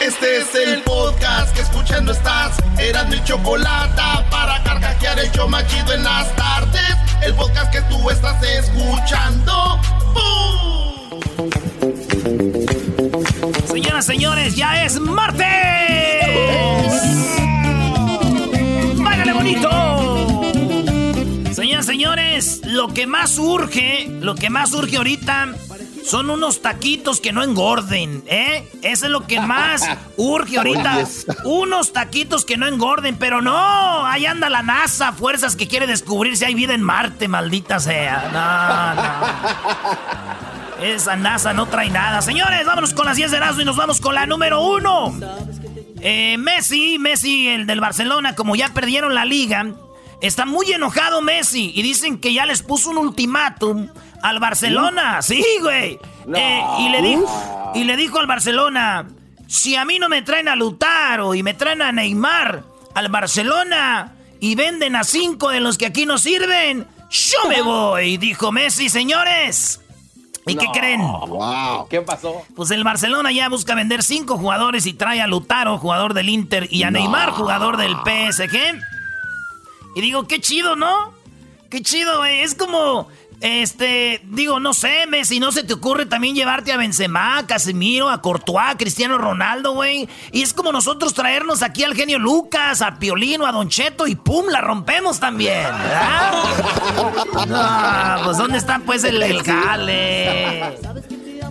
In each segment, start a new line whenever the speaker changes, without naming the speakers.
Este es el podcast que escuchando estás. Eran mi chocolate para carcajear el yo machido en las tardes. El podcast que tú estás escuchando.
Señoras, señores, ya es martes. ¡Báilale bonito! Señoras, señores, lo que más urge, lo que más urge ahorita son unos taquitos que no engorden, ¿eh? Eso es lo que más urge ahorita. Unos taquitos que no engorden, pero no, ahí anda la NASA, fuerzas que quiere descubrir si hay vida en Marte, maldita sea. No, no. Esa NASA no trae nada. Señores, vámonos con las 10 de Erasmo y nos vamos con la número uno. Eh, Messi, Messi, el del Barcelona, como ya perdieron la liga, está muy enojado Messi y dicen que ya les puso un ultimátum al Barcelona, sí, güey. Eh, y, le dijo, y le dijo al Barcelona, si a mí no me traen a Lutaro y me traen a Neymar al Barcelona y venden a cinco de los que aquí no sirven, yo me voy, dijo Messi, señores. ¿Y qué creen?
¿Qué pasó?
Pues el Barcelona ya busca vender cinco jugadores y trae a Lutaro, jugador del Inter, y a Neymar, jugador del PSG. Y digo, qué chido, ¿no? Qué chido, güey. Es como este, digo, no sé, Messi, no se te ocurre también llevarte a Benzema, a Casemiro, a Courtois, a Cristiano Ronaldo, güey. Y es como nosotros traernos aquí al genio Lucas, a Piolino, a Don Cheto y pum, la rompemos también, ¿verdad? no, pues ¿dónde está pues el, el jale?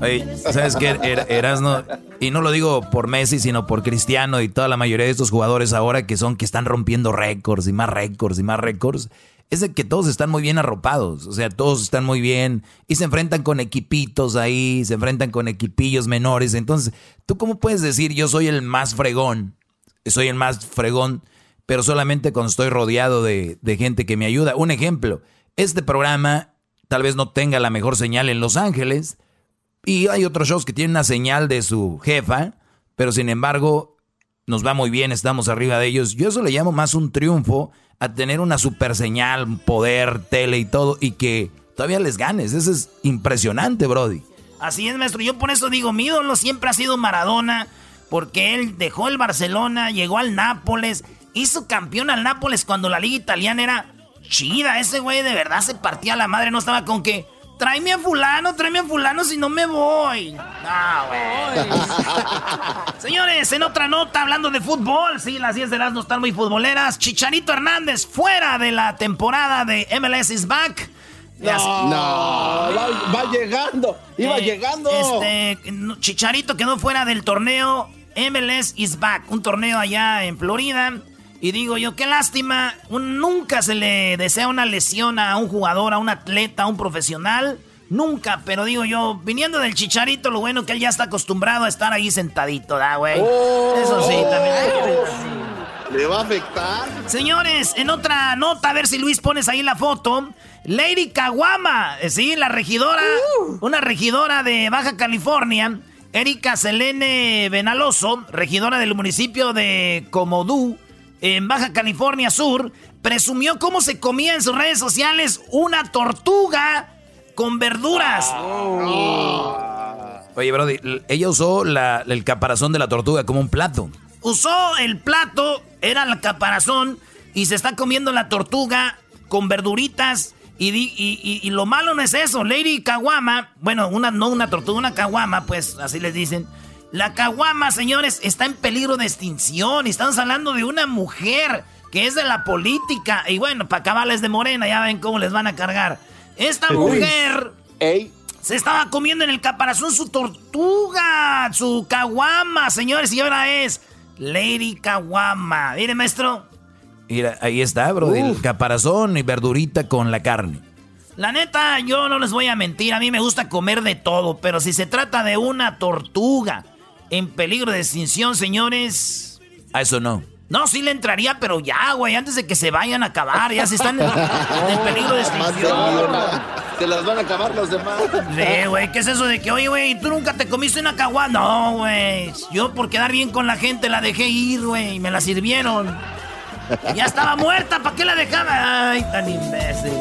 Oye, ¿sabes qué? Er, Erasno, y no lo digo por Messi, sino por Cristiano y toda la mayoría de estos jugadores ahora que son que están rompiendo récords y más récords y más récords es de que todos están muy bien arropados, o sea, todos están muy bien y se enfrentan con equipitos ahí, se enfrentan con equipillos menores. Entonces, ¿tú cómo puedes decir yo soy el más fregón? Soy el más fregón, pero solamente cuando estoy rodeado de, de gente que me ayuda. Un ejemplo, este programa tal vez no tenga la mejor señal en Los Ángeles y hay otros shows que tienen una señal de su jefa, pero sin embargo nos va muy bien, estamos arriba de ellos. Yo eso le llamo más un triunfo a tener una super señal, poder, tele y todo, y que todavía les ganes. Eso es impresionante, Brody.
Así es, maestro. Yo por eso digo, mi ídolo siempre ha sido Maradona, porque él dejó el Barcelona, llegó al Nápoles, hizo campeón al Nápoles cuando la liga italiana era chida. Ese güey de verdad se partía la madre, no estaba con que tráeme a fulano, tráeme a fulano si no me voy. Ah, güey. Señores, en otra nota, hablando de fútbol, sí, las 10 de las no están muy futboleras. Chicharito Hernández fuera de la temporada de MLS is back.
No, va, llegando, iba eh, llegando.
Este, Chicharito quedó fuera del torneo MLS is back, un torneo allá en Florida. Y digo yo, qué lástima, nunca se le desea una lesión a un jugador, a un atleta, a un profesional. Nunca, pero digo yo, viniendo del chicharito, lo bueno que él ya está acostumbrado a estar ahí sentadito, ¿da, güey?
Oh.
Eso sí, también.
¿Le va a afectar?
Señores, en otra nota, a ver si Luis pones ahí la foto. Lady Kawama, eh, sí, la regidora, uh. una regidora de Baja California, Erika Selene Benaloso, regidora del municipio de Comodú, en Baja California Sur, presumió cómo se comía en sus redes sociales una tortuga con verduras.
Oye, Brody, ella usó el caparazón de la tortuga como un plato.
Usó el plato, era el caparazón, y se está comiendo la tortuga con verduritas. Y, y, lo malo no es eso. Lady Kawama, bueno, una, no una tortuga, una Kawama, pues así les dicen la caguama, señores, está en peligro de extinción. Y estamos hablando de una mujer que es de la política. Y bueno, para cabales de Morena, ya ven cómo les van a cargar. Esta mujer se estaba comiendo en el caparazón su tortuga, su caguama, señores. Y ahora es Lady Caguama. Mire, maestro.
Mira, ahí está, bro. El caparazón y verdurita con la carne.
La neta, yo no les voy a mentir. A mí me gusta comer de todo. Pero si se trata de una tortuga en peligro de extinción, señores.
A eso no.
No, sí le entraría, pero ya, güey, antes de que se vayan a acabar, ya se están en, peligro de extinción.
Se las van a acabar los demás.
Sí, güey, ¿qué es eso de que, oye, güey, tú nunca te comiste una caguá? No, güey. Yo por quedar bien con la gente la dejé ir, güey, y me la sirvieron. Ya estaba muerta, ¿para qué la dejaba? Ay, tan imbécil.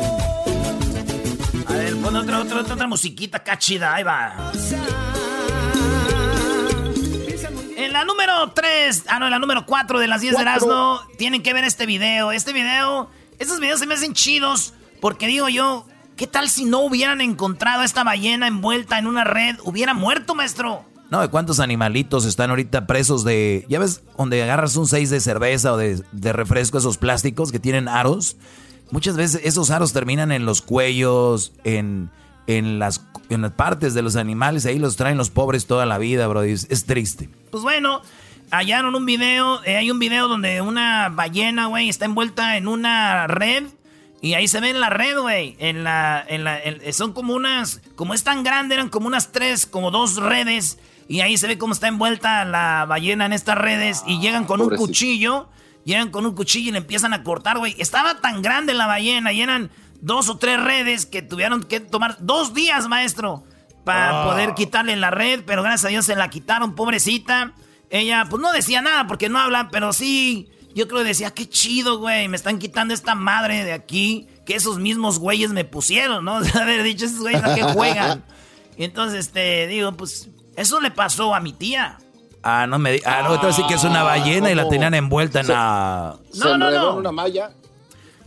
A ver, pon otra, otra, otra musiquita cachida, ahí va la número 3, ah, no, en la número 4 de las 10 de Erasmo, tienen que ver este video. Este video, estos videos se me hacen chidos porque digo yo, ¿qué tal si no hubieran encontrado a esta ballena envuelta en una red? Hubiera muerto, maestro.
No, ¿cuántos animalitos están ahorita presos de... Ya ves, donde agarras un 6 de cerveza o de, de, refresco, esos plásticos que tienen aros. Muchas veces esos aros terminan en los cuellos, en, en, las, en las partes de los animales. Ahí los traen los pobres toda la vida, bro. Es, es triste.
Pues bueno, hallaron un video. Eh, hay un video donde una ballena, güey, está envuelta en una red. Y ahí se ve en la red, güey. En la, en la, son como unas, como es tan grande, eran como unas tres, como dos redes. Y ahí se ve cómo está envuelta la ballena en estas redes y llegan con un cuchillo, llegan con un cuchillo y le empiezan a cortar, güey. Estaba tan grande la ballena y eran dos o tres redes que tuvieron que tomar dos días, maestro, para ah. poder quitarle la red, pero gracias a Dios se la quitaron, pobrecita. Ella, pues no decía nada porque no habla, pero sí, yo creo que decía, qué chido, güey, me están quitando esta madre de aquí que esos mismos güeyes me pusieron, ¿no? De haber dicho, esos güeyes a qué juegan. Y entonces, este, digo, pues eso le pasó a mi tía.
Ah, no me Ah, no, entonces sí que es una ballena y la tenían envuelta en
la. No, no, no. una malla.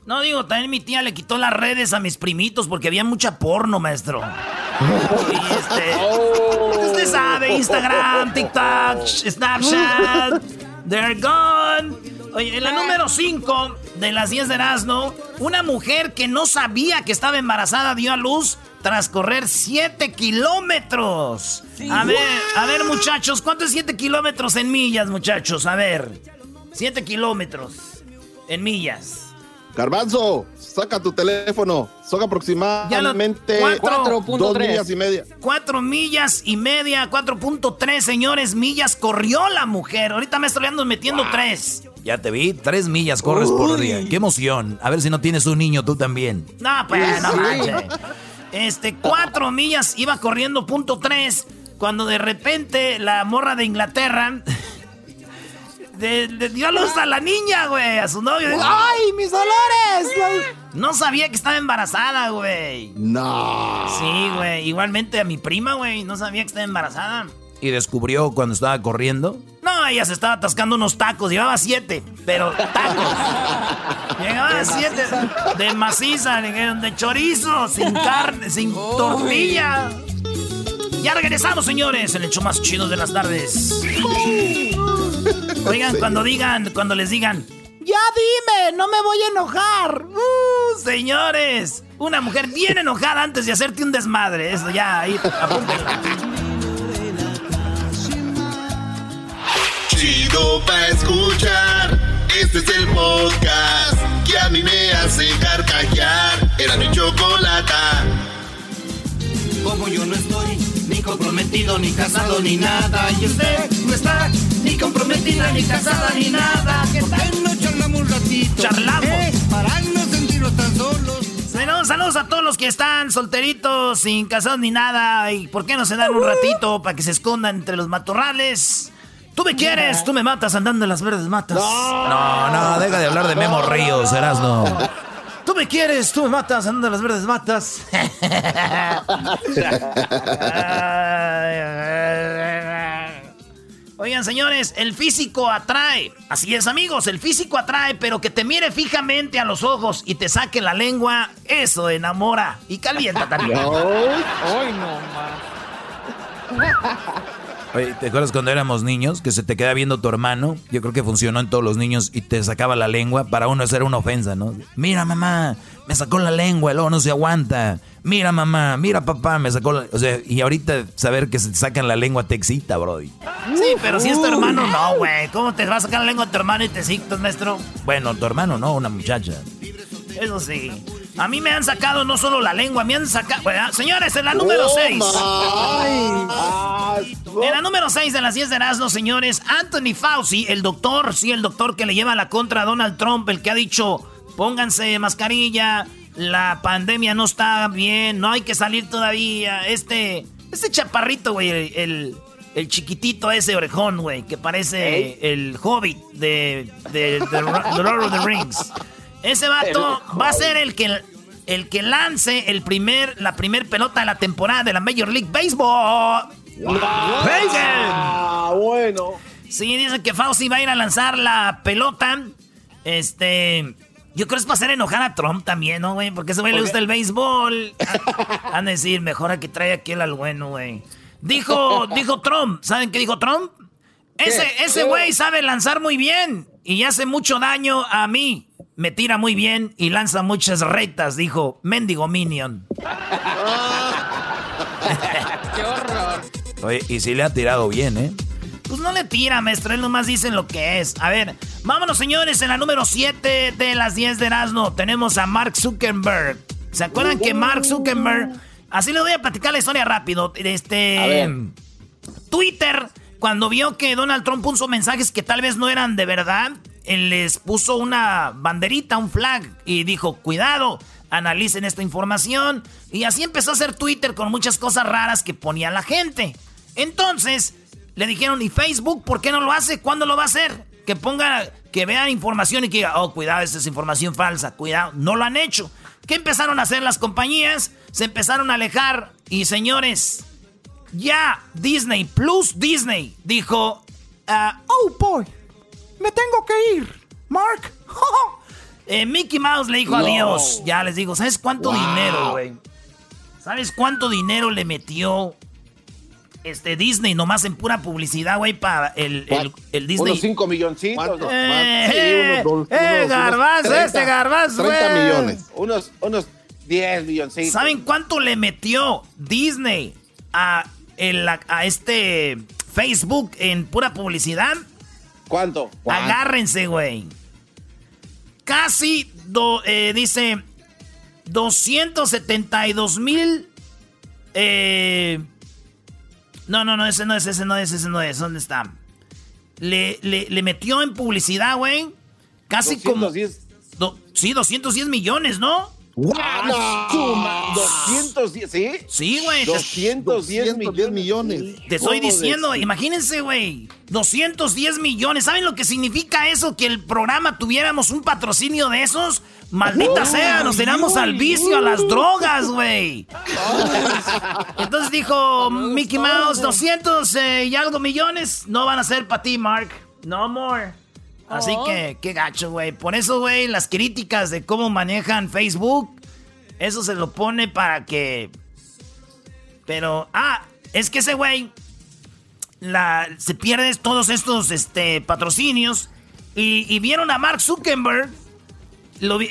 No, digo, también mi tía le quitó las redes a mis primitos porque había mucha porno, maestro. y este. Oh. Usted sabe, Instagram, TikTok, Snapchat. They're gone. Oye, en la número 5 de las 10 de Erasmo, una mujer que no sabía que estaba embarazada dio a luz tras correr 7 kilómetros. A ver, a ver, muchachos, ¿cuánto es 7 kilómetros en millas, muchachos? A ver, 7 kilómetros en millas.
Garbanzo, saca tu teléfono. Son aproximadamente 4.3 millas y media.
4 millas y media, 4.3, señores, millas corrió la mujer. Ahorita me estoy metiendo 3.
Ya te vi, 3 millas corres por día. Qué emoción. A ver si no tienes un niño tú también.
No, pues, no manches. Este, cuatro millas iba corriendo punto tres. Cuando de repente la morra de Inglaterra le dio a luz a la niña, güey, a su novio. ¡Ay, mis dolores! No sabía que estaba embarazada, güey.
No.
Sí, güey. Igualmente a mi prima, güey, no sabía que estaba embarazada.
¿Y descubrió cuando estaba corriendo?
No, ella se estaba atascando unos tacos. Llevaba siete, pero tacos. Llevaba siete de maciza, de chorizo, sin carne, sin tortilla. Ya regresamos, señores, en el hecho más chido de las tardes. Oigan, cuando digan, cuando les digan, ya dime, no me voy a enojar. Uh, señores, una mujer bien enojada antes de hacerte un desmadre. Eso ya, ahí, apúntenla.
Chido pa' escuchar. Este es el podcast que a mí me hace carcajear. Era mi chocolata.
Como yo no estoy comprometido, ni casado, ni nada. Y usted no está ni comprometida, ni casada, ni nada. ¿Qué tal? no charlamos un ratito?
Charlamos. Eh,
para no sentirnos tan solos.
Bueno, saludos a todos los que están solteritos, sin casados ni nada. ¿Y por qué no se dan un ratito para que se escondan entre los matorrales? Tú me quieres, tú me matas andando en las verdes matas.
No, no, deja de hablar de Memo Ríos, no.
Tú me quieres, tú me matas andando en las verdes matas. Oigan, señores, el físico atrae. Así es, amigos, el físico atrae, pero que te mire fijamente a los ojos y te saque la lengua, eso enamora y calienta también. Ay, no,
Oye, ¿te acuerdas cuando éramos niños que se te queda viendo tu hermano? Yo creo que funcionó en todos los niños y te sacaba la lengua. Para uno eso era una ofensa, ¿no? Mira, mamá, me sacó la lengua, luego no se aguanta. Mira, mamá, mira, papá, me sacó la... O sea, y ahorita saber que se te sacan la lengua te excita, bro. Sí,
pero si es tu hermano, no, güey. ¿Cómo te va a sacar la lengua a tu hermano y te excitas, maestro?
Bueno, tu hermano no, una muchacha.
Eso sí. A mí me han sacado no solo la lengua, me han sacado. señores, en la número 6. en la número 6 de las 10 de Erasmo, señores, Anthony Fauci, el doctor, sí, el doctor que le lleva la contra a Donald Trump, el que ha dicho: pónganse mascarilla, la pandemia no está bien, no hay que salir todavía. Este, este chaparrito, güey, el, el, chiquitito ese orejón, güey, que parece el hobbit de, de, de Lord of the Rings. Ese vato va a ser el que, el que lance el primer, la primer pelota de la temporada de la Major League Baseball.
Ah, bueno.
Sí, dice que Fauci va a ir a lanzar la pelota. Este. Yo creo que es para hacer enojar a Trump también, ¿no, güey? Porque ese güey le gusta el béisbol. Van a decir, mejor a que trae aquel al bueno, güey. Dijo, dijo Trump. ¿Saben qué dijo Trump? Ese, ese güey sabe lanzar muy bien y hace mucho daño a mí. Me tira muy bien y lanza muchas retas, dijo Mendigo Minion.
¡Qué horror! Oye, y si le ha tirado bien, ¿eh?
Pues no le tira, maestro, él nomás dice lo que es. A ver, vámonos, señores, en la número 7 de las 10 de Erasmo tenemos a Mark Zuckerberg. ¿Se acuerdan que Mark Zuckerberg... Así le voy a platicar la historia rápido. Este... Twitter, cuando vio que Donald Trump puso mensajes que tal vez no eran de verdad, les puso una banderita, un flag, y dijo, cuidado, analicen esta información. Y así empezó a hacer Twitter con muchas cosas raras que ponía la gente. Entonces, le dijeron, ¿y Facebook por qué no lo hace? ¿Cuándo lo va a hacer? Que ponga, que vean información y que diga, oh, cuidado, esta es información falsa, cuidado. No lo han hecho. ¿Qué empezaron a hacer las compañías? Se empezaron a alejar y señores, ya Disney Plus Disney dijo, ah, oh boy, me tengo que ir, Mark. Eh, Mickey Mouse le dijo adiós. Ya les digo, ¿sabes cuánto dinero, güey? ¿Sabes cuánto dinero le metió este Disney nomás en pura publicidad, güey, para el, el, Disney.
Unos 5 milloncitos.
Eh, unos, eh, garbanzo, este garbanzo.
30 millones.
Unos, unos 10 milloncitos.
¿Saben cuánto le metió Disney a, el, a este Facebook en pura publicidad?
¿Cuánto?
Agárrense, güey. Casi, eh, dice, 272 mil... Eh, no, no, no, ese no es, ese no es, ese no es. ¿Dónde está? Le, le, metió en publicidad, güey. Casi 210. como. sí, 210 millones, ¿no?
¡Wow! 210, ¿sí?
Sí, güey.
210, millones.
Te estoy diciendo, imagínense, güey. 210 millones. ¿Saben lo que significa eso? Que el programa tuviéramos un patrocinio de esos. Maldita sea, nos tiramos al vicio, a las drogas, güey. Entonces dijo Mickey Mouse, 200 eh, y algo millones no van a ser para ti, Mark. No more. Así oh. que, qué gacho, güey. Por eso, güey, las críticas de cómo manejan Facebook, eso se lo pone para que... Pero, ah, es que ese güey la, se pierde todos estos este, patrocinios y, vieron a Mark Zuckerberg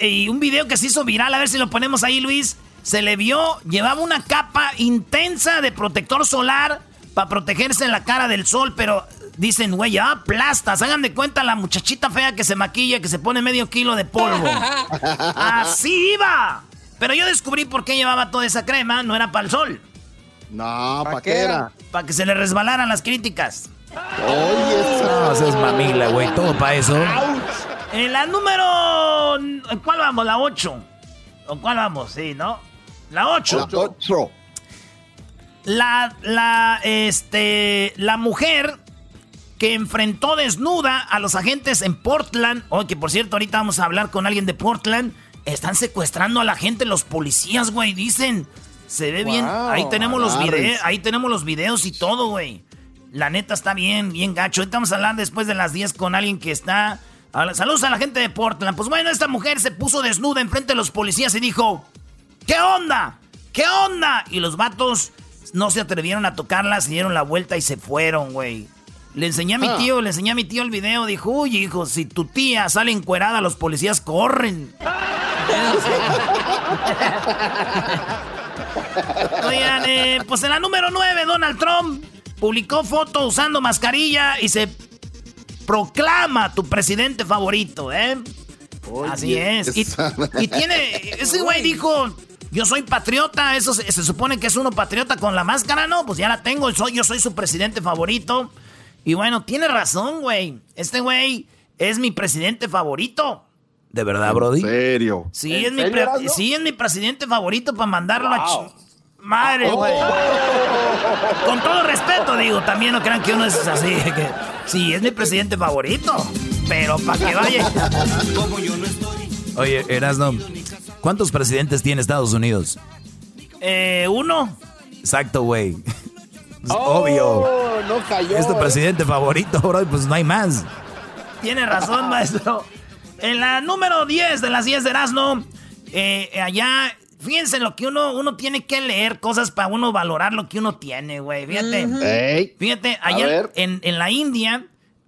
y un video que se hizo viral, a ver si lo ponemos ahí, Luis. Se le vio, llevaba una capa intensa de protector solar para protegerse en la cara del sol, pero Dicen, güey, ya plastas. Hagan de cuenta la muchachita fea que se maquilla, que se pone medio kilo de polvo. Así iba. Pero yo descubrí por qué llevaba toda esa crema. No era para el sol.
No, ¿para qué era?
Para que se le resbalaran las críticas.
Oye, no, es mamila, güey. Todo para eso.
En la número... ¿Cuál vamos? ¿La 8? ¿O cuál vamos? Sí, ¿no? La 8. La 8. La, la, este, la mujer que enfrentó desnuda a los agentes en Portland. Oh, que por cierto, ahorita vamos a hablar con alguien de Portland. Están secuestrando a la gente, los policías, güey, dicen. Se ve bien. Ahí tenemos los videos, ahí tenemos los videos y todo, güey. La neta está bien, bien gacho. Ahorita vamos a hablar después de las 10 con alguien que está. Saludos a la gente de Portland. Pues bueno, esta mujer se puso desnuda enfrente de los policías y dijo: ¿Qué onda? ¿Qué onda? Y los vatos no se atrevieron a tocarla, se dieron la vuelta y se fueron, güey. Le enseñé a mi ah. tío, le enseñé a mi tío el video. Dijo, uy, hijo, si tu tía sale encuerada, los policías corren. Oigan, eh, pues en la número 9, Donald Trump publicó foto usando mascarilla y se proclama tu presidente favorito, ¿eh? Así es. Y, tiene, ese güey dijo, yo soy patriota, eso se, supone que es uno patriota con la máscara, ¿no? Pues ya la tengo, soy, yo soy su presidente favorito. Y bueno, tiene razón, güey. Este güey es mi presidente favorito.
¿De verdad, Brody?
¿En serio?
Sí, es, Mi sí es mi presidente favorito para mandarlo a... Madre, güey. Con todo respeto, digo, también no crean que uno es así. Que, sí, es mi presidente favorito. Pero para que vaya.
Oye, Erasno, ¿cuántos presidentes tiene Estados Unidos?
Eh, uno.
Exacto, güey. Obvio.
cayó, no cayó.
Es tu presidente favorito, bro, pues no hay más.
Tiene razón, maestro. En la número 10 de las 10 de Erasmo, eh, allá, fíjense lo que uno, uno tiene que leer cosas para uno valorar lo que uno tiene, güey. Fíjate. Fíjate, allá en, en, la India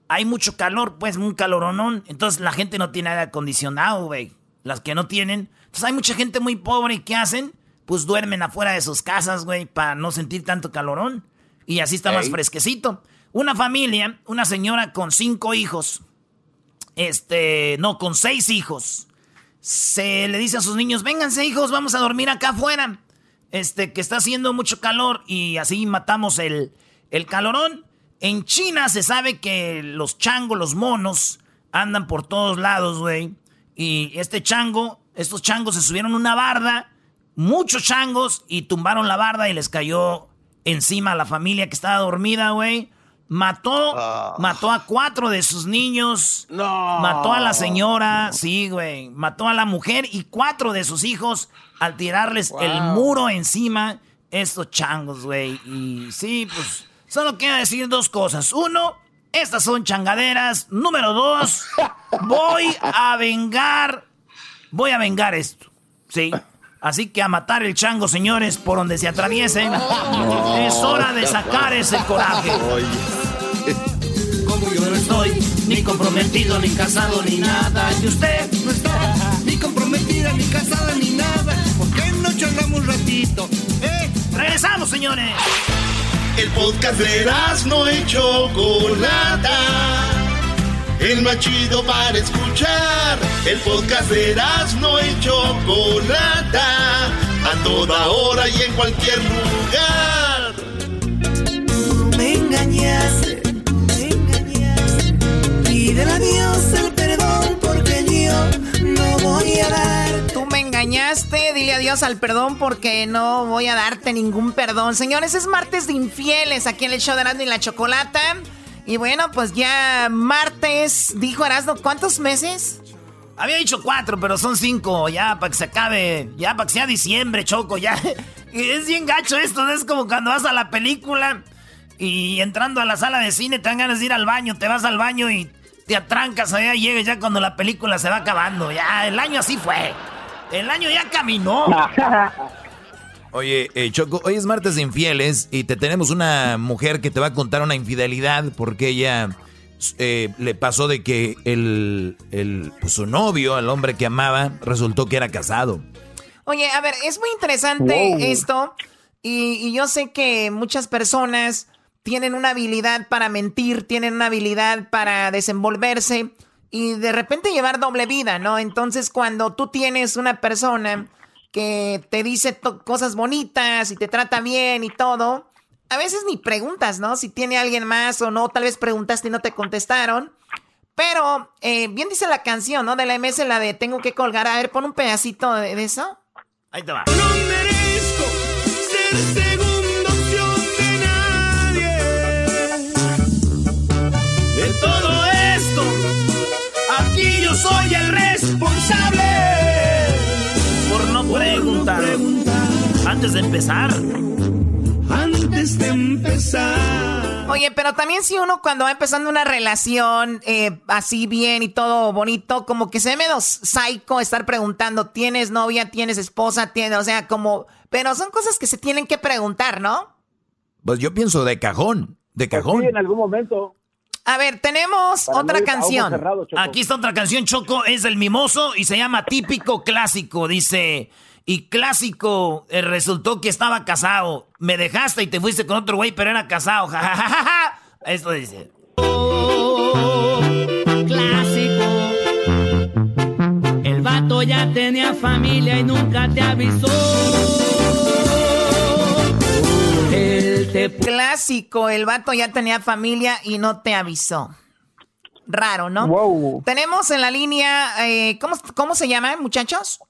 hay mucho calor, pues, un caloronón. Entonces la gente no tiene aire acondicionado, güey. Las que no tienen. Entonces hay mucha gente muy pobre y ¿qué hacen? Pues duermen afuera de sus casas, güey, para no sentir tanto calorón. Y así está más fresquecito. Una familia, una señora con cinco hijos, este, no, con seis hijos, se le dice a sus niños, vénganse hijos, vamos a dormir acá afuera, este, que está haciendo mucho calor y así matamos el, el calorón. En China se sabe que los changos, los monos, andan por todos lados, güey. Y este chango, estos changos se subieron una barda, muchos changos, y tumbaron la barda y les cayó encima a la familia que estaba dormida, güey. Mató, ah. mató a cuatro de sus niños. No. Mató a la señora, sí, güey. Mató a la mujer y cuatro de sus hijos al tirarles el muro encima. Estos changos, güey. Y sí, pues, solo quiero decir dos cosas. Uno, estas son changaderas. Número dos, voy a vengar, voy a vengar esto. Sí. Así que a matar el chango, señores, por donde se atraviesen. Es hora de sacar ese coraje.
Como yo no estoy ni comprometido, ni casado, ni nada. Y usted no está ni comprometida, ni casada, ni nada. ¿Por qué no charlamos un ratito?
¿Eh? Regresamos, señores.
El podcast de no hecho Chocolata el más chido para escuchar. El podcast de no y Chocolata, a toda hora y en cualquier lugar.
Me engañaste, me engañaste. Pídele a Dios el perdón porque yo no voy a dar.
Tú me engañaste, dile adiós al perdón porque no voy a darte ningún perdón. Señores, es martes de infieles aquí en el show de Erasmo y la Chocolata. Y bueno, pues ya martes, dijo Erasmo, ¿cuántos meses?
Había dicho cuatro, pero son cinco, ya para que se acabe, ya para que sea diciembre, Choco, ya. Es bien gacho esto, es como cuando vas a la película y entrando a la sala de cine te dan ganas de ir al baño, te vas al baño y te atrancas allá, llegas ya cuando la película se va acabando, ya, el año así fue. El año ya caminó.
Oye, eh, Choco, hoy es martes de infieles y te tenemos una mujer que te va a contar una infidelidad porque ella eh, le pasó de que el, el pues, su novio, el hombre que amaba, resultó que era casado.
Oye, a ver, es muy interesante esto y, y yo sé que muchas personas tienen una habilidad para mentir, tienen una habilidad para desenvolverse y de repente llevar doble vida, ¿no? Entonces cuando tú tienes una persona que te dice cosas bonitas y te trata bien y todo, a veces ni preguntas, ¿no? Si tiene alguien más o no, tal vez preguntaste y no te contestaron. Pero eh, bien dice la canción, ¿no? De la MS, la de Tengo que colgar. A ver, pon un pedacito de, eso.
Ahí te va.
No merezco ser segunda opción de nadie.
De todo esto, aquí yo soy el responsable preguntar antes de empezar.
Antes de empezar.
Oye, pero también si uno cuando va empezando una relación eh, así bien y todo bonito, como que se ve medio psycho estar preguntando, ¿tienes novia? ¿Tienes esposa? ¿Tienes? O sea, como... Pero son cosas que se tienen que preguntar, ¿no?
Pues yo pienso de cajón, de pues cajón.
sí, en algún momento.
A ver, tenemos otra canción.
Aquí está otra canción, Choco, es el mimoso y se llama Típico Clásico. Dice, y clásico, eh, resultó que estaba casado. Me dejaste y te fuiste con otro güey, pero era casado. Esto dice.
clásico. El vato ya tenía familia y nunca te avisó.
Clásico, el vato ya tenía familia y no te avisó. Raro, ¿no? Tenemos en la línea, eh, ¿cómo, ¿cómo se llama, muchachos?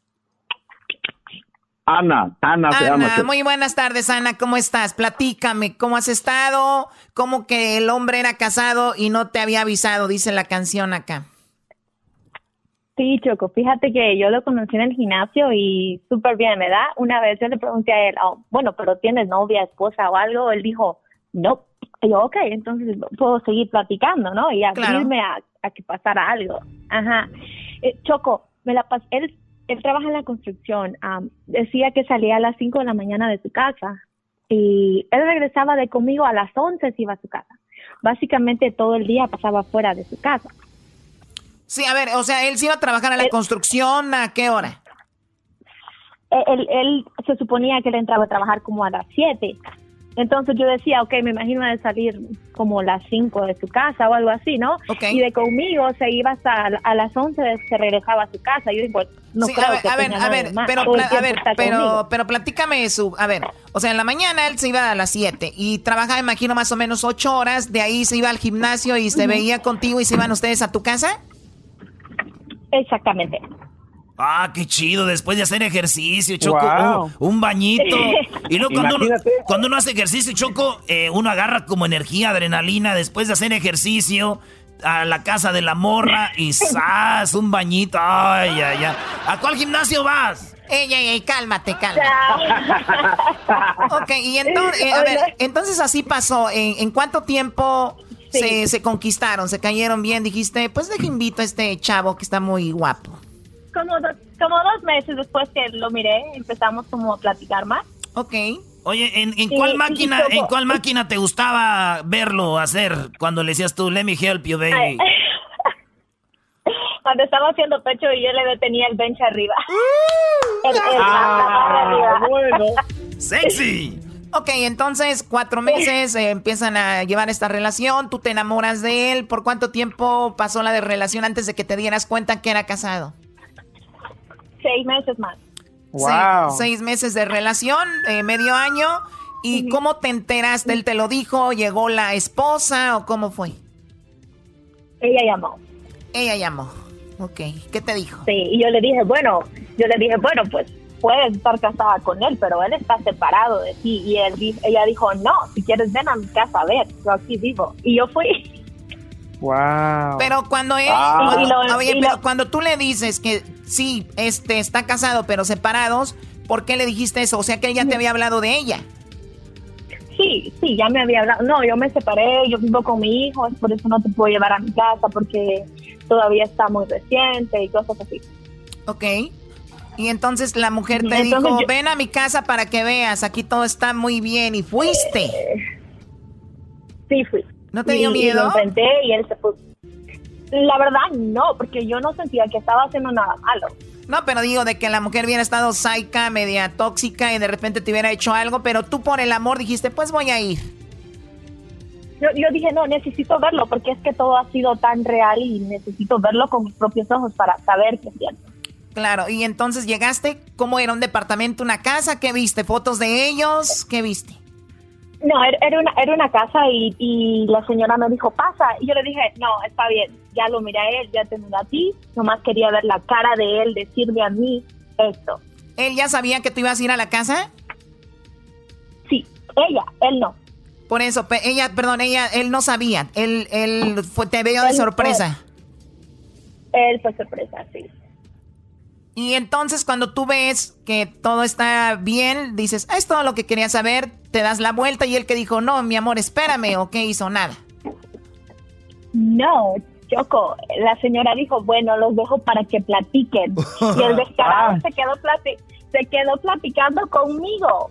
Ana, Ana, se llama.
Muy buenas tardes, Ana, ¿cómo estás? Platícame, ¿cómo has estado? ¿Cómo que el hombre era casado y no te había avisado? Dice la canción acá.
Sí, Choco, fíjate que yo lo conocí en el gimnasio y súper bien, ¿verdad? Una vez yo le pregunté a él, oh, bueno, pero ¿tienes novia, esposa o algo? Él dijo, no, Y yo, ok, entonces puedo seguir platicando, ¿no? Y abrirme a, a, que pasara algo. Ajá. Eh, Choco, me la pas él, él trabaja en la construcción. decía que salía a las 5 de la mañana de su casa y él regresaba de conmigo a las 11 si iba a su casa. Básicamente todo el día pasaba fuera de su casa.
Sí, a ver, o sea, él se iba a trabajar a la construcción, ¿a qué hora?
Él, él, se suponía que él entraba a trabajar como a las 7 entonces yo decía, ok, me imagino de salir como las 5 de su casa o algo así, ¿no? Y de conmigo se iba hasta a las 11, se regresaba a su casa. Yo digo, no creo a ver,
que a ver, a ver, pero, a ver, pero, pero platícame su, a ver, o sea, en la mañana él se iba a las 7 y trabajaba, imagino, más o menos 8 horas, de ahí se iba al gimnasio y se veía contigo y se iban ustedes a tu casa.
Exactamente.
Ah, qué chido, después de hacer ejercicio, Choco, un, bañito. Y luego cuando uno, cuando uno, hace ejercicio, Choco, eh, uno agarra como energía, adrenalina, después de hacer ejercicio, a la casa de la morra y ¡zas! Un bañito. Ay, ay, ay. ¿A cuál gimnasio vas?
Ey, ey, ey, cálmate, cálmate. ok, y entonces, eh, a ver, entonces así pasó. ¿En, cuánto tiempo se, se, conquistaron? ¿Se cayeron bien? Dijiste, pues deje invito a este chavo que está muy guapo
como, como dos meses después que lo miré, empezamos como a platicar más.
Ok.
Oye, ¿en, cuál máquina en cuál máquina te gustaba verlo hacer cuando le decías tú, let me help you, baby?
cuando estaba haciendo pecho y yo le detenía el bench arriba.
ah, bueno. ¡Sexy!
Ok, entonces cuatro meses eh, empiezan a llevar esta relación, tú te enamoras de él. ¿Por cuánto tiempo pasó la de relación antes de que te dieras cuenta que era casado?
Seis meses más.
Wow. Seis, meses de relación, eh, medio año. ¿Y cómo te enteraste? ¿Él te lo dijo? ¿Llegó la esposa o cómo fue?
Ella llamó.
Ella llamó. Ok. ¿Qué te dijo?
Sí, y yo le dije, bueno, yo le dije, bueno, pues puedes estar casada con él, pero él está separado de ti. Y él, ella dijo, no, si quieres ven a mi casa a ver, yo aquí vivo. Y yo fui.
Wow. Pero cuando él, ah. cuando tú le dices que sí, este está casado pero separados, ¿por qué le dijiste eso? O sea que él ya te había hablado de ella.
Sí, sí, ya me había hablado. No, yo me separé, yo vivo con mi hijo, es por eso no te puedo llevar a mi casa porque todavía está muy reciente y cosas así.
Ok. Y entonces la mujer te dijo, ven a mi casa para que veas, aquí todo está muy bien y fuiste. Eh,
sí, fui.
¿No te dio miedo?
Y lo enfrenté y él se puso. La verdad, no, porque yo no sentía que estaba haciendo nada malo.
No, pero digo de que la mujer hubiera estado saica, media tóxica y de repente te hubiera hecho algo, pero tú por el amor dijiste, pues voy a ir.
Yo, yo dije, no, necesito verlo porque es que todo ha sido tan real y necesito verlo con mis propios ojos para saber que es cierto.
Claro, y entonces llegaste, ¿cómo era un departamento, una casa? ¿Qué viste? ¿Fotos de ellos? ¿Qué viste?
No, era una, era una casa y, y, la señora me dijo, pasa. Y yo le dije, no, está bien, ya lo miré a él, ya te miré a ti. Nomás quería ver la cara de él, decirme a mí esto.
¿Él ya sabía que tú ibas a ir a la casa?
Sí, ella, él no.
Por eso, ella, perdón, ella, él no sabía. Él, él fue, te veo de sorpresa.
él fue sorpresa, sí.
Y entonces cuando tú ves que todo está bien, dices, es todo lo que quería saber, te das la vuelta y él que dijo, no, mi amor, espérame, o qué hizo nada.
No, Choco, la señora dijo, bueno, los dejo para que platiquen. Y el descarado ah. se quedó se quedó platicando conmigo.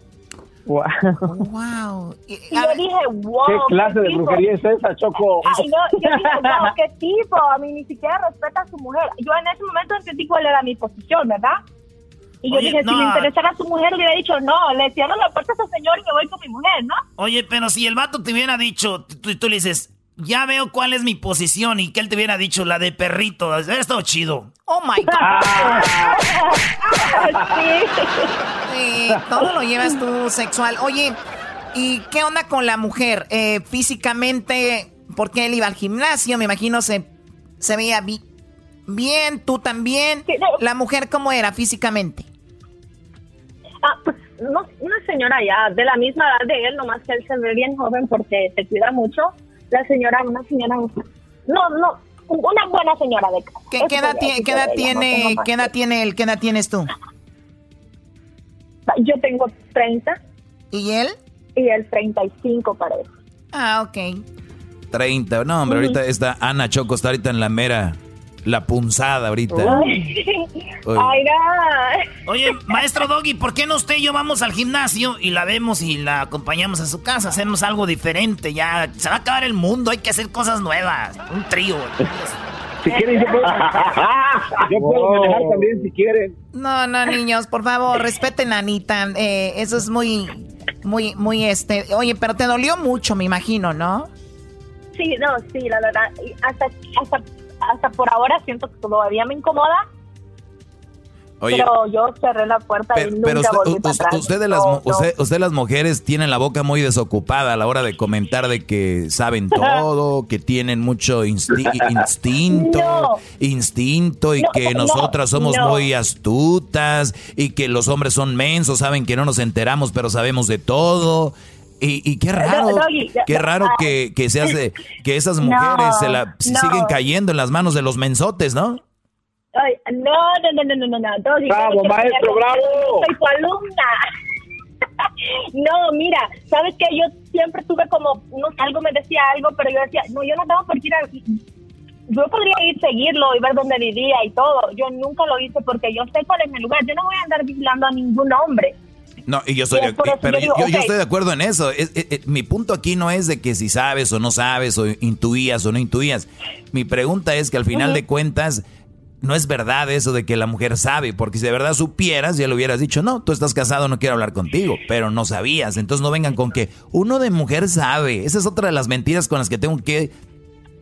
Wow. wow.
Y, yo dije, wow.
¿Qué clase de brujería es esa, Choco?
Ay, no, yo dije, wow, qué tipo. A mí ni siquiera respeta a su mujer. Yo en ese momento entendí cuál era mi posición, ¿verdad? Y yo dije, si me interesara a su mujer, le hubiera dicho, no, le cierro la puerta a ese señor y me voy con mi mujer, ¿no?
Oye, pero si el vato te hubiera dicho, tú, tú le dices, ya veo cuál es mi posición y que él te hubiera dicho la de perrito. Hubiera estado chido.
Oh my God. sí. Todo lo llevas tú sexual. Oye, ¿y qué onda con la mujer? Eh, físicamente, porque él iba al gimnasio, me imagino se, se veía bien, tú también. ¿La mujer cómo era físicamente?
Ah, pues una señora ya de la misma edad de él, nomás que él se ve bien joven porque se cuida mucho la señora, una señora, no, no, una buena señora de casa.
¿Qué, edad, tiene, ¿qué edad tiene, qué edad tiene él? ¿Qué edad tienes tú?
Yo tengo 30.
¿Y él?
Y él 35 parece.
Ah, ok.
30. No, hombre, ahorita está Ana Choco, está ahorita en la mera, la punzada ahorita.
Oye, maestro Doggy, ¿por qué no usted y yo vamos al gimnasio y la vemos y la acompañamos a su casa? Hacemos algo diferente, ya se va a acabar el mundo, hay que hacer cosas nuevas. Un trío.
Si quieren, yo puedo, yo puedo manejar también si quieren.
No, no, niños, por favor, respeten a Anita. Eh, eso es muy, muy, muy este. Oye, pero te dolió mucho, me imagino, ¿no?
Sí, no, sí, la verdad. Hasta, hasta, hasta por ahora siento que todavía me incomoda pero yo cerré la puerta y nunca pero
usted, las, usted, las mujeres tienen la boca muy desocupada a la hora de comentar de que saben todo, que tienen mucho instinto, instinto y que nosotras somos muy astutas y que los hombres son mensos, saben que no nos enteramos pero sabemos de todo. Y, qué raro, qué raro que, que se hace, que esas mujeres se la siguen cayendo en las manos de los mensotes, ¿no?
Ay, no, no, no, no, no, no.
bravo, maestro, bravo.
Soy tu alumna. no, mira, sabes que yo siempre tuve como, no algo me decía algo, pero yo decía, no, yo no tengo por qué ir a, yo podría ir seguirlo y ver dónde vivía y todo. Yo nunca lo hice porque yo sé cuál es mi lugar. Yo no voy a andar vigilando a ningún hombre.
No, y yo estoy, de, pero yo, estoy de acuerdo en eso. mi punto aquí no es de que si sabes o no sabes, o intuías o no intuías. Mi pregunta es que al final de cuentas, no es verdad eso de que la mujer sabe, porque si de verdad supieras, ya le hubieras dicho, no, tú estás casado, no quiero hablar contigo, pero no sabías. Entonces no vengan con que uno de mujer sabe. Esa es otra de las mentiras con las que tengo que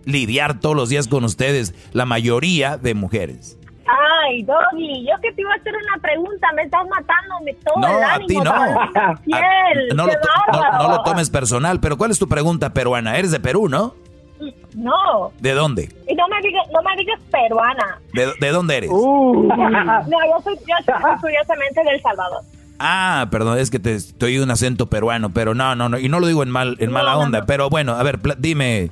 lidiar todos los días con ustedes, la mayoría de mujeres.
Ay, Doggy, yo que te iba a hacer una pregunta, me estás matándome todo no, el ánimo. A ti no.
no, lo no lo tomes personal, pero ¿cuál es tu pregunta peruana? Eres de Perú, ¿no?
No.
¿De dónde?
Y no me digas, no me digas peruana.
¿De, dónde eres?
Uh. no, yo soy, yo curiosamente del Salvador.
Ah, perdón, es que te estoy un acento peruano, pero no, no, no, y no lo digo en mal, en mala onda, pero bueno, a ver, dime,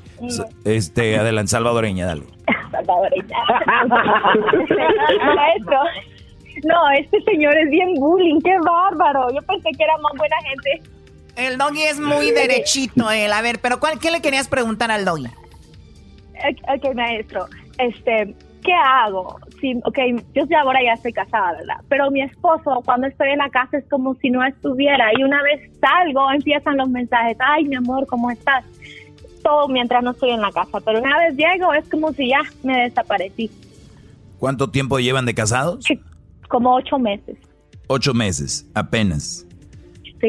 este, adelante, salvadoreña, dale.
salvadoreña. Maestro, no, este señor es bien bullying, qué bárbaro. Yo pensé que era más buena gente.
El doggy es muy derechito, él. A ver, pero ¿cuál, ¿qué le querías preguntar al doggy?
Ok, maestro. Este, ¿qué hago? Ok, yo ahora ya estoy casada, ¿verdad? Pero mi esposo, cuando estoy en la casa, es como si no estuviera. Y una vez salgo, empiezan los mensajes. Ay, mi amor, ¿cómo estás? Todo mientras no estoy en la casa. Pero una vez llego, es como si ya me desaparecí.
¿Cuánto tiempo llevan de casados?
Como ocho meses.
Ocho meses, apenas.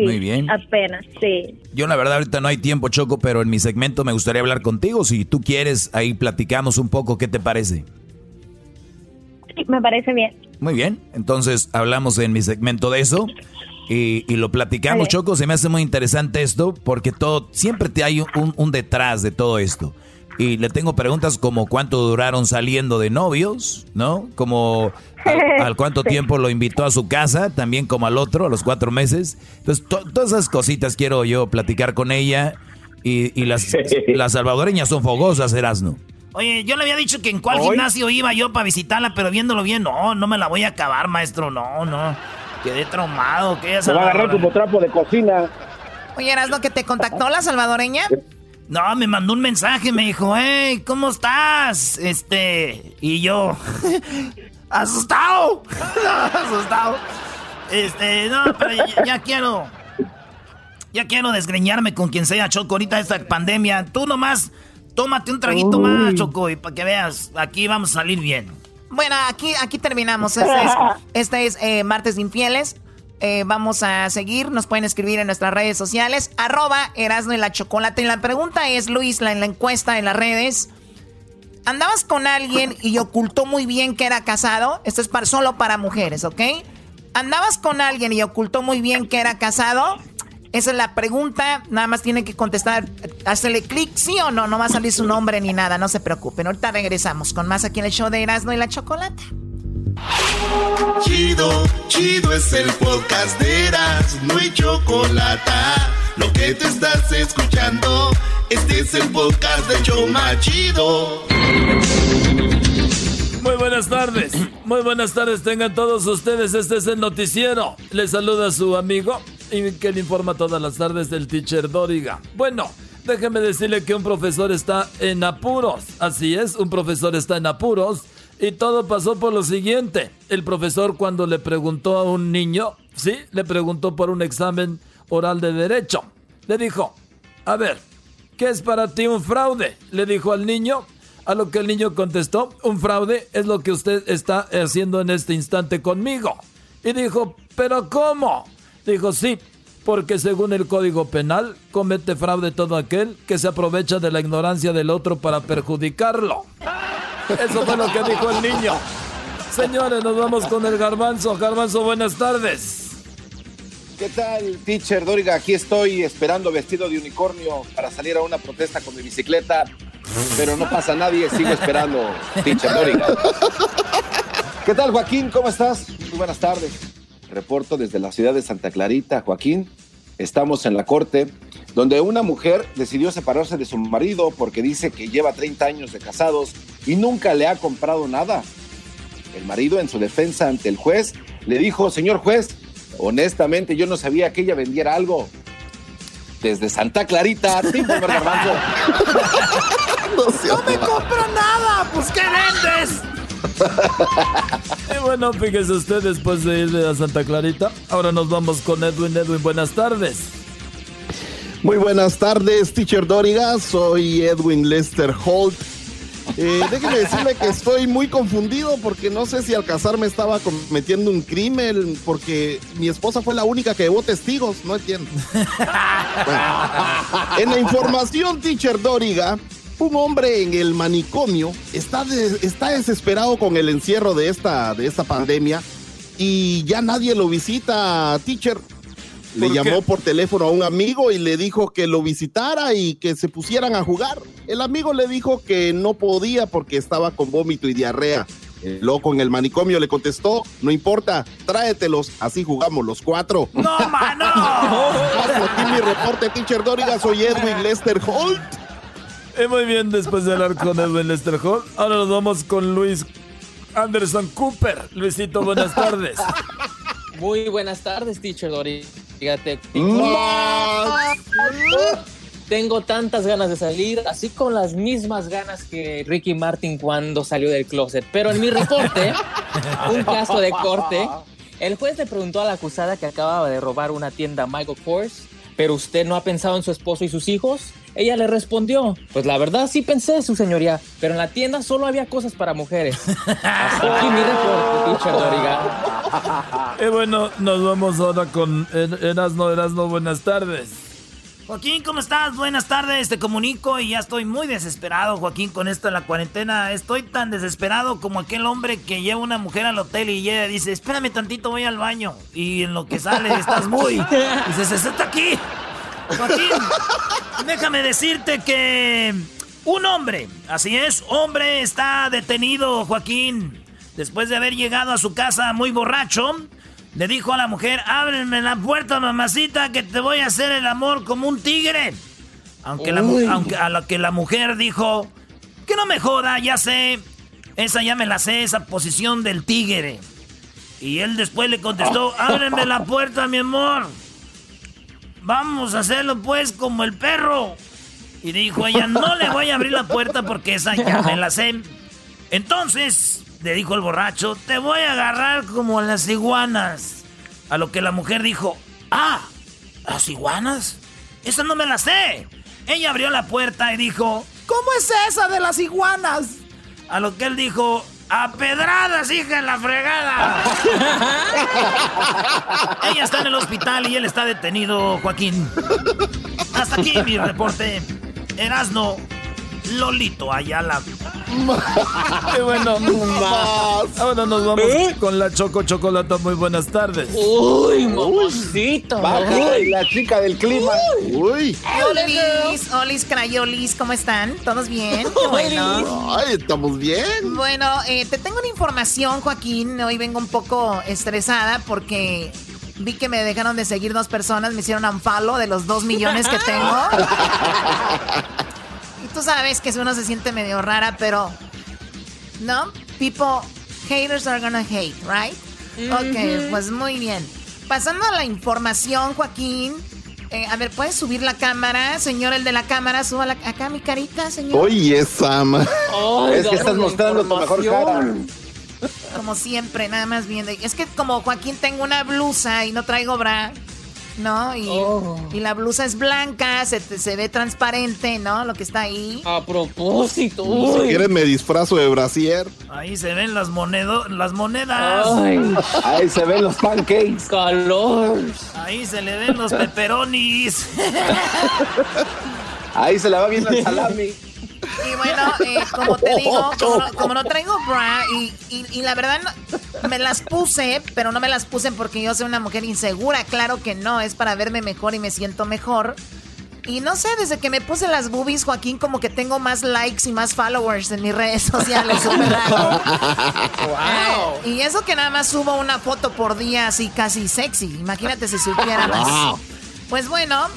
Muy bien. Apenas, sí.
Yo la verdad ahorita no hay tiempo, Choco, pero en mi segmento me gustaría hablar contigo. Si tú quieres, ahí platicamos un poco. ¿Qué te parece?
Sí, me parece bien.
Muy bien. Entonces hablamos en mi segmento de eso. Y, lo platicamos, Choco. Se me hace muy interesante esto porque todo siempre te hay un, un detrás de todo esto. Y le tengo preguntas como cuánto duraron saliendo de novios, ¿no? Como al, cuánto tiempo lo invitó a su casa, también como al otro, a los cuatro meses. Entonces, todas esas cositas quiero yo platicar con ella. Y, las, las salvadoreñas son fogosas, Erasno.
Oye, yo le había dicho que en cuál gimnasio iba yo para visitarla, pero viéndolo bien, no, no me la voy a acabar, maestro, no, no. Quedé traumado, que
ella va a agarrar como trapo de cocina.
Oye, Erasno, que te contactó la salvadoreña.
No, me mandó un mensaje, me dijo, hey, ¿cómo estás? Este, y yo, asustado, asustado. Este, no, pero ya, quiero, ya quiero desgreñarme con quien sea, Choco, ahorita esta pandemia. Tú nomás, tómate un traguito más, Choco, y para que veas, aquí vamos a salir bien.
Bueno, aquí, aquí terminamos. Este es, este es eh, Martes Infieles. Eh, vamos a seguir, nos pueden escribir en nuestras redes sociales, arroba Erasno y la Chocolate. Y la pregunta es, Luis, la, en la encuesta en las redes, ¿andabas con alguien y ocultó muy bien que era casado? Esto es para, solo para mujeres, ¿ok? ¿Andabas con alguien y ocultó muy bien que era casado? Esa es la pregunta, nada más tiene que contestar, hacerle clic, sí o no, no va a salir su nombre ni nada, no se preocupen. Ahorita regresamos con más aquí en el show de Erasno y la Chocolate.
Chido, chido es el podcast de Eras, no hay chocolate. Lo que te estás escuchando, este es el podcast de Choma Chido.
Muy buenas tardes, muy buenas tardes tengan todos ustedes, este es el noticiero. Les saluda su amigo y que le informa todas las tardes del teacher Doriga. Bueno, déjeme decirle que un profesor está en apuros. Así es, un profesor está en apuros. Y todo pasó por lo siguiente. El profesor cuando le preguntó a un niño, sí, le preguntó por un examen oral de derecho. Le dijo, a ver, ¿qué es para ti un fraude? Le dijo al niño. A lo que el niño contestó, un fraude es lo que usted está haciendo en este instante conmigo. Y dijo, ¿pero cómo? Dijo, sí, porque según el Código Penal, comete fraude todo aquel que se aprovecha de la ignorancia del otro para perjudicarlo. Eso fue lo que dijo el niño. Señores, nos vamos con el garbanzo. Garbanzo, buenas tardes.
¿Qué tal, teacher Doriga? Aquí estoy esperando vestido de unicornio para salir a una protesta con mi bicicleta, pero no pasa nadie, sigo esperando, teacher Doriga. ¿Qué tal, Joaquín? ¿Cómo estás? Muy buenas tardes. Reporto desde la ciudad de Santa Clarita, Joaquín. Estamos en la corte donde una mujer decidió separarse de su marido porque dice que lleva 30 años de casados y nunca le ha comprado nada. El marido en su defensa ante el juez le dijo, señor juez, honestamente yo no sabía que ella vendiera algo. Desde Santa Clarita, Tim no,
no me compro nada, pues ¿qué vendes?
y bueno, fíjese usted, después de ir a Santa Clarita, ahora nos vamos con Edwin. Edwin, buenas tardes.
Muy buenas tardes, teacher Doriga. Soy Edwin Lester Holt. Eh, déjeme decirle que estoy muy confundido porque no sé si al casarme estaba cometiendo un crimen porque mi esposa fue la única que llevó testigos, no entiendo. en la información, teacher Doriga, un hombre en el manicomio está, está desesperado con el encierro de esta, de esta pandemia y ya nadie lo visita, teacher. Le llamó por teléfono a un amigo y le dijo que lo visitara y que se pusieran a jugar. El amigo le dijo que no podía porque estaba con vómito y diarrea. El loco en el manicomio le contestó, no importa, tráetelos, así jugamos los cuatro.
¡No, mano!
Aquí mi reporte, teacher Doriga, soy Edwin Lester Holt.
Eh, muy bien, después de hablar con Edwin Lester Hall, ahora nos vamos con Luis Anderson Cooper. Luisito, buenas tardes.
Muy buenas tardes, teacher Dory. Fíjate. Tengo tantas ganas de salir, así con las mismas ganas que Ricky Martin cuando salió del closet. Pero en mi reporte, un caso de corte, el juez le preguntó a la acusada que acababa de robar una tienda Michael Kors, pero usted no ha pensado en su esposo y sus hijos. Ella le respondió, pues la verdad sí pensé, su señoría, pero en la tienda solo había cosas para mujeres. Hasta aquí mi reporte, teacher Doriga.
Y bueno, nos vamos ahora con Erasno, Erasno, buenas tardes.
Joaquín, ¿cómo estás? Buenas tardes, te comunico y ya estoy muy desesperado, Joaquín, con esto de la cuarentena. Estoy tan desesperado como aquel hombre que lleva una mujer al hotel y ella dice, espérame tantito, voy al baño. Y en lo que sale estás muy... Y dice, se está aquí. Joaquín, déjame decirte que un hombre, así es, hombre está detenido, Joaquín. Después de haber llegado a su casa muy borracho, le dijo a la mujer, ábreme la puerta, mamacita, que te voy a hacer el amor como un tigre. Aunque, aunque a lo que la mujer dijo, que no me joda, ya sé, esa ya me la sé, esa posición del tigre. Y él después le contestó, ábreme la puerta, mi amor. Vamos a hacerlo pues como el perro. Y dijo ella, no le voy a abrir la puerta porque esa ya me la sé. Entonces, le dijo el borracho, te voy a agarrar como las iguanas. A lo que la mujer dijo, ah, ¿las iguanas? Esa no me la sé. Ella abrió la puerta y dijo, ¿cómo es esa de las iguanas? A lo que él dijo, ¡A pedradas, hija, en la fregada! Ella está en el hospital y él está detenido, Joaquín. Hasta aquí mi reporte. Erasno Lolito Ayala.
Qué bueno. Más. Ahora nos vamos ¿Eh? con la Choco Chocolata. Muy buenas tardes.
Uy, mamacita.
la chica del clima.
Uy. Olis, Olis, Crayolis, ¿cómo están? ¿Todos bien? Qué
bueno. Ay, estamos bien.
Bueno, eh, te tengo una información, Joaquín. Hoy vengo un poco estresada porque vi que me dejaron de seguir dos personas, me hicieron un follow de los dos millones que tengo. tú sabes que uno se siente medio rara, pero. ¿No? People, haters are gonna hate, right? Ok, pues muy bien. Pasando a la información, Joaquín. Eh, a ver, ¿puedes subir la cámara? Señor, el de la cámara, suba acá mi carita, señor.
Oye, Sam.
es que estás mostrando tu mejor cara.
Como siempre, nada más viendo. Es que como Joaquín tengo una blusa y no traigo bra. ¿No? Y, oh. y, la blusa es blanca, se, se, ve transparente, ¿no? Lo que está ahí.
A propósito.
Si quieres me disfrazo de brasier.
Ahí se ven las, monedas las monedas.
Ahí se ven los pancakes.
Calor.
Ahí se le ven los peperonis.
Ahí se le va viendo el salami.
Y bueno, eh, como te digo, como no, traigo bra y, y, la verdad me las puse, pero no me las puse porque yo soy una mujer insegura. Claro que no, es para verme mejor y me siento mejor. Y no sé, desde que me puse las boobies, Joaquín, como que tengo más likes y más followers en mis redes sociales. wow. Eh, y eso que nada más subo una foto por día así casi sexy. Imagínate si supiera más. Pues bueno,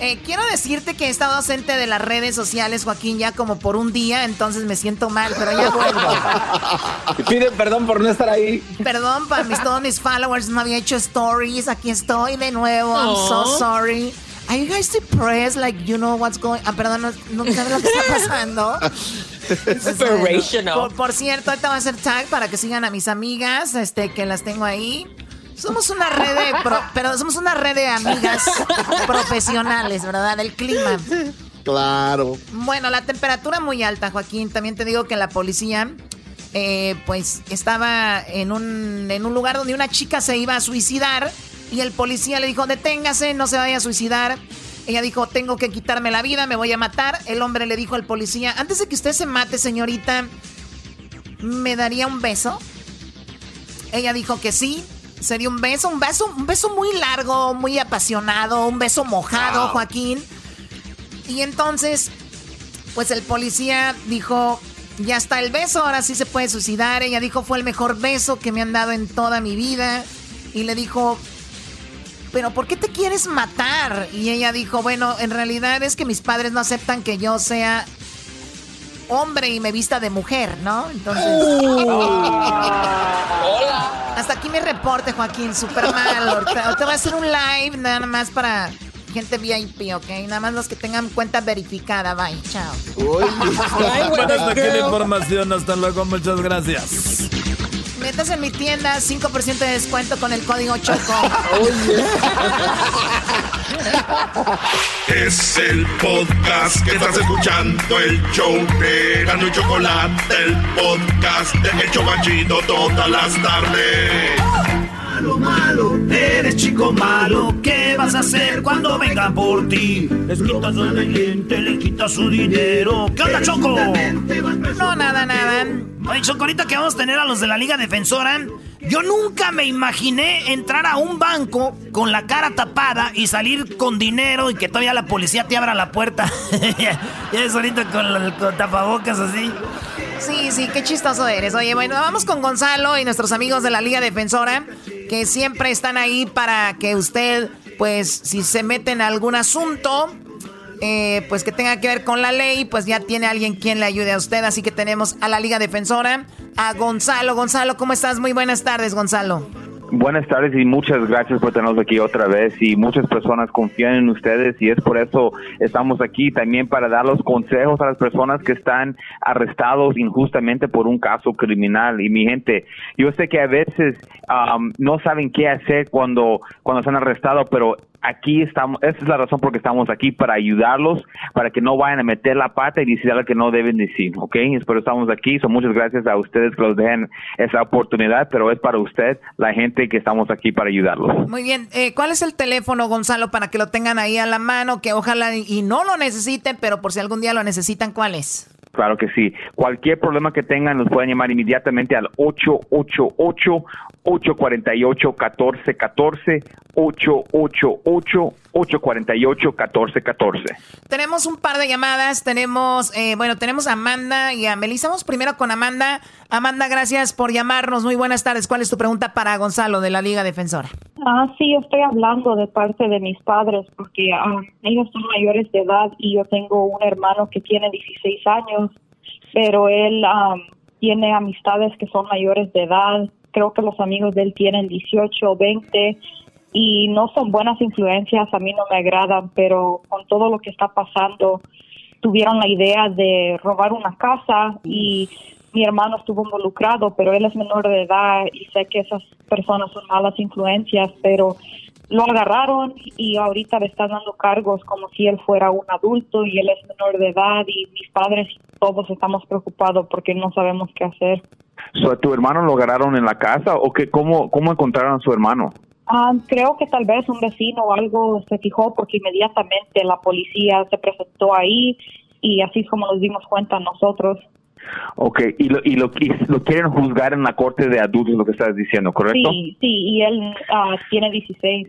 eh, quiero decirte que he estado ausente de las redes sociales, Joaquín, ya como por un día, entonces me siento mal, pero ya vuelvo.
Pide perdón por no estar ahí.
Perdón para mis, todos mis followers, no había hecho stories, aquí estoy de nuevo, I'm so sorry. Are you guys depressed? Like, you know what's going Ah, perdón, no, no sabes lo que está pasando.
Inspirational.
Por, por, cierto, ahorita voy a hacer tag para que sigan a mis amigas, este, que las tengo ahí. Somos una red de, pero somos una red de amigas profesionales, ¿verdad? Del clima.
Claro.
Bueno, la temperatura muy alta, Joaquín. También te digo que la policía, eh, pues, estaba en un, en un lugar donde una chica se iba a suicidar y el policía le dijo, deténgase, no se vaya a suicidar. Ella dijo, tengo que quitarme la vida, me voy a matar. El hombre le dijo al policía, antes de que usted se mate, señorita, ¿me daría un beso? Ella dijo que sí. Sería un beso, un beso, un beso muy largo, muy apasionado, un beso mojado, Joaquín. Y entonces, pues el policía dijo, ya está el beso, ahora sí se puede suicidar. Ella dijo, fue el mejor beso que me han dado en toda mi vida. Y le dijo, pero ¿por qué te quieres matar? Y ella dijo, bueno, en realidad es que mis padres no aceptan que yo sea hombre y me vista de mujer, ¿no? Entonces. Hola. Hasta aquí mi reporte, Joaquín, súper mal. Te voy a hacer un live nada más para gente VIP, ¿ok? Nada más los que tengan cuenta verificada. Bye, chao.
Uy, bueno, hasta aquí la información. Hasta luego, muchas gracias.
Metas en mi tienda 5% de descuento con el código CHOCO.
es el podcast que estás escuchando, el show de Gano y Chocolate, el podcast de El Chocachito todas las tardes
malo, malo, eres chico malo. ¿Qué vas a hacer cuando vengan por ti? Les quitas su cliente, les quitas su dinero. ¿Qué onda, Choco?
No, nada, nada.
Oye, Choco, ahorita que vamos a tener a los de la Liga Defensora, yo nunca me imaginé entrar a un banco con la cara tapada y salir con dinero y que todavía la policía te abra la puerta. ya es ahorita con, con tapabocas así.
Sí, sí, qué chistoso eres. Oye, bueno, vamos con Gonzalo y nuestros amigos de la Liga Defensora, que siempre están ahí para que usted, pues, si se mete en algún asunto, eh, pues que tenga que ver con la ley, pues ya tiene alguien quien le ayude a usted. Así que tenemos a la Liga Defensora, a Gonzalo. Gonzalo, ¿cómo estás? Muy buenas tardes, Gonzalo.
Buenas tardes y muchas gracias por tenernos aquí otra vez y muchas personas confían en ustedes y es por eso estamos aquí también para dar los consejos a las personas que están arrestados injustamente por un caso criminal y mi gente, yo sé que a veces um, no saben qué hacer cuando cuando están arrestados, pero aquí estamos, esa es la razón por que estamos aquí, para ayudarlos, para que no vayan a meter la pata y decir algo que no deben decir, ¿ok? Es por eso estamos aquí, son muchas gracias a ustedes que nos den esa oportunidad, pero es para usted, la gente que estamos aquí para ayudarlos.
Muy bien, eh, ¿cuál es el teléfono, Gonzalo, para que lo tengan ahí a la mano, que ojalá y no lo necesiten, pero por si algún día lo necesitan, ¿cuál es?
Claro que sí. Cualquier problema que tengan nos pueden llamar inmediatamente al 888 848-1414, 888-848-1414.
Tenemos un par de llamadas, tenemos, eh, bueno, tenemos a Amanda y a Melissa. Vamos primero con Amanda. Amanda, gracias por llamarnos. Muy buenas tardes. ¿Cuál es tu pregunta para Gonzalo de la Liga Defensora?
Ah, sí, yo estoy hablando de parte de mis padres porque ah, ellos son mayores de edad y yo tengo un hermano que tiene 16 años, pero él ah, tiene amistades que son mayores de edad creo que los amigos de él tienen 18 o 20 y no son buenas influencias, a mí no me agradan, pero con todo lo que está pasando, tuvieron la idea de robar una casa y mi hermano estuvo involucrado, pero él es menor de edad y sé que esas personas son malas influencias, pero lo agarraron y ahorita le están dando cargos como si él fuera un adulto y él es menor de edad y mis padres todos estamos preocupados porque no sabemos qué hacer.
So, ¿Tu hermano lo agarraron en la casa o qué, cómo, cómo encontraron a su hermano?
Ah, creo que tal vez un vecino o algo se fijó porque inmediatamente la policía se presentó ahí y así es como nos dimos cuenta nosotros.
Ok, y lo, y lo, lo quieren juzgar en la corte de adultos, lo que estás diciendo, ¿correcto?
Sí, sí, y él uh, tiene 16.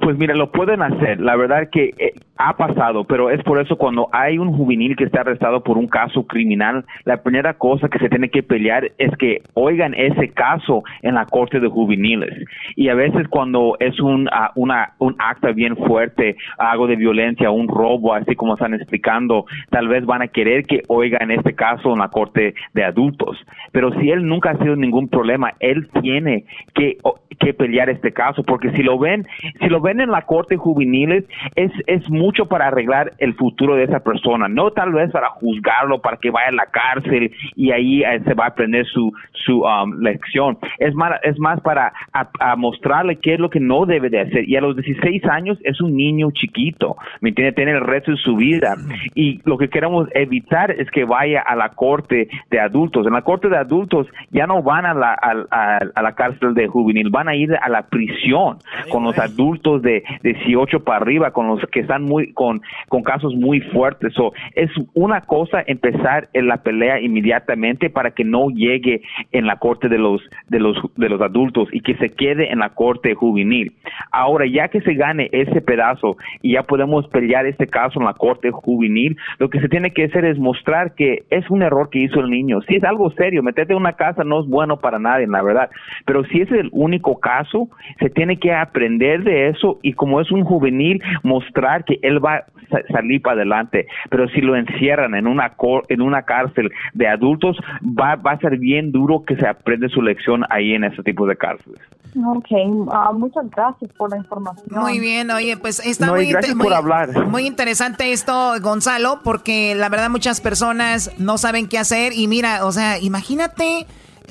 Pues mira, lo pueden hacer. La verdad que eh, ha pasado, pero es por eso cuando hay un juvenil que está arrestado por un caso criminal, la primera cosa que se tiene que pelear es que oigan ese caso en la corte de juveniles. Y a veces cuando es un, uh, un acta bien fuerte, algo de violencia, un robo, así como están explicando, tal vez van a querer que oigan este caso en la corte de adultos. Pero si él nunca ha sido ningún problema, él tiene que, que pelear este caso, porque si lo ven, si lo ven en la corte juveniles, es, es mucho para arreglar el futuro de esa persona, no tal vez para juzgarlo, para que vaya a la cárcel y ahí eh, se va a aprender su, su um, lección. Es más, es más para a, mostrarle qué es lo que no debe de hacer. Y a los 16 años es un niño chiquito, ¿me entiende? Tiene el resto de su vida. Y lo que queremos evitar es que vaya a la corte de adultos. En la corte de adultos ya no van a la, a, a la cárcel de juvenil, van a ir a la prisión con los adultos de 18 para arriba, con los que están muy con, con casos muy fuertes. So, es una cosa empezar en la pelea inmediatamente para que no llegue en la corte de los de los de los adultos y que se quede en la corte juvenil. Ahora, ya que se gane ese pedazo y ya podemos pelear este caso en la corte juvenil, lo que se tiene que hacer es mostrar que es un error que hizo el niño. Si es algo serio, meterte en una casa no es bueno para nadie, la verdad. Pero si es el único caso, se tiene que aprender de eso y como es un juvenil, mostrar que él va a salir para adelante. Pero si lo encierran en una, en una cárcel de adultos, va, va a ser bien duro que se aprende su lección ahí en ese tipo de cárceles.
Ok, uh, muchas gracias por la información.
Muy bien, oye, pues está muy,
por hablar.
muy interesante esto, Gonzalo, porque la verdad muchas personas no saben qué hacer y mira, o sea, imagínate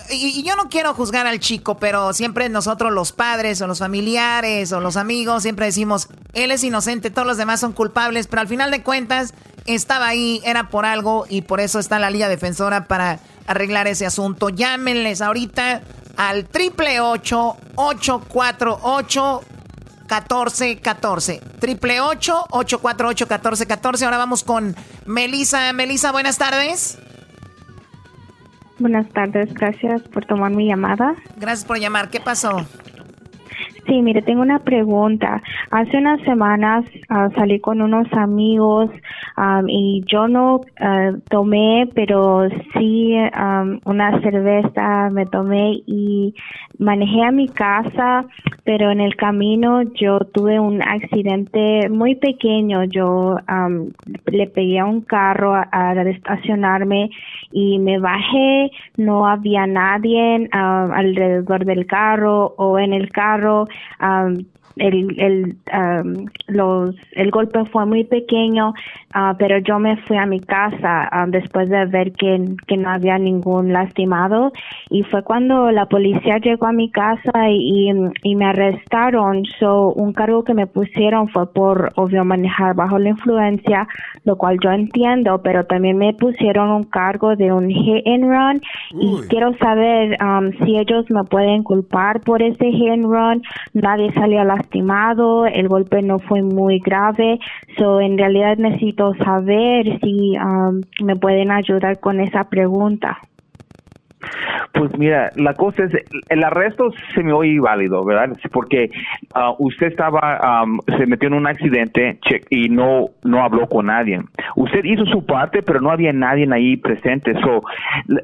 y, yo no quiero juzgar al chico, pero siempre nosotros los padres o los familiares o los amigos siempre decimos, él es inocente, todos los demás son culpables, pero al final de cuentas estaba ahí, era por algo y por eso está la Liga Defensora para arreglar ese asunto. Llámenles ahorita al triple ocho ocho cuatro ocho 1414. Triple ocho ocho cuatro ocho catorce catorce. Ahora vamos con Melisa. Melisa, buenas tardes.
Buenas tardes, gracias por tomar mi llamada.
Gracias por llamar, ¿qué pasó?
Sí, mire, tengo una pregunta. Hace unas semanas ah, salí con unos amigos y yo no uh, tomé, pero sí una cerveza me tomé y manejé a mi casa, pero en el camino yo tuve un accidente muy pequeño. Yo le pegué a un carro al estacionarme y me bajé, no había nadie alrededor del carro o en el carro el, el, los, el golpe fue muy pequeño, ah, pero yo me fui a mi casa ah, después de ver que, que, no había ningún lastimado. Y fue cuando la policía llegó a mi casa y, y, me arrestaron. So, un cargo que me pusieron fue por, obvio, manejar bajo la influencia, lo cual yo entiendo, pero también me pusieron un cargo de un hit and run. Y quiero saber si ellos me pueden culpar por ese hit and run. Nadie salió lastimado, el golpe no fue muy grave, so en realidad necesito saber si um, me pueden ayudar con esa pregunta.
Pues mira, la cosa es, el arresto se me oye válido, ¿verdad? Porque uh, usted estaba, um, se metió en un accidente y no, no habló con nadie. Usted hizo su parte, pero no había nadie ahí presente. So,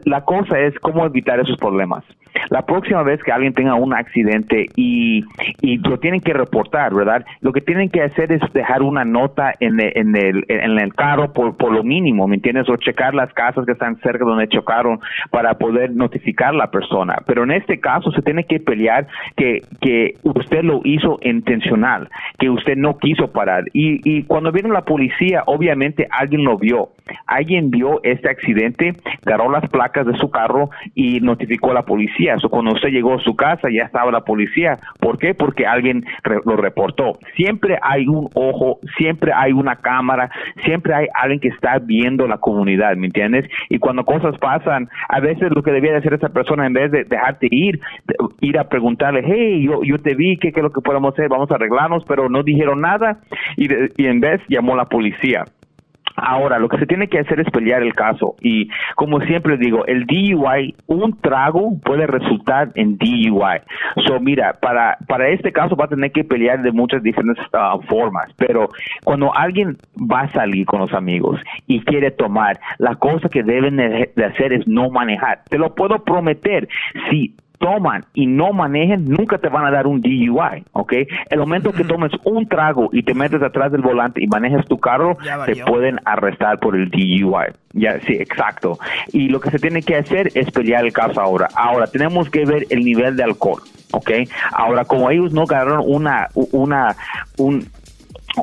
la cosa es cómo evitar esos problemas. La próxima vez que alguien tenga un accidente y, y lo tienen que reportar, ¿verdad? Lo que tienen que hacer es dejar una nota en el, en el, en el carro por, por lo mínimo, ¿me entiendes? O checar las casas que están cerca donde chocaron para poder notificar a la persona. Pero en este caso se tiene que pelear que, que usted lo hizo intencional, que usted no quiso parar. Y, y cuando vino la policía, obviamente alguien lo vio. Alguien vio este accidente, agarró las placas de su carro y notificó a la policía. So, cuando usted llegó a su casa ya estaba la policía. ¿Por qué? Porque alguien lo reportó. Siempre hay un ojo, siempre hay una cámara, siempre hay alguien que está viendo la comunidad, ¿me entiendes? Y cuando cosas pasan, a veces lo que debía hacer esa persona en vez de dejarte ir, ir a preguntarle, hey, yo, yo te vi, ¿qué, ¿qué es lo que podemos hacer? Vamos a arreglarnos, pero no dijeron nada y, y en vez llamó la policía. Ahora, lo que se tiene que hacer es pelear el caso y como siempre digo, el DUI, un trago puede resultar en DUI. So, mira, para, para este caso va a tener que pelear de muchas diferentes ah, formas, pero cuando alguien va a salir con los amigos y quiere tomar, la cosa que deben de hacer es no manejar. Te lo puedo prometer. Si toman y no manejen, nunca te van a dar un DUI, ¿ok? El momento que tomes un trago y te metes atrás del volante y manejes tu carro, te pueden arrestar por el DUI. Ya, sí, exacto. Y lo que se tiene que hacer es pelear el caso ahora. Ahora, tenemos que ver el nivel de alcohol, ¿ok? Ahora, como ellos no ganaron una, una, un,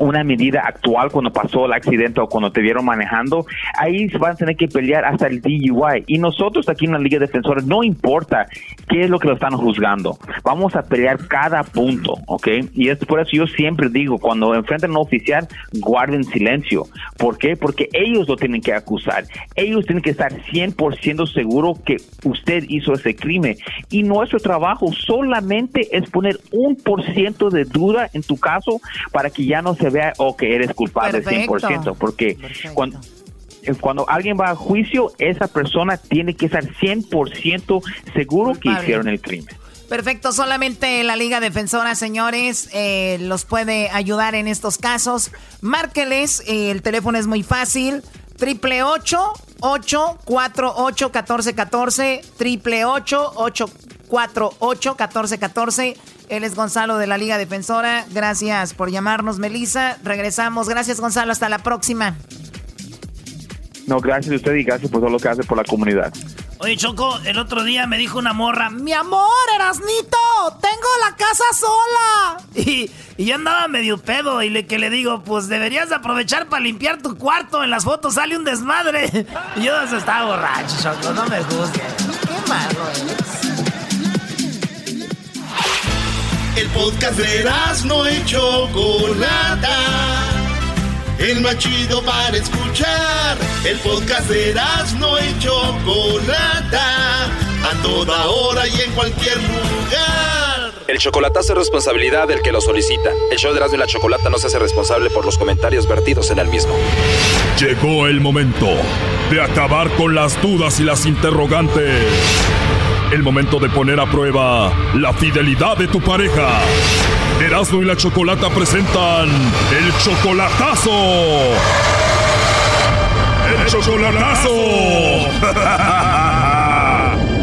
una medida actual cuando pasó el accidente o cuando te vieron manejando, ahí van a tener que pelear hasta el DUI. Y nosotros aquí en la Liga Defensora, no importa qué es lo que lo están juzgando, vamos a pelear cada punto, ¿ok? Y es por eso yo siempre digo, cuando enfrentan a un oficial, guarden silencio. ¿Por qué? Porque ellos lo tienen que acusar. Ellos tienen que estar 100% seguros que usted hizo ese crimen. Y nuestro trabajo solamente es poner un por ciento de duda en tu caso para que ya no se vea o que eres culpable 100%, porque cuando cuando alguien va a juicio, esa persona tiene que estar 100% seguro que hicieron el crimen.
Perfecto, solamente la Liga Defensora, señores, eh, los puede ayudar en estos casos. Márqueles, eh, el teléfono es muy fácil. Triple 848 1414 triple 848 1414 él es Gonzalo de la Liga Defensora. Gracias por llamarnos, Melissa. Regresamos. Gracias, Gonzalo. Hasta la próxima.
No, gracias a usted y gracias por todo lo que hace por la comunidad.
Oye, Choco, el otro día me dijo una morra, mi amor, Erasnito, tengo la casa sola. Y, y yo andaba medio pedo y le, que le digo, pues deberías aprovechar para limpiar tu cuarto. En las fotos sale un desmadre. Y yo estaba borracho, Choco, no me juzgues. Qué malo eres.
El podcast de no y Chocolata. El más chido para escuchar. El podcast de no y Chocolata. A toda hora y en cualquier lugar.
El chocolatazo es responsabilidad del que lo solicita. El show de Erasmo y la Chocolata no se hace responsable por los comentarios vertidos en el mismo.
Llegó el momento de acabar con las dudas y las interrogantes el momento de poner a prueba la fidelidad de tu pareja. Erasmo y la Chocolata presentan el chocolatazo. El chocolatazo.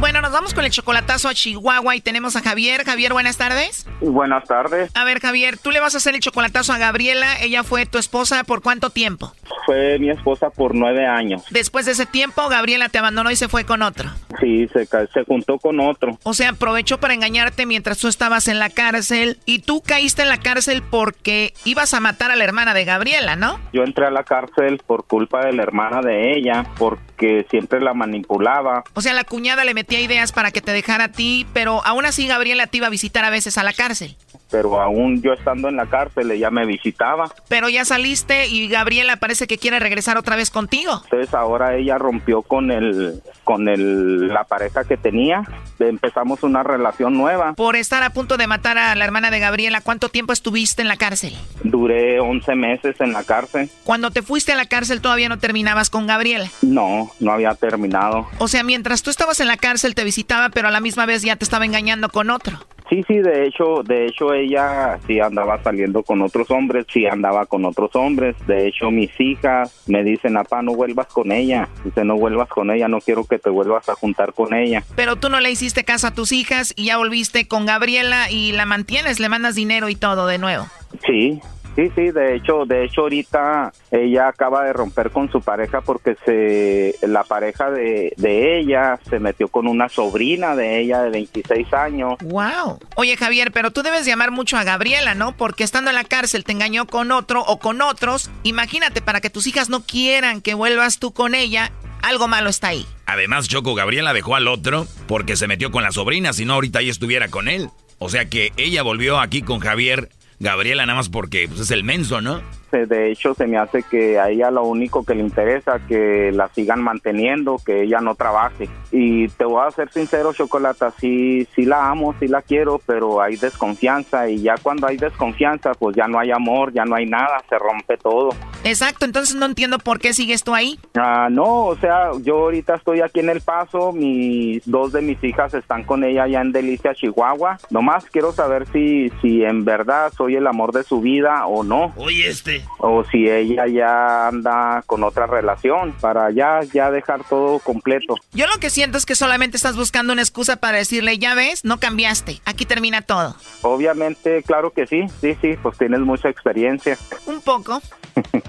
Bueno, nos vamos con el chocolatazo a Chihuahua y tenemos a Javier. Javier, buenas tardes.
Buenas tardes.
A ver, Javier, tú le vas a hacer el chocolatazo a Gabriela. Ella fue tu esposa por cuánto tiempo?
Fue mi esposa por nueve años.
Después de ese tiempo, Gabriela te abandonó y se fue con otro.
Sí, se, se juntó con otro.
O sea, aprovechó para engañarte mientras tú estabas en la cárcel y tú caíste en la cárcel porque ibas a matar a la hermana de Gabriela, ¿no?
Yo entré a la cárcel por culpa de la hermana de ella, porque siempre la manipulaba.
O sea, la cuñada le metía ideas para que te dejara a ti, pero aún así Gabriela te iba a visitar a veces a la cárcel.
Pero aún yo estando en la cárcel, ella me visitaba.
Pero ya saliste y Gabriela parece que quiere regresar otra vez contigo.
Entonces ahora ella rompió con el, con el, la pareja que tenía. Empezamos una relación nueva.
Por estar a punto de matar a la hermana de Gabriela, ¿cuánto tiempo estuviste en la cárcel?
Duré 11 meses en la cárcel.
Cuando te fuiste a la cárcel todavía no terminabas con Gabriela.
No, no había terminado.
O sea, mientras tú estabas en la cárcel te visitaba, pero a la misma vez ya te estaba engañando con otro.
Sí, sí, de hecho, de hecho ella sí andaba saliendo con otros hombres, sí andaba con otros hombres. De hecho, mis hijas me dicen, "Papá, no vuelvas con ella." Dice, "No vuelvas con ella, no quiero que te vuelvas a juntar con ella."
Pero tú no le hiciste caso a tus hijas y ya volviste con Gabriela y la mantienes, le mandas dinero y todo de nuevo.
Sí, Sí, sí, de hecho, de hecho ahorita ella acaba de romper con su pareja porque se la pareja de, de ella se metió con una sobrina de ella de 26 años.
Wow. Oye, Javier, pero tú debes llamar mucho a Gabriela, ¿no? Porque estando en la cárcel te engañó con otro o con otros. Imagínate para que tus hijas no quieran que vuelvas tú con ella, algo malo está ahí.
Además, Choco, Gabriela dejó al otro porque se metió con la sobrina, si no ahorita ella estuviera con él. O sea que ella volvió aquí con Javier Gabriela nada más porque pues, es el menso, ¿no?
De hecho se me hace que a ella lo único que le interesa que la sigan manteniendo, que ella no trabaje. Y te voy a ser sincero, Chocolata, sí, sí la amo, sí la quiero, pero hay desconfianza y ya cuando hay desconfianza, pues ya no hay amor, ya no hay nada, se rompe todo.
Exacto, entonces no entiendo por qué sigues tú ahí.
Ah, no, o sea, yo ahorita estoy aquí en El Paso, mis dos de mis hijas están con ella allá en Delicia, Chihuahua. Nomás quiero saber si, si en verdad soy el amor de su vida o no.
Oye, este.
O si ella ya anda con otra relación para ya, ya dejar todo completo.
Yo lo que siento es que solamente estás buscando una excusa para decirle, ya ves, no cambiaste, aquí termina todo.
Obviamente, claro que sí, sí, sí, pues tienes mucha experiencia.
Un poco.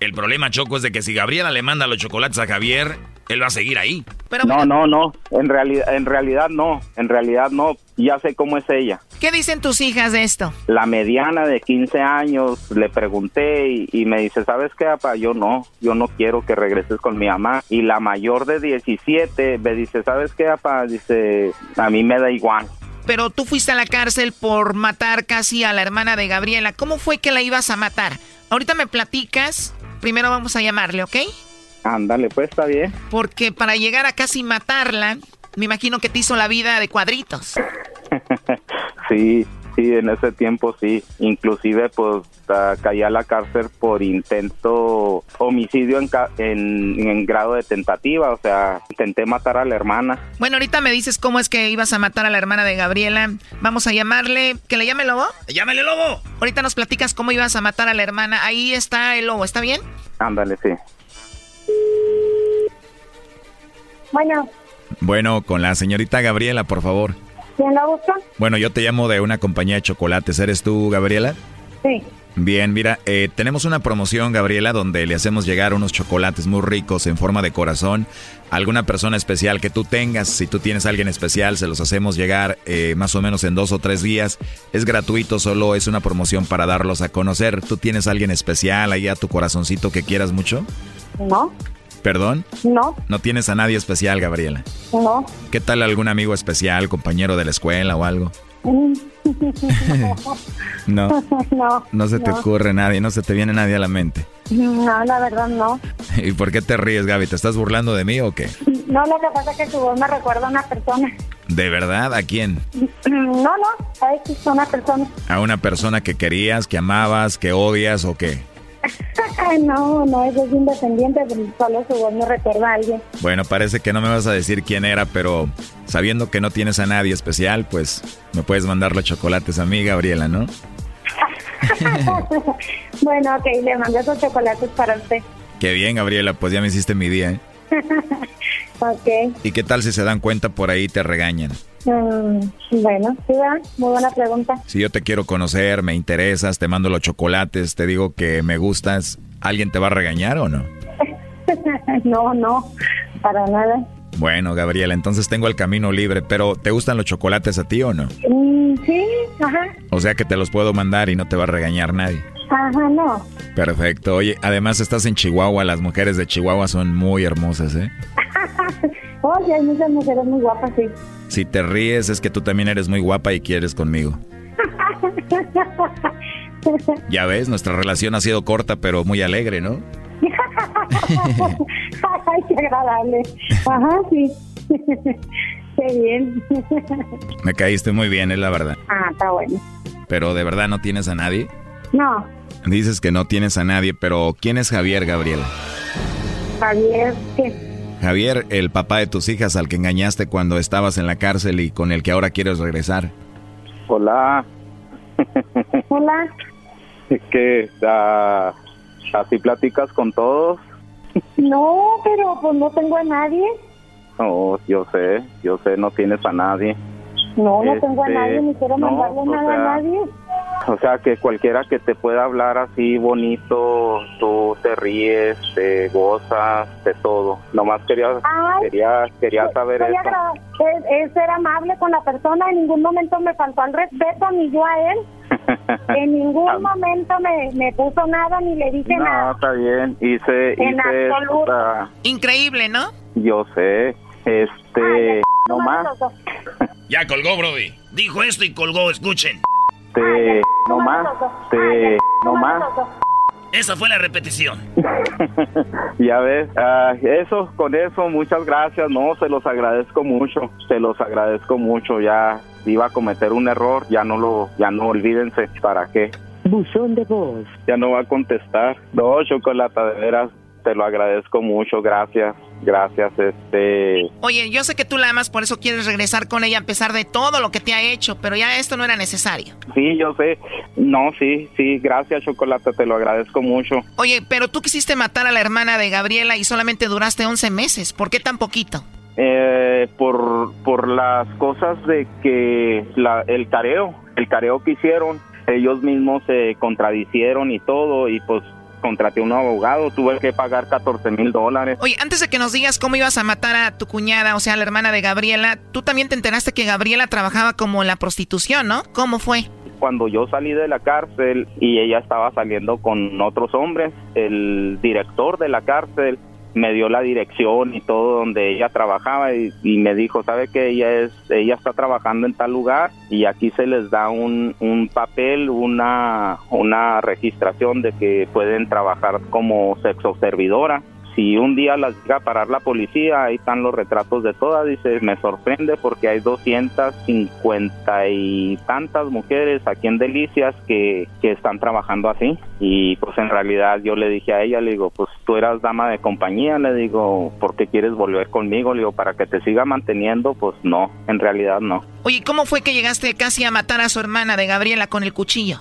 El problema, Choco, es de que si Gabriela le manda los chocolates a Javier, él va a seguir ahí.
no, no, no. En realidad, en realidad no. En realidad no. Ya sé cómo es ella.
¿Qué dicen tus hijas de esto?
La mediana de 15 años le pregunté y, me dice, ¿sabes qué, papá? Yo no. Yo no quiero que regreses con mi mamá. Y la mayor de 17 me dice, ¿sabes qué, papá? Dice, a mí me da igual.
Pero tú fuiste a la cárcel por matar casi a la hermana de Gabriela. ¿Cómo fue que la ibas a matar? Ahorita me platicas. Primero vamos a llamarle, ¿ok?
Ándale, pues está bien.
Porque para llegar a casi matarla, me imagino que te hizo la vida de cuadritos.
Sí, sí, en ese tiempo sí. Inclusive pues caí a la cárcel por intento homicidio en, en, grado de tentativa, o sea, intenté matar a la hermana.
Bueno, ahorita me dices cómo es que ibas a matar a la hermana de Gabriela. Vamos a llamarle, ¿que le llame Lobo?
¡Llámale Lobo!
Ahorita nos platicas cómo ibas a matar a la hermana. Ahí está el Lobo, ¿está bien?
Ándale, sí.
Bueno.
Bueno, con la señorita Gabriela, por favor.
¿Quién la busca?
Bueno, yo te llamo de una compañía de chocolates. ¿Eres tú, Gabriela?
Sí.
Bien, mira, eh, tenemos una promoción, Gabriela, donde le hacemos llegar unos chocolates muy ricos en forma de corazón alguna persona especial que tú tengas. Si tú tienes a alguien especial, se los hacemos llegar eh, más o menos en dos o tres días. Es gratuito, solo es una promoción para darlos a conocer. ¿Tú tienes a alguien especial ahí a tu corazoncito que quieras mucho?
No.
¿Perdón?
No.
¿No tienes a nadie especial, Gabriela?
No.
¿Qué tal algún amigo especial, compañero de la escuela o algo? no.
No.
No se te ocurre nadie, no se te viene nadie a la mente.
No, la verdad no.
¿Y por qué te ríes, Gaby? ¿Te estás burlando de mí o qué?
No, lo que pasa es que tu voz me recuerda a una persona.
¿De verdad? ¿A quién?
No, no, a una persona.
¿A una persona que querías, que amabas, que odias o qué?
No, no, eso es independiente, solo su voz me recuerda a alguien.
Bueno, parece que no me vas a decir quién era, pero sabiendo que no tienes a nadie especial, pues me puedes mandar los chocolates a mí, Gabriela, ¿no?
bueno, ok, le mando esos chocolates para usted.
Qué bien, Gabriela, pues ya me hiciste mi día, ¿eh?
ok.
¿Y qué tal si se dan cuenta por ahí y te regañan?
Mm, bueno, sí, muy buena pregunta.
Si yo te quiero conocer, me interesas, te mando los chocolates, te digo que me gustas, ¿alguien te va a regañar o no?
no, no, para nada.
Bueno, Gabriela, entonces tengo el camino libre, pero ¿te gustan los chocolates a ti o no?
Mm, sí, ajá.
O sea que te los puedo mandar y no te va a regañar nadie.
Ajá, no.
Perfecto. Oye, además estás en Chihuahua, las mujeres de Chihuahua son muy hermosas, ¿eh?
Oye, hay muchas mujeres muy guapas, sí.
Si te ríes es que tú también eres muy guapa y quieres conmigo. ya ves, nuestra relación ha sido corta pero muy alegre, ¿no?
Ay, qué agradable. Ajá, sí. qué bien.
Me caíste muy bien, es la verdad.
Ah, está bueno.
Pero de verdad no tienes a nadie?
No.
Dices que no tienes a nadie, pero ¿quién es Javier, Gabriela?
Javier, ¿qué?
Javier, el papá de tus hijas al que engañaste cuando estabas en la cárcel y con el que ahora quieres regresar.
Hola.
Hola.
¿Qué? Uh, ¿Así platicas con todos?
No, pero pues no tengo a nadie.
No, yo sé, yo sé, no tienes a nadie.
No, no tengo a este, nadie, ni quiero mandarle nada a nadie.
O sea, que cualquiera que te pueda hablar así bonito, tú te ríes, te gozas, de todo. Nomás quería, quería, quería saber eso.
Es, ser amable con la persona, en ningún momento me faltó al respeto, ni yo a él. en ningún momento me, me puso nada, ni le dije nada.
No, está bien, hice...
En absoluto.
Increíble, ¿no?
Yo sé, este... no más.
Ya colgó, Brody. Dijo esto y colgó, escuchen.
Te, no más, te, no más.
Esa fue la repetición.
ya ves, uh, eso, con eso, muchas gracias, no, se los agradezco mucho, se los agradezco mucho, ya iba a cometer un error, ya no lo, ya no olvídense, ¿para qué?
Buzón de voz.
Ya no va a contestar. No, Chocolata, de veras, te lo agradezco mucho, gracias. Gracias, este...
Oye, yo sé que tú la amas, por eso quieres regresar con ella a pesar de todo lo que te ha hecho, pero ya esto no era necesario.
Sí, yo sé. No, sí, sí, gracias, Chocolate, te lo agradezco mucho.
Oye, pero tú quisiste matar a la hermana de Gabriela y solamente duraste 11 meses. ¿Por qué tan poquito?
Eh, por, por las cosas de que la, el careo, el careo que hicieron, ellos mismos se contradicieron y todo, y pues contraté un abogado, tuve que pagar 14 mil dólares.
Oye, antes de que nos digas cómo ibas a matar a tu cuñada, o sea, la hermana de Gabriela, tú también te enteraste que Gabriela trabajaba como en la prostitución, ¿no? ¿Cómo fue?
Cuando yo salí de la cárcel y ella estaba saliendo con otros hombres, el director de la cárcel me dio la dirección y todo donde ella trabajaba y, me dijo, sabe que ella es, ella está trabajando en tal lugar y aquí se les da un, un papel, una, una registración de que pueden trabajar como sexo servidora si un día las llega a parar la policía, ahí están los retratos de todas, dice, me sorprende porque hay 250 y tantas mujeres aquí en Delicias que, que están trabajando así y pues en realidad yo le dije a ella, le digo, pues tú eras dama de compañía, le digo, ¿por qué quieres volver conmigo? Le digo, para que te siga manteniendo, pues no, en realidad no.
Oye, ¿cómo fue que llegaste casi a matar a su hermana de Gabriela con el cuchillo?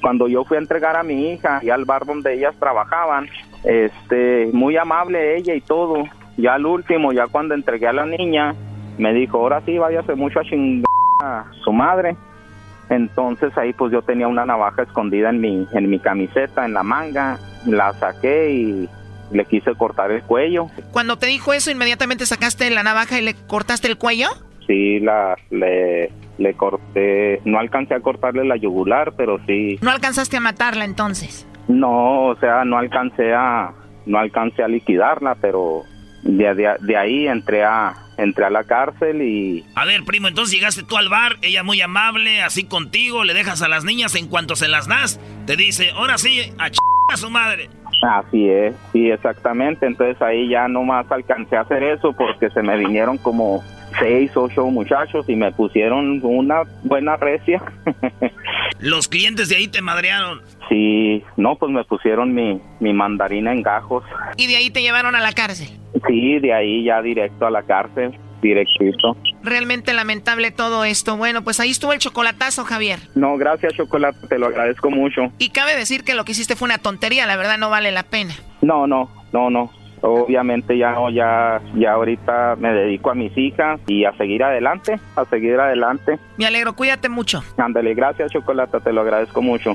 Cuando yo fui a entregar a mi hija y al bar donde ellas trabajaban, este, muy amable ella y todo. Ya al último, ya cuando entregué a la niña, me dijo, ahora sí, váyase mucho a chingar a su madre. Entonces ahí pues yo tenía una navaja escondida en mi, en mi camiseta, en la manga, la saqué y le quise cortar el cuello.
Cuando te dijo eso, inmediatamente sacaste la navaja y le cortaste el cuello?
Sí, la, le, le corté, no alcancé a cortarle la yugular, pero sí.
¿No alcanzaste a matarla entonces?
No, o sea, no alcancé a, no alcancé a liquidarla, pero de, de, ahí entré a, entré a la cárcel y...
A ver, primo, entonces llegaste tú al bar, ella muy amable, así contigo, le dejas a las niñas en cuanto se las das, te dice, ahora sí, a, ch a su madre.
Así es, sí, exactamente, entonces ahí ya no más alcancé a hacer eso porque se me vinieron como seis, ocho muchachos y me pusieron una buena recia.
Los clientes de ahí te madrearon.
Sí, no, pues me pusieron mi, mi mandarina en gajos.
¿Y de ahí te llevaron a la cárcel?
Sí, de ahí ya directo a la cárcel, directito.
Realmente lamentable todo esto. Bueno, pues ahí estuvo el chocolatazo, Javier.
No, gracias, Chocolate, te lo agradezco mucho.
Y cabe decir que lo que hiciste fue una tontería, la verdad no vale la pena.
No, no, no, no obviamente ya no, ya, ya ahorita me dedico a mis hijas y a seguir adelante, a seguir adelante.
Me alegro, cuídate mucho.
Ándale, gracias Chocolata, te lo agradezco mucho.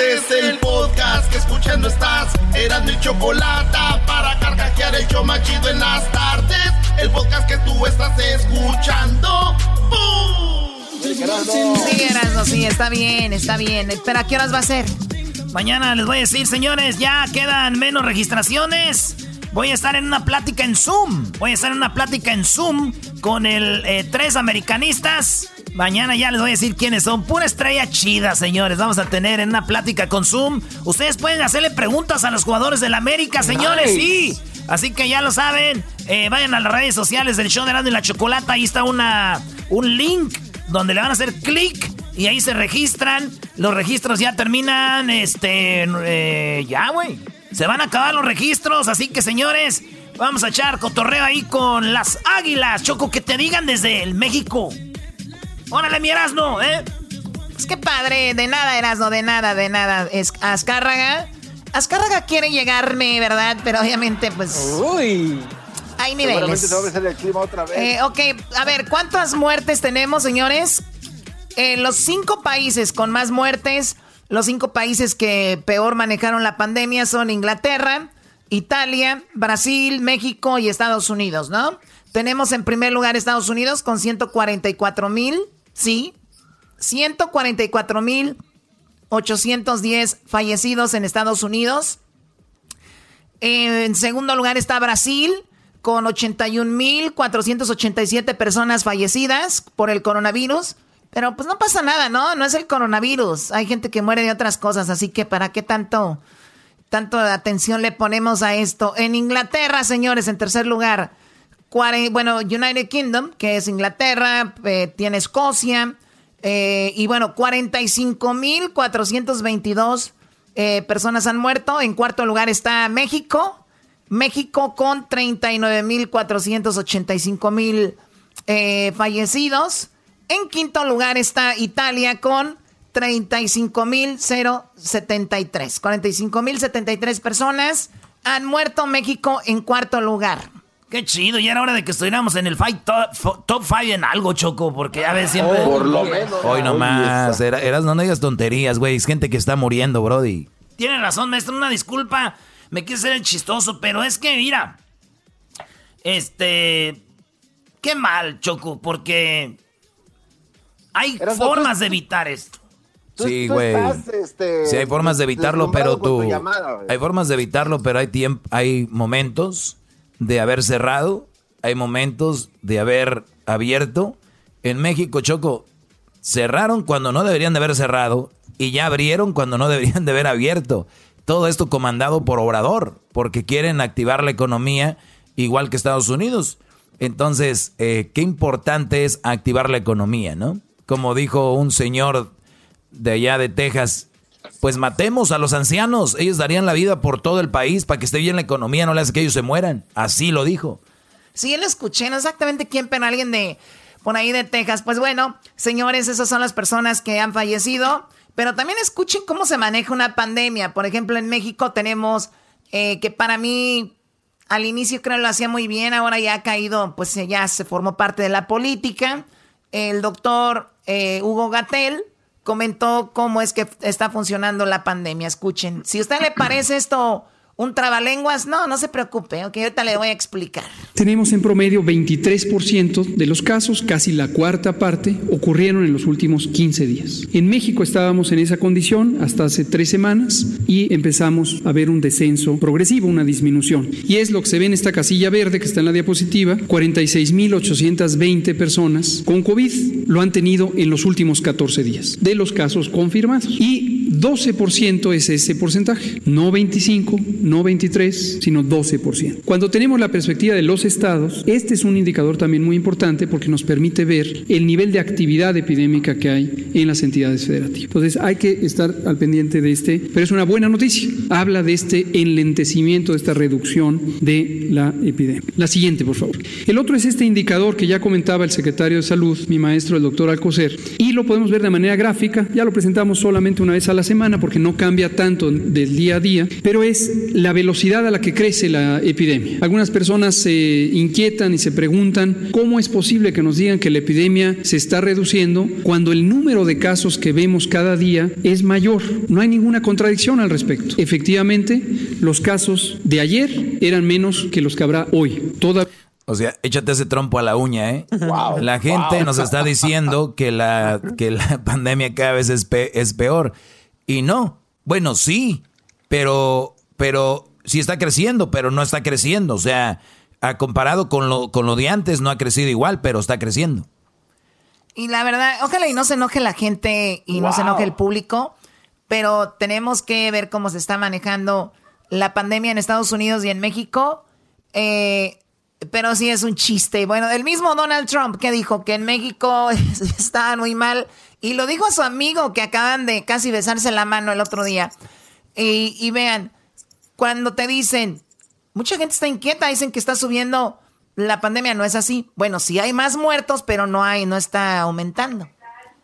Este es el podcast que escuchando estás. Eran mi chocolate para carcajear el yo machido en las tardes. El podcast que tú estás escuchando. ¡Bum!
Sí, Erasmo, sí, está bien, está bien. Pero ¿a qué horas va a ser?
Mañana les voy a decir, señores, ya quedan menos registraciones. Voy a estar en una plática en Zoom. Voy a estar en una plática en Zoom con el eh, tres americanistas Mañana ya les voy a decir quiénes son. Pura estrella chida, señores. Vamos a tener en una plática con Zoom. Ustedes pueden hacerle preguntas a los jugadores del América, señores. Sí. Así que ya lo saben. Eh, vayan a las redes sociales del show de Erasmo y la Chocolata. Ahí está una, un link donde le van a hacer clic y ahí se registran. Los registros ya terminan. Este. Eh, ya, güey. Se van a acabar los registros. Así que, señores, vamos a echar cotorreo ahí con las águilas. Choco, que te digan desde el México. Órale, mi Erasmo, ¿eh?
Pues qué padre, de nada, Erasmo, de nada, de nada. Es Azcárraga. Azcárraga quiere llegarme, ¿verdad? Pero obviamente, pues. Uy. Hay niveles.
Seguramente te va a el clima otra vez.
Eh, ok, a ver, ¿cuántas muertes tenemos, señores? Eh, los cinco países con más muertes, los cinco países que peor manejaron la pandemia son Inglaterra, Italia, Brasil, México y Estados Unidos, ¿no? Tenemos en primer lugar Estados Unidos con 144 mil Sí, 144.810 fallecidos en Estados Unidos. En segundo lugar está Brasil con 81.487 personas fallecidas por el coronavirus. Pero pues no pasa nada, ¿no? No es el coronavirus. Hay gente que muere de otras cosas, así que ¿para qué tanto, tanto atención le ponemos a esto? En Inglaterra, señores, en tercer lugar, bueno, United Kingdom, que es Inglaterra, eh, tiene Escocia, eh, y bueno, 45.422 eh, personas han muerto. En cuarto lugar está México, México con 39.485 mil eh, fallecidos. En quinto lugar está Italia con 35.073. 45.073 personas han muerto. México en cuarto lugar.
Qué chido, ya era hora de que estuviéramos en el fight top 5 en algo, Choco, porque a veces siempre...
por lo menos.
Hoy nomás, eras, no digas tonterías, güey, es gente que está muriendo, brody.
Tiene razón, maestro, una disculpa, me quise ser el chistoso, pero es que, mira, este... Qué mal, Choco, porque hay formas de evitar esto.
Sí, güey. Este, sí, hay formas de evitarlo, pero tú... hay formas de evitarlo, pero hay, tiempo, hay momentos de haber cerrado, hay momentos de haber abierto. En México, Choco, cerraron cuando no deberían de haber cerrado y ya abrieron cuando no deberían de haber abierto. Todo esto comandado por Obrador, porque quieren activar la economía igual que Estados Unidos. Entonces, eh, qué importante es activar la economía, ¿no? Como dijo un señor de allá de Texas, pues matemos a los ancianos. Ellos darían la vida por todo el país para que esté bien la economía, no le hace que ellos se mueran. Así lo dijo.
Sí, lo escuché, no exactamente quién, pero alguien de por ahí de Texas. Pues bueno, señores, esas son las personas que han fallecido. Pero también escuchen cómo se maneja una pandemia. Por ejemplo, en México tenemos eh, que para mí al inicio creo lo hacía muy bien, ahora ya ha caído, pues ya se formó parte de la política. El doctor eh, Hugo Gatel comentó cómo es que está funcionando la pandemia. Escuchen, si a usted le parece esto un trabalenguas, no, no se preocupe, ok, ahorita le voy a explicar.
Tenemos en promedio 23% de los casos, casi la cuarta parte, ocurrieron en los últimos 15 días. En México estábamos en esa condición hasta hace tres semanas y empezamos a ver un descenso progresivo, una disminución. Y es lo que se ve en esta casilla verde que está en la diapositiva, 46.820 personas con COVID lo han tenido en los últimos 14 días de los casos confirmados. Y 12% es ese porcentaje, no 25, no 23, sino 12%. Cuando tenemos la perspectiva de los estados, este es un indicador también muy importante porque nos permite ver el nivel de actividad epidémica que hay en las entidades federativas. Entonces hay que estar al pendiente de este, pero es una buena noticia. Habla de este enlentecimiento, de esta reducción de la epidemia. La siguiente, por favor. El otro es este indicador que ya comentaba el secretario de Salud, mi maestro, el doctor Alcocer, y lo podemos ver de manera gráfica. Ya lo presentamos solamente una vez a la semana porque no cambia tanto del día a día, pero es la velocidad a la que crece la epidemia. Algunas personas se inquietan y se preguntan cómo es posible que nos digan que la epidemia se está reduciendo cuando el número de casos que vemos cada día es mayor. No hay ninguna contradicción al respecto. Efectivamente, los casos de ayer eran menos que los que habrá hoy. Toda
o sea, échate ese trompo a la uña, ¿eh? la gente nos está diciendo que la, que la pandemia cada vez es, es peor. Y no. Bueno, sí, pero pero sí está creciendo, pero no está creciendo. O sea, comparado con lo, con lo de antes, no ha crecido igual, pero está creciendo.
Y la verdad, ojalá y no se enoje la gente y no se enoje el público, pero tenemos que ver cómo se está manejando la pandemia en Estados Unidos y en México. Eh, pero sí es un chiste. Bueno, el mismo Donald Trump que dijo que en México está muy mal y lo dijo a su amigo que acaban de casi besarse la mano el otro día. Y, y vean, cuando te dicen, mucha gente está inquieta, dicen que está subiendo la pandemia, no es así. Bueno, sí hay más muertos, pero no hay, no está aumentando.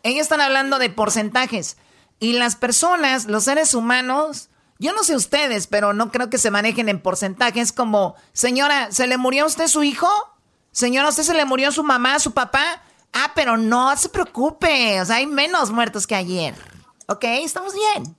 Ellos están hablando de porcentajes. Y las personas, los seres humanos, yo no sé ustedes, pero no creo que se manejen en porcentajes como, señora, ¿se le murió a usted su hijo? Señora, ¿a usted se le murió su mamá, su papá? Ah, pero no se preocupe, o sea, hay menos muertos que ayer. ¿Ok? Estamos bien.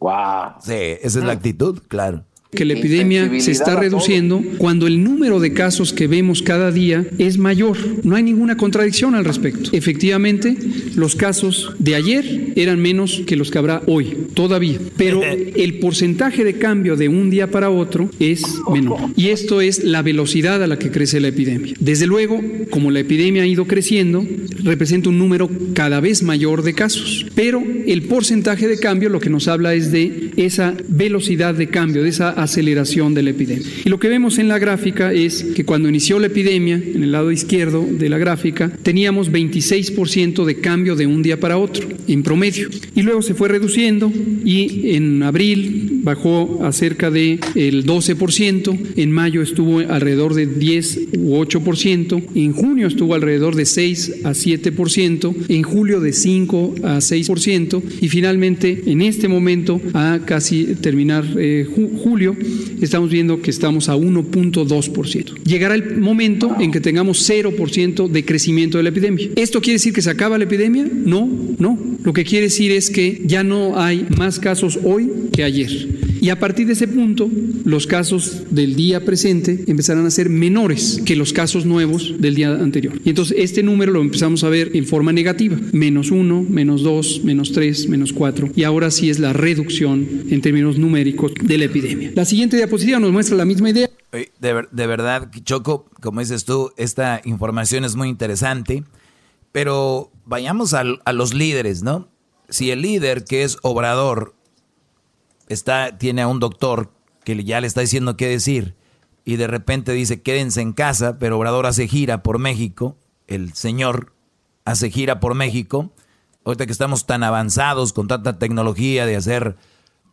Wow. Sí, esa es la actitud, claro
que la epidemia se está reduciendo cuando el número de casos que vemos cada día es mayor. No hay ninguna contradicción al respecto. Efectivamente, los casos de ayer eran menos que los que habrá hoy, todavía. Pero el porcentaje de cambio de un día para otro es menor. Y esto es la velocidad a la que crece la epidemia. Desde luego, como la epidemia ha ido creciendo, representa un número cada vez mayor de casos. Pero el porcentaje de cambio lo que nos habla es de esa velocidad de cambio, de esa aceleración de la epidemia. Y lo que vemos en la gráfica es que cuando inició la epidemia, en el lado izquierdo de la gráfica, teníamos 26% de cambio de un día para otro, en promedio. Y luego se fue reduciendo y en abril bajó a cerca del el 12%, en mayo estuvo alrededor de 10 u 8%, en junio estuvo alrededor de 6 a 7%, en julio de 5 a 6% y finalmente en este momento a casi terminar eh, julio estamos viendo que estamos a 1.2%. Llegará el momento en que tengamos 0% de crecimiento de la epidemia. ¿Esto quiere decir que se acaba la epidemia? No, no. Lo que quiere decir es que ya no hay más casos hoy que ayer. Y a partir de ese punto, los casos del día presente empezarán a ser menores que los casos nuevos del día anterior. Y entonces este número lo empezamos a ver en forma negativa. Menos 1, menos 2, menos 3, menos 4. Y ahora sí es la reducción en términos numéricos de la epidemia. La siguiente diapositiva nos muestra la misma idea.
De, de verdad, Choco, como dices tú, esta información es muy interesante. Pero vayamos a, a los líderes, ¿no? Si el líder que es obrador está, tiene a un doctor que ya le está diciendo qué decir y de repente dice quédense en casa, pero Obrador hace gira por México, el señor hace gira por México, ahorita que estamos tan avanzados con tanta tecnología de hacer,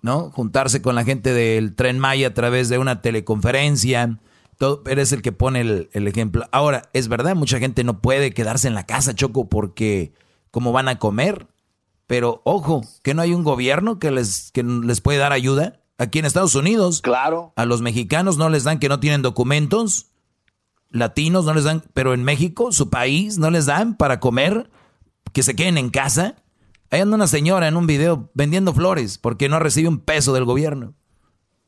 ¿no? Juntarse con la gente del tren Maya a través de una teleconferencia, todo, eres el que pone el, el ejemplo. Ahora, es verdad, mucha gente no puede quedarse en la casa, Choco, porque ¿cómo van a comer? Pero ojo, que no hay un gobierno que les, que les puede dar ayuda. Aquí en Estados Unidos,
claro.
a los mexicanos no les dan que no tienen documentos, latinos no les dan, pero en México, su país, no les dan para comer, que se queden en casa. Ahí anda una señora en un video vendiendo flores porque no recibe un peso del gobierno.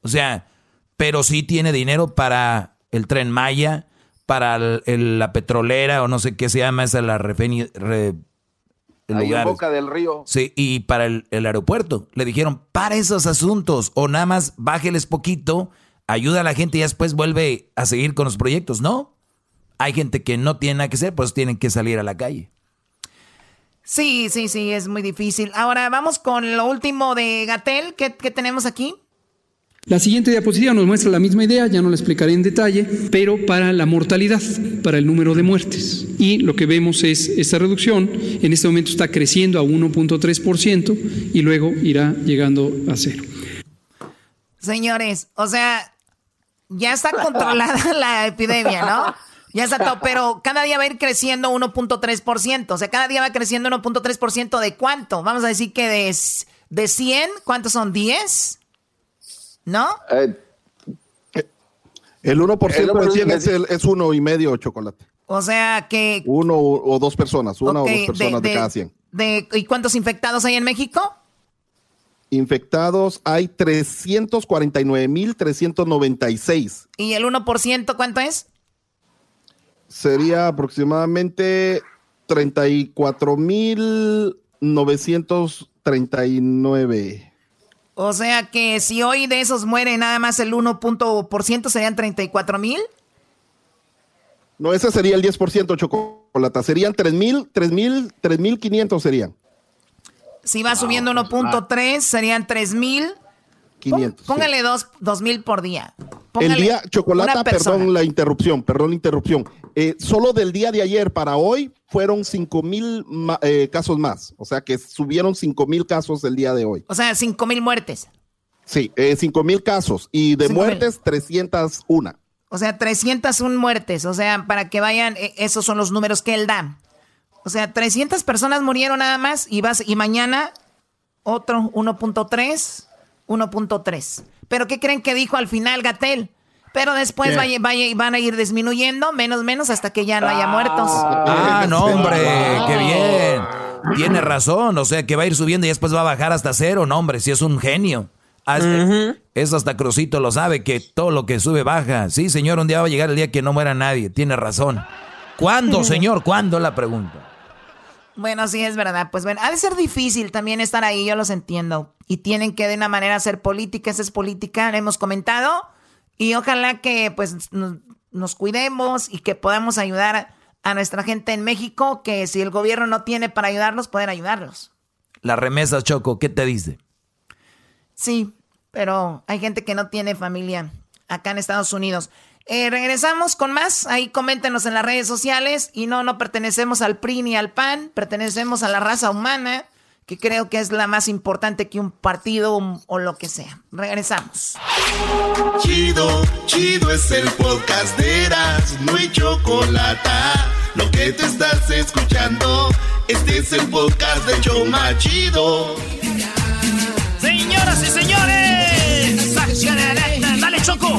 O sea, pero sí tiene dinero para el tren Maya, para la petrolera o no sé qué se llama esa la
Ahí en Boca del Río.
Sí, y para el, aeropuerto. Le dijeron, para esos asuntos, o nada más bájeles poquito, ayuda a la gente y después vuelve a seguir con los proyectos. No, hay gente que no tiene nada que hacer, pues tienen que salir a la calle.
Sí, sí, sí, es muy difícil. Ahora vamos con lo último de Gatel. ¿Qué, qué tenemos aquí?
La siguiente diapositiva nos muestra la misma idea, ya no la explicaré en detalle, pero para la mortalidad, para el número de muertes. Y lo que vemos es esta reducción, en este momento está creciendo a 1.3% y luego irá llegando a cero.
Señores, o sea, ya está controlada la epidemia, ¿no? Ya está todo, pero cada día va a ir creciendo 1.3%, o sea, cada día va creciendo 1.3% de cuánto? Vamos a decir que de, de 100, ¿cuántos son? ¿10? ¿No? Eh,
el 1% es, es uno y medio chocolate.
O sea que...
Uno o dos personas, una o dos personas de, cada 100.
¿Y cuántos infectados hay en México?
Infectados hay 349.396.
¿Y el 1% cuánto es?
Sería aproximadamente 34.939.
O sea que si hoy de esos muere nada más el 1% serían 34 mil.
No, ese sería el 10% chocolate. Serían 3.000, 3.000, 3.500 serían.
Si va subiendo 1.3, serían 3.000. 500. Póngale 2.000 por día.
El día, chocolate, perdón la interrupción, perdón la interrupción. Eh, solo del día de ayer para hoy fueron 5 mil eh, casos más. O sea que subieron 5 mil casos el día de hoy.
O sea, 5 mil muertes.
Sí, eh, 5 mil casos y de muertes 301.
O sea, 301 muertes. O sea, para que vayan, eh, esos son los números que él da. O sea, 300 personas murieron nada más y, vas, y mañana otro 1.3, 1.3. Pero ¿qué creen que dijo al final Gatel? Pero después vaya, van a ir disminuyendo, menos, menos, hasta que ya no haya muertos.
Ah, no, hombre, qué bien. Tiene razón, o sea que va a ir subiendo y después va a bajar hasta cero. No, hombre, si es un genio. Eso hasta Crucito lo sabe, que todo lo que sube baja. Sí, señor, un día va a llegar el día que no muera nadie. Tiene razón. ¿Cuándo, señor? ¿Cuándo? La pregunta.
Bueno, sí, es verdad. Pues bueno, ha de ser difícil también estar ahí, yo los entiendo. Y tienen que de una manera hacer política, esa es política, hemos comentado. Y ojalá que pues nos, cuidemos y que podamos ayudar a nuestra gente en México, que si el gobierno no tiene para ayudarlos, pueden ayudarlos.
La remesa, Choco, ¿qué te dice?
Sí, pero hay gente que no tiene familia acá en Estados Unidos. Eh, regresamos con más. Ahí coméntenos en las redes sociales. Y no, no pertenecemos al PRI ni al PAN. Pertenecemos a la raza humana, que creo que es la más importante que un partido o, lo que sea. Regresamos.
Chido, chido es el podcast de Eras. No hay chocolate. Lo que te estás escuchando, este es el podcast de Choma Chido.
Señoras y señores, dale Choco.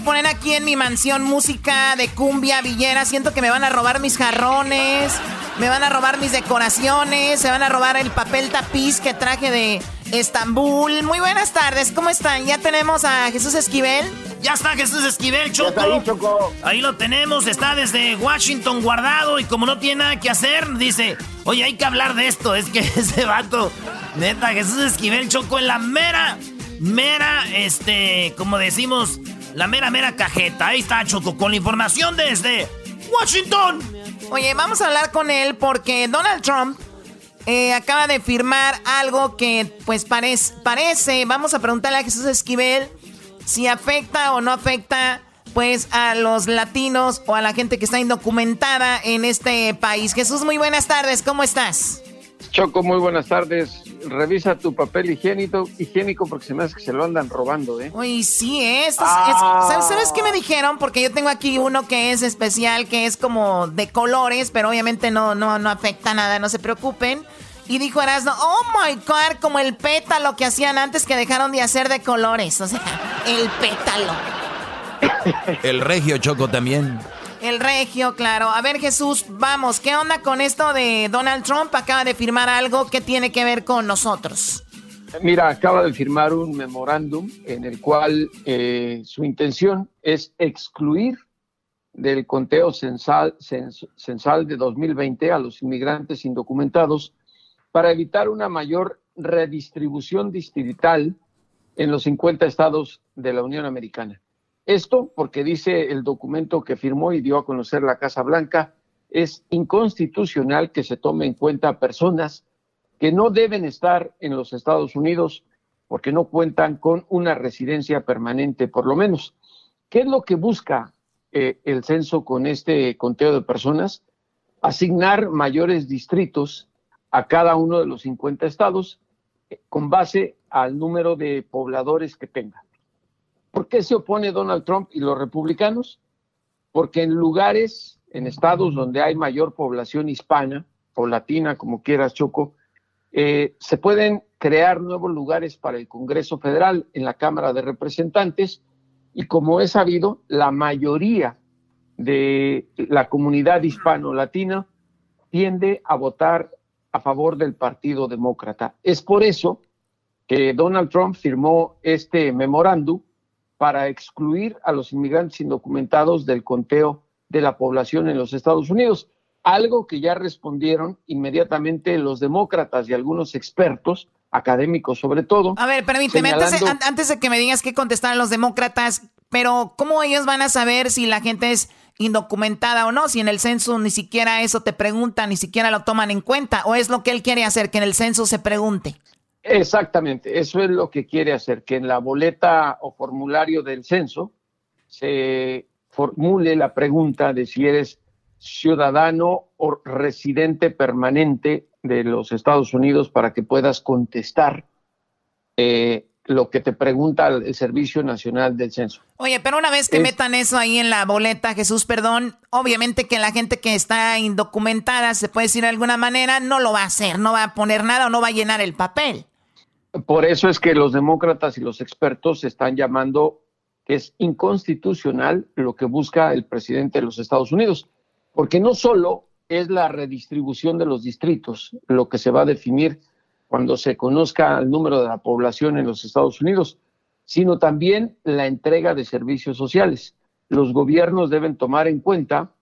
Poner aquí en mi mansión música de cumbia villera. Siento que me van a robar mis jarrones, me van a robar mis decoraciones, se van a robar el papel tapiz que traje de Estambul. Muy buenas tardes, ¿cómo están? Ya tenemos a Jesús Esquivel.
Ya está Jesús Esquivel, Choco. Ahí, Choco. ahí lo tenemos, está desde Washington guardado y como no tiene nada que hacer, dice, oye, hay que hablar de esto. Es que ese vato, neta, Jesús Esquivel, Choco, en la mera, mera, este, como decimos, la mera, mera cajeta. Ahí está, Choco, con la información desde Washington.
Oye, vamos a hablar con él porque Donald Trump eh, acaba de firmar algo que pues parece, parece, vamos a preguntarle a Jesús Esquivel si afecta o no afecta pues a los latinos o a la gente que está indocumentada en este país. Jesús, muy buenas tardes, ¿cómo estás?
Choco, muy buenas tardes. Revisa tu papel higiénico, higiénico porque se me hace que se lo andan robando, ¿eh?
Uy, sí, ¿eh? es, ah. ¿sabes, qué me dijeron? Porque yo tengo aquí uno que es especial, que es como de colores, pero obviamente no, no, no afecta nada, no se preocupen. Y dijo Erasmo, oh my god, como el pétalo que hacían antes que dejaron de hacer de colores. O sea, el pétalo.
El regio Choco también.
El regio, claro. A ver, Jesús, vamos, ¿qué onda con esto de Donald Trump? Acaba de firmar algo que tiene que ver con nosotros.
Mira, acaba de firmar un memorándum en el cual eh, su intención es excluir del conteo censal, censal de 2020 a los inmigrantes indocumentados para evitar una mayor redistribución distrital en los 50 estados de la Unión Americana. Esto porque dice el documento que firmó y dio a conocer la Casa Blanca, es inconstitucional que se tome en cuenta personas que no deben estar en los Estados Unidos porque no cuentan con una residencia permanente, por lo menos. ¿Qué es lo que busca eh, el censo con este conteo de personas? Asignar mayores distritos a cada uno de los 50 estados eh, con base al número de pobladores que tenga. ¿Por qué se opone Donald Trump y los republicanos? Porque en lugares, en estados donde hay mayor población hispana o latina, como quieras, Choco, eh, se pueden crear nuevos lugares para el Congreso Federal en la Cámara de Representantes y como es sabido, la mayoría de la comunidad hispano-latina tiende a votar a favor del Partido Demócrata. Es por eso que Donald Trump firmó este memorándum para excluir a los inmigrantes indocumentados del conteo de la población en los Estados Unidos, algo que ya respondieron inmediatamente los demócratas y algunos expertos, académicos sobre todo.
A ver, permíteme, antes, de, que me digas qué contestaron los demócratas, Pero ¿cómo ellos van a saber si la gente es indocumentada o no? Si en el censo ni siquiera eso te preguntan, ni siquiera lo toman en cuenta. ¿O es lo que él quiere hacer, que en el censo se pregunte?
Exactamente, eso es lo que quiere hacer, que en la boleta o formulario del censo se formule la pregunta de si eres ciudadano o residente permanente de los Estados Unidos para que puedas contestar eh, lo que te pregunta el Servicio Nacional del Censo.
Oye, pero una vez que metan eso ahí en la boleta, Jesús, perdón, obviamente que la gente que está indocumentada, se puede decir de alguna manera, no lo va a hacer, no va a poner nada o no va a llenar el papel.
Por eso es que los demócratas y los expertos están llamando que es inconstitucional lo que busca el presidente de los Estados Unidos, porque no solo es la redistribución de los distritos lo que se va a definir cuando se conozca el número de la población en los Estados Unidos, sino también la entrega de servicios sociales. Los gobiernos deben tomar en cuenta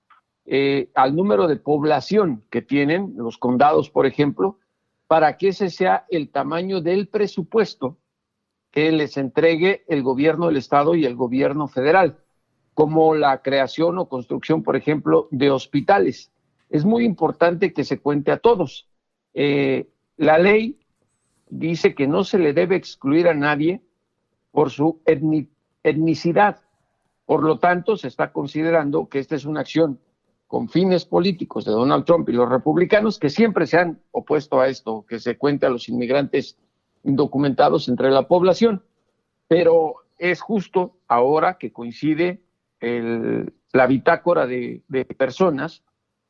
eh, al número de población que tienen, los condados, por ejemplo, para que ese sea el tamaño del presupuesto que les entregue el gobierno del estado y el gobierno federal, como la creación o construcción, por ejemplo, de hospitales. Es muy importante que se cuente a todos. Eh, la ley dice que no se le debe excluir a nadie por su etnicidad. Por lo tanto, se está considerando que esta es una acción con fines políticos de Donald Trump y los republicanos que siempre se han opuesto a esto, que se cuente a los inmigrantes indocumentados entre la población. Pero es justo ahora que coincide la bitácora de, personas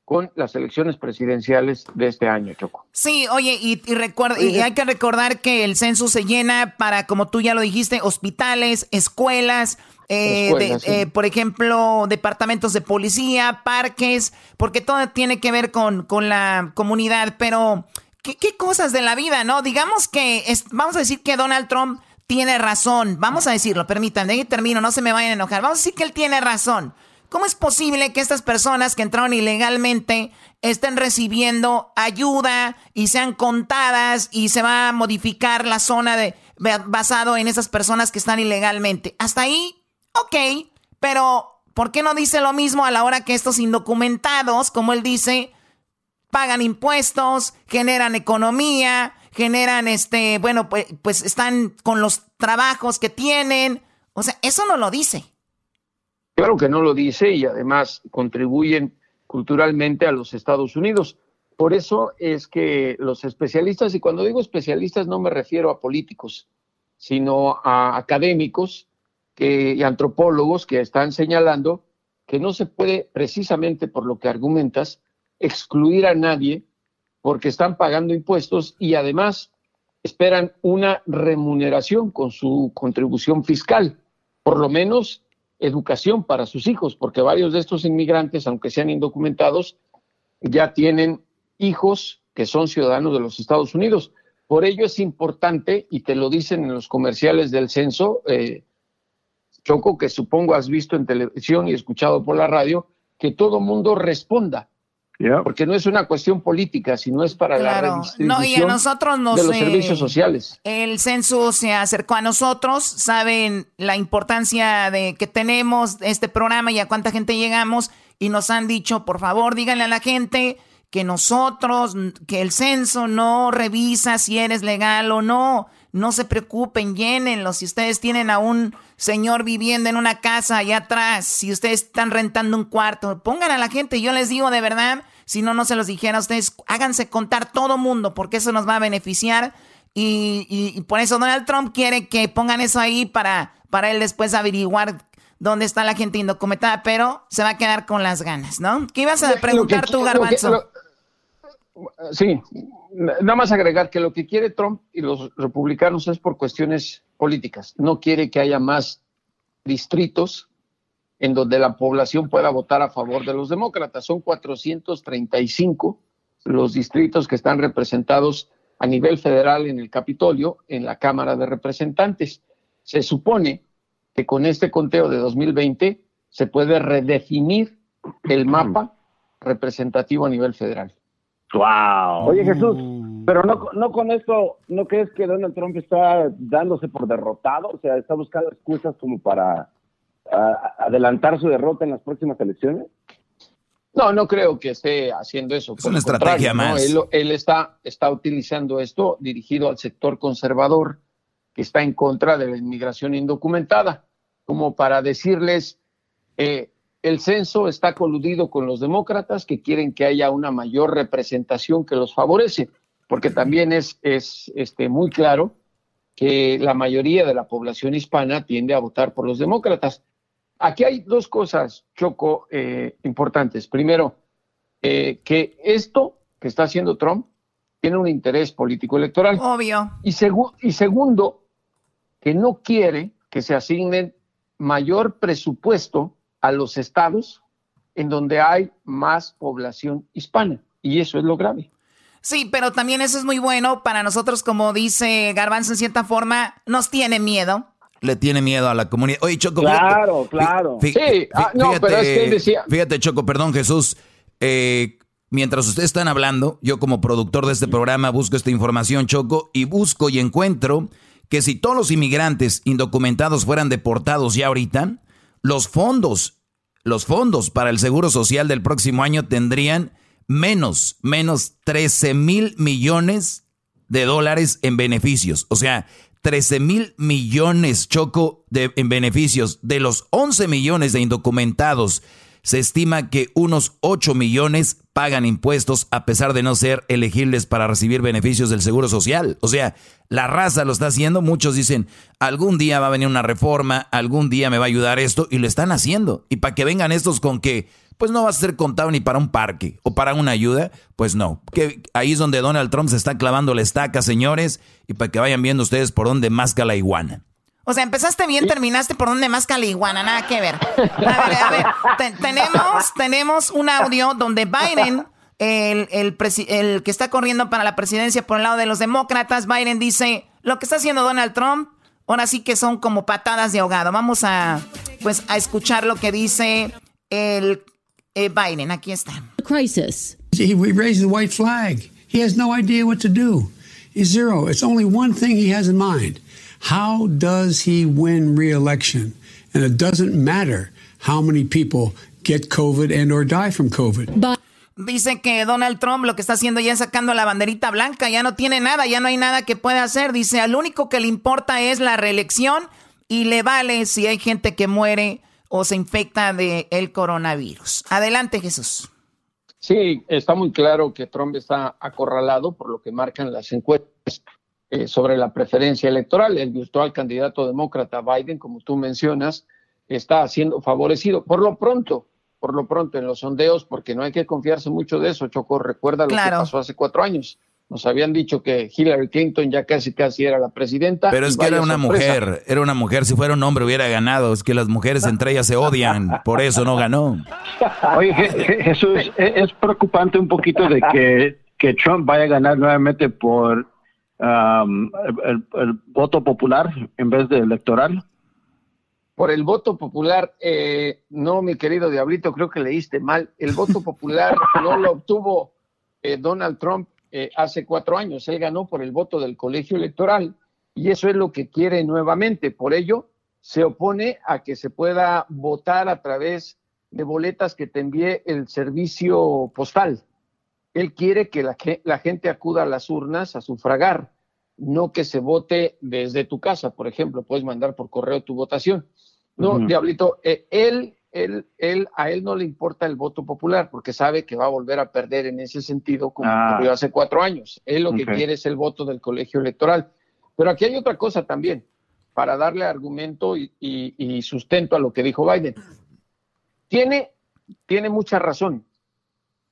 con las elecciones presidenciales de este año, Choco.
Sí, oye, y, recuerda, y hay que recordar que el censo se llena para, como tú ya lo dijiste, hospitales, escuelas, eh, eh, por ejemplo, departamentos de policía, parques, porque todo tiene que ver con, con la comunidad, pero ¿qué, cosas de la vida, ¿no? Digamos que, es, vamos a decir que Donald Trump tiene razón, vamos a decirlo, permítanme, y termino, no se me vayan a enojar, vamos a decir que él tiene razón. ¿Cómo es posible que estas personas que entraron ilegalmente estén recibiendo ayuda y sean contadas y se va a modificar la zona de basado en esas personas que están ilegalmente? Hasta ahí Ok, pero ¿por qué no dice lo mismo a la hora que estos indocumentados, como él dice, pagan impuestos, generan economía, generan este, bueno, pues, pues están con los trabajos que tienen? O sea, eso no lo dice.
Claro que no lo dice y además contribuyen culturalmente a los Estados Unidos. Por eso es que los especialistas, y cuando digo especialistas no me refiero a políticos, sino a académicos, y antropólogos que están señalando que no se puede, precisamente por lo que argumentas, excluir a nadie porque están pagando impuestos y además esperan una remuneración con su contribución fiscal, por lo menos educación para sus hijos, porque varios de estos inmigrantes, aunque sean indocumentados, ya tienen hijos que son ciudadanos de los Estados Unidos. Por ello es importante, y te lo dicen en los comerciales del censo, eh, Choco, que supongo has visto en televisión y escuchado por la radio, que todo mundo responda. Porque no es una cuestión política, sino es para la redistribución
no, y a nosotros nos,
de los servicios sociales.
El censo se acercó a nosotros, saben la importancia de que tenemos este programa y a cuánta gente llegamos y nos han dicho, por favor, díganle a la gente que nosotros, que el censo no revisa si eres legal o no. No se preocupen, llénenlo. Si ustedes tienen a un señor viviendo en una casa allá atrás, si ustedes están rentando un cuarto, pongan a la gente. Yo les digo de verdad, si no, no se los dijera a ustedes, háganse contar todo mundo, porque eso nos va a beneficiar. Y, por eso Donald Trump quiere que pongan eso ahí para, para él después averiguar dónde está la gente indocumentada, pero se va a quedar con las ganas, ¿no? ¿Qué ibas a preguntar tú, Garbanzo?
Sí, nada más agregar que lo que quiere Trump y los republicanos es por cuestiones políticas. No quiere que haya más distritos en donde la población pueda votar a favor de los demócratas. Son 435 los distritos que están representados a nivel federal en el Capitolio, en la Cámara de Representantes. Se supone que con este conteo de 2020 se puede redefinir el mapa representativo a nivel federal.
Wow. Oye Jesús, pero no, no con esto, ¿no crees que Donald Trump está dándose por derrotado? O sea, está buscando excusas como para adelantar su derrota en las próximas elecciones?
No, no creo que esté haciendo eso.
Es una estrategia más.
Él, está, está utilizando esto dirigido al sector conservador que está en contra de la inmigración indocumentada, como para decirles, eh, el censo está coludido con los demócratas que quieren que haya una mayor representación que los favorece, porque también es, es este, muy claro que la mayoría de la población hispana tiende a votar por los demócratas. Aquí hay dos cosas, Choco, eh, importantes. Primero, eh, que esto que está haciendo Trump tiene un interés político electoral.
Obvio.
Y, y segundo, que no quiere que se asignen mayor presupuesto a los estados en donde hay más población hispana. Y eso es lo grave.
Sí, pero también eso es muy bueno para nosotros, como dice Garbanzo, en cierta forma, nos tiene miedo
le tiene miedo a la comunidad. Oye, Choco.
Claro, claro.
sí, ah, no, pero es que decía.
Fíjate, Choco, perdón, Jesús. Eh, mientras ustedes están hablando, yo como productor de este programa busco esta información, Choco, y busco y encuentro que si todos los inmigrantes indocumentados fueran deportados ya ahorita, los fondos, los fondos para el Seguro Social del próximo año tendrían menos, menos 13 mil millones de dólares en beneficios. O sea, 13 mil millones, Choco, de, en beneficios. De los 11 millones de indocumentados, se estima que unos 8 millones pagan impuestos a pesar de no ser elegibles para recibir beneficios del Seguro Social. O sea, la raza lo está haciendo. Muchos dicen, algún día va a venir una reforma, algún día me va a ayudar esto, y lo están haciendo. Y para que vengan estos con que pues no va a ser contado ni para un parque o para una ayuda, pues no. Que ahí es donde Donald Trump se está clavando la estaca, señores, y para que vayan viendo ustedes por dónde masca la iguana.
O sea, empezaste bien, terminaste por dónde masca la iguana, nada que ver. A ver, a ver, tenemos, tenemos un audio donde Biden, el, el, el que está corriendo para la presidencia por el lado de los demócratas, Biden dice, lo que está haciendo Donald Trump, ahora sí que son como patadas de ahogado. Vamos a, pues, a escuchar lo que dice el eh, Biden. Aquí está.
Crisis. He raised the white flag. He has no idea what to do. He's zero. It's only one thing he has in mind. How does he win re-election? And it doesn't matter how many people get COVID and or die from COVID. But
Dice que Donald Trump lo que está haciendo ya es sacando la banderita blanca, ya no tiene nada, ya no hay nada que pueda hacer. Dice, al único que le importa es la reelección y le vale si hay gente que muere o se infecta de el coronavirus. Adelante, Jesús.
Sí, está muy claro que Trump está acorralado por lo que marcan las encuestas eh, sobre la preferencia electoral. El virtual candidato demócrata Biden, como tú mencionas, está siendo favorecido. Por lo pronto, por lo pronto en los sondeos, porque no hay que confiarse mucho de eso, Choco, recuerda lo que pasó hace cuatro años. Nos habían dicho que Hillary Clinton ya casi casi era la presidenta.
Pero es que era una mujer, era una mujer. Si fuera un hombre hubiera ganado. Es que las mujeres entre ellas se odian, por eso no ganó.
Oye, Jesús, e-, es preocupante un poquito de que, que Trump vaya a ganar nuevamente por um, el, voto popular en vez de electoral.
Por el voto popular, eh, no, mi querido Diablito, creo que leíste mal. El voto popular no lo obtuvo eh, Donald Trump eh, hace cuatro años. Él ganó por el voto del colegio electoral y eso es lo que quiere nuevamente. Por ello, se opone a que se pueda votar a través de boletas que te envíe el servicio postal. Él quiere que la, gente acuda a las urnas a sufragar, no que se vote desde tu casa, por ejemplo, puedes mandar por correo tu votación. No, Diablito, eh, él él, él, a él no le importa el voto popular porque sabe que va a volver a perder en ese sentido como ah. ocurrió hace cuatro años. Él lo que quiere es el voto del colegio electoral. Pero aquí hay otra cosa también, para darle argumento y, sustento a lo que dijo Biden. Tiene, tiene mucha razón,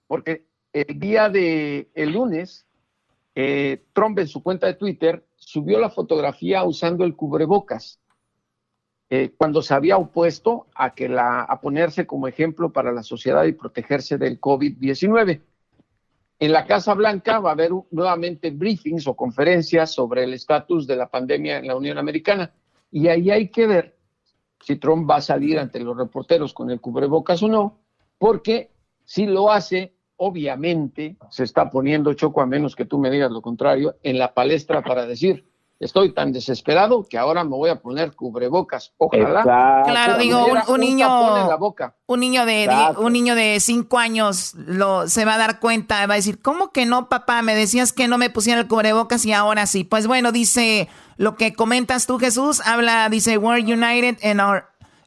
porque el día de el lunes, eh, Trump en su cuenta de Twitter subió la fotografía usando el cubrebocas eh, cuando se había opuesto a, que la, a ponerse como ejemplo para la sociedad y protegerse del COVID-19. En la Casa Blanca va a haber nuevamente briefings o conferencias sobre el estatus de la pandemia en la Unión Americana. Y ahí hay que ver si Trump va a salir ante los reporteros con el cubrebocas o no, porque si lo hace, obviamente se está poniendo choco, a menos que tú me digas lo contrario, en la palestra para decir, Estoy tan desesperado que ahora me voy a poner cubrebocas. Ojalá.
Claro, digo, un, niño, un niño de un niño de cinco años lo se va a dar cuenta, va a decir, ¿cómo que no, papá? Me decías que no me pusiera el cubrebocas y ahora sí. Pues bueno, dice lo que comentas tú, Jesús, habla, dice, we're united in our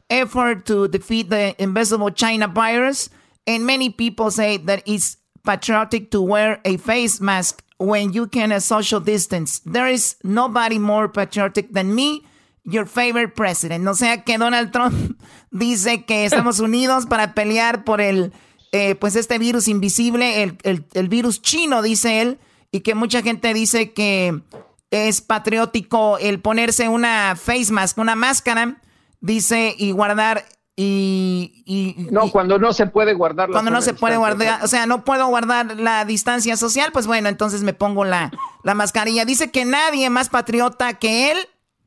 effort to defeat the invisible China virus, and many people say that it's patriotic to wear a face mask when you can a social distance. There is nobody more patriotic than me, your favorite president. O sea que Donald Trump dice que estamos unidos para pelear por el, eh, pues este virus invisible, el, el, el virus chino, dice él, y que mucha gente dice que es patriótico el ponerse una face mask, una máscara, dice, y guardar y,
no, cuando no se puede guardar.
Cuando no se puede guardar, o sea, no puedo guardar la distancia social, pues bueno, entonces me pongo la, la mascarilla. Dice que nadie más patriota que él,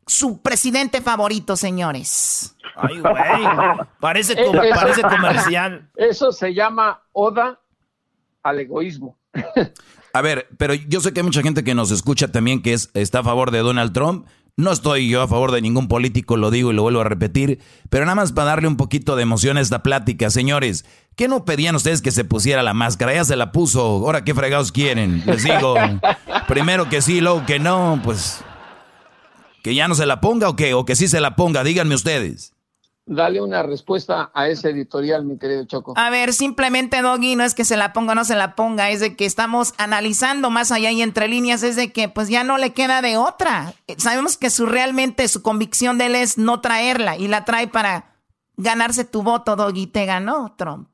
su presidente favorito, señores.
Ay, güey. Parece, parece comercial.
Eso se llama oda al egoísmo.
A ver, pero yo sé que hay mucha gente que nos escucha también que es, está a favor de Donald Trump no estoy yo a favor de ningún político, lo digo y lo vuelvo a repetir, pero nada más para darle un poquito de emoción a esta plática. Señores, ¿qué no pedían ustedes que se pusiera la máscara? Ya se la puso, ahora qué fregados quieren. Les digo, primero que sí, luego que no, pues que ya no se la ponga o que, o que sí se la ponga, díganme ustedes
dale una respuesta a ese editorial, mi querido Choco.
A ver, simplemente, Doggy, no es que se la ponga o no se la ponga, es de que estamos analizando más allá y entre líneas, es de que pues ya no le queda de otra. Sabemos que su realmente su convicción de él es no traerla y la trae para ganarse tu voto, Doggy, te ganó Trump.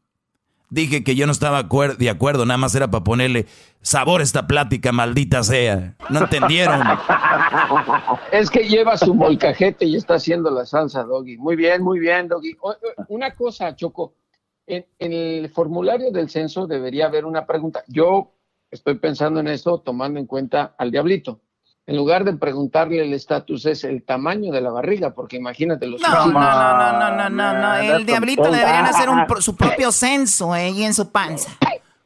Dije que yo no estaba de acuerdo, nada más era para ponerle sabor a esta plática, maldita sea. No entendieron.
es que lleva su molcajete y está haciendo la salsa, Doggy. Muy bien, muy bien, Doggy. Una cosa, Choco. En, en, el formulario del censo debería haber una pregunta. Yo estoy pensando en eso tomando en cuenta al diablito en lugar de preguntarle el estatus, es el tamaño de la barriga, porque imagínate los...
No, no, no, no, no, no, no, el diablito deberían hacer un, su propio censo eh, y en su panza.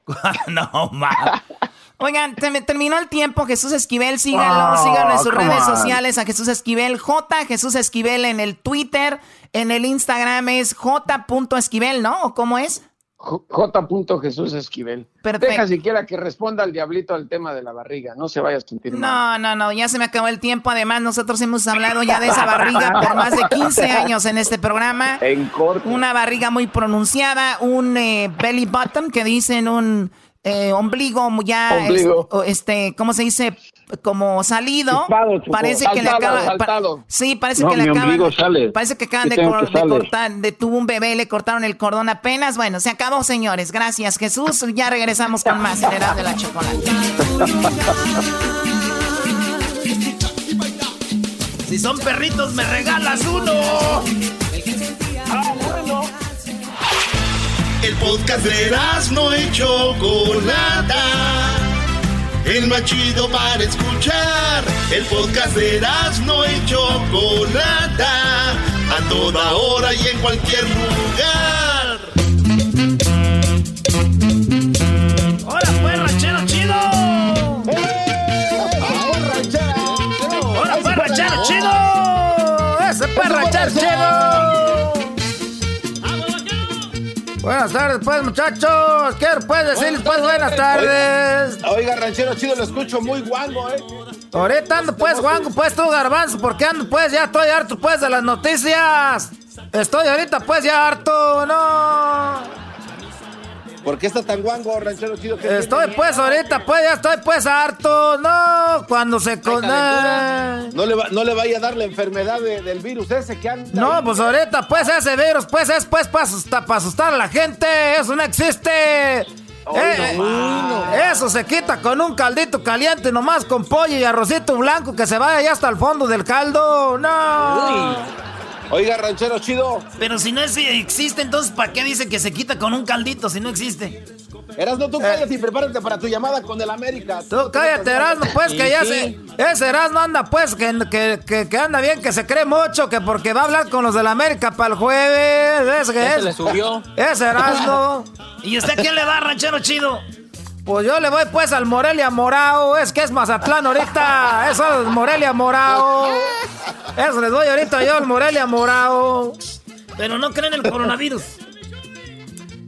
no, ma.
Oigan, terminó el tiempo, Jesús Esquivel, síganlo, síganlo en sus redes sociales a Jesús Esquivel, J Jesús Esquivel en el Twitter, en el Instagram es J. Esquivel, ¿no? ¿O cómo es?
J. Jesús Esquivel. Perfecto. Deja siquiera que responda al diablito al tema de la barriga, no se vaya a sentir
mal. No, no, no, ya se me acabó el tiempo. Además, nosotros hemos hablado ya de esa barriga por más de 15 años en este programa.
En corto.
Una barriga muy pronunciada, un eh, belly button que dicen un eh, ombligo ya, este, ¿cómo se dice? Como salido. parece que le acaba. sí, parece que le acaban. Parece que acaban de, cortar, de tuvo un bebé, le cortaron el cordón apenas. Bueno, se acabó, señores. Gracias, Jesús. Ya regresamos con más General de la Chocolate.
si son perritos, me regalas uno.
Ah, bueno. El podcast de no y Chocolata. El más chido para escuchar. El podcast de no y Chocolata. A toda hora y en cualquier lugar.
¡Hola, pues, ranchero chido! ¡Hola, pues, ranchero chido! ¡Ese pues, ranchero chido! Buenas tardes, pues, muchachos. ¿Qué puedes decirles, pues, buenas tardes?
Oiga, ranchero chido, lo escucho muy guango, ¿eh?
Ahorita ando, pues, guango, pues, tú, garbanzo, porque ando, pues, ya estoy harto, pues, de las noticias. Estoy ahorita, pues, ya harto, no.
¿Por qué estás tan guango, ranchero chido?
Estoy pues ahorita, pues ya estoy pues harto. No, cuando se... Con...
No le, no le vaya a dar la enfermedad del virus ese que anda...
No, pues ahorita pues ese virus pues es pues para asustar, para asustar a la gente. Eso no existe. Eh, eso se quita con un caldito caliente nomás con pollo y arrocito blanco que se vaya ya hasta el fondo del caldo. No.
Oiga, ranchero chido.
Pero si no existe, entonces ¿para qué dice que se quita con un caldito si no existe?
Erasno, tú cállate y prepárate para tu llamada con el América.
Tú cállate, Erasno, pues que ya se. Ese Erasno anda, pues, que, que, que, anda bien, que se cree mucho, que porque va a hablar con los del América para el jueves. Es que es.
le subió.
Ese Erasno. ¿Y usted quién le da, ranchero chido? Pues yo le voy pues al Morelia Morao. Es que es Mazatlán ahorita. Eso es Morelia Morao. Eso les doy ahorita yo al Morelia Morao.
Pero no creen el coronavirus.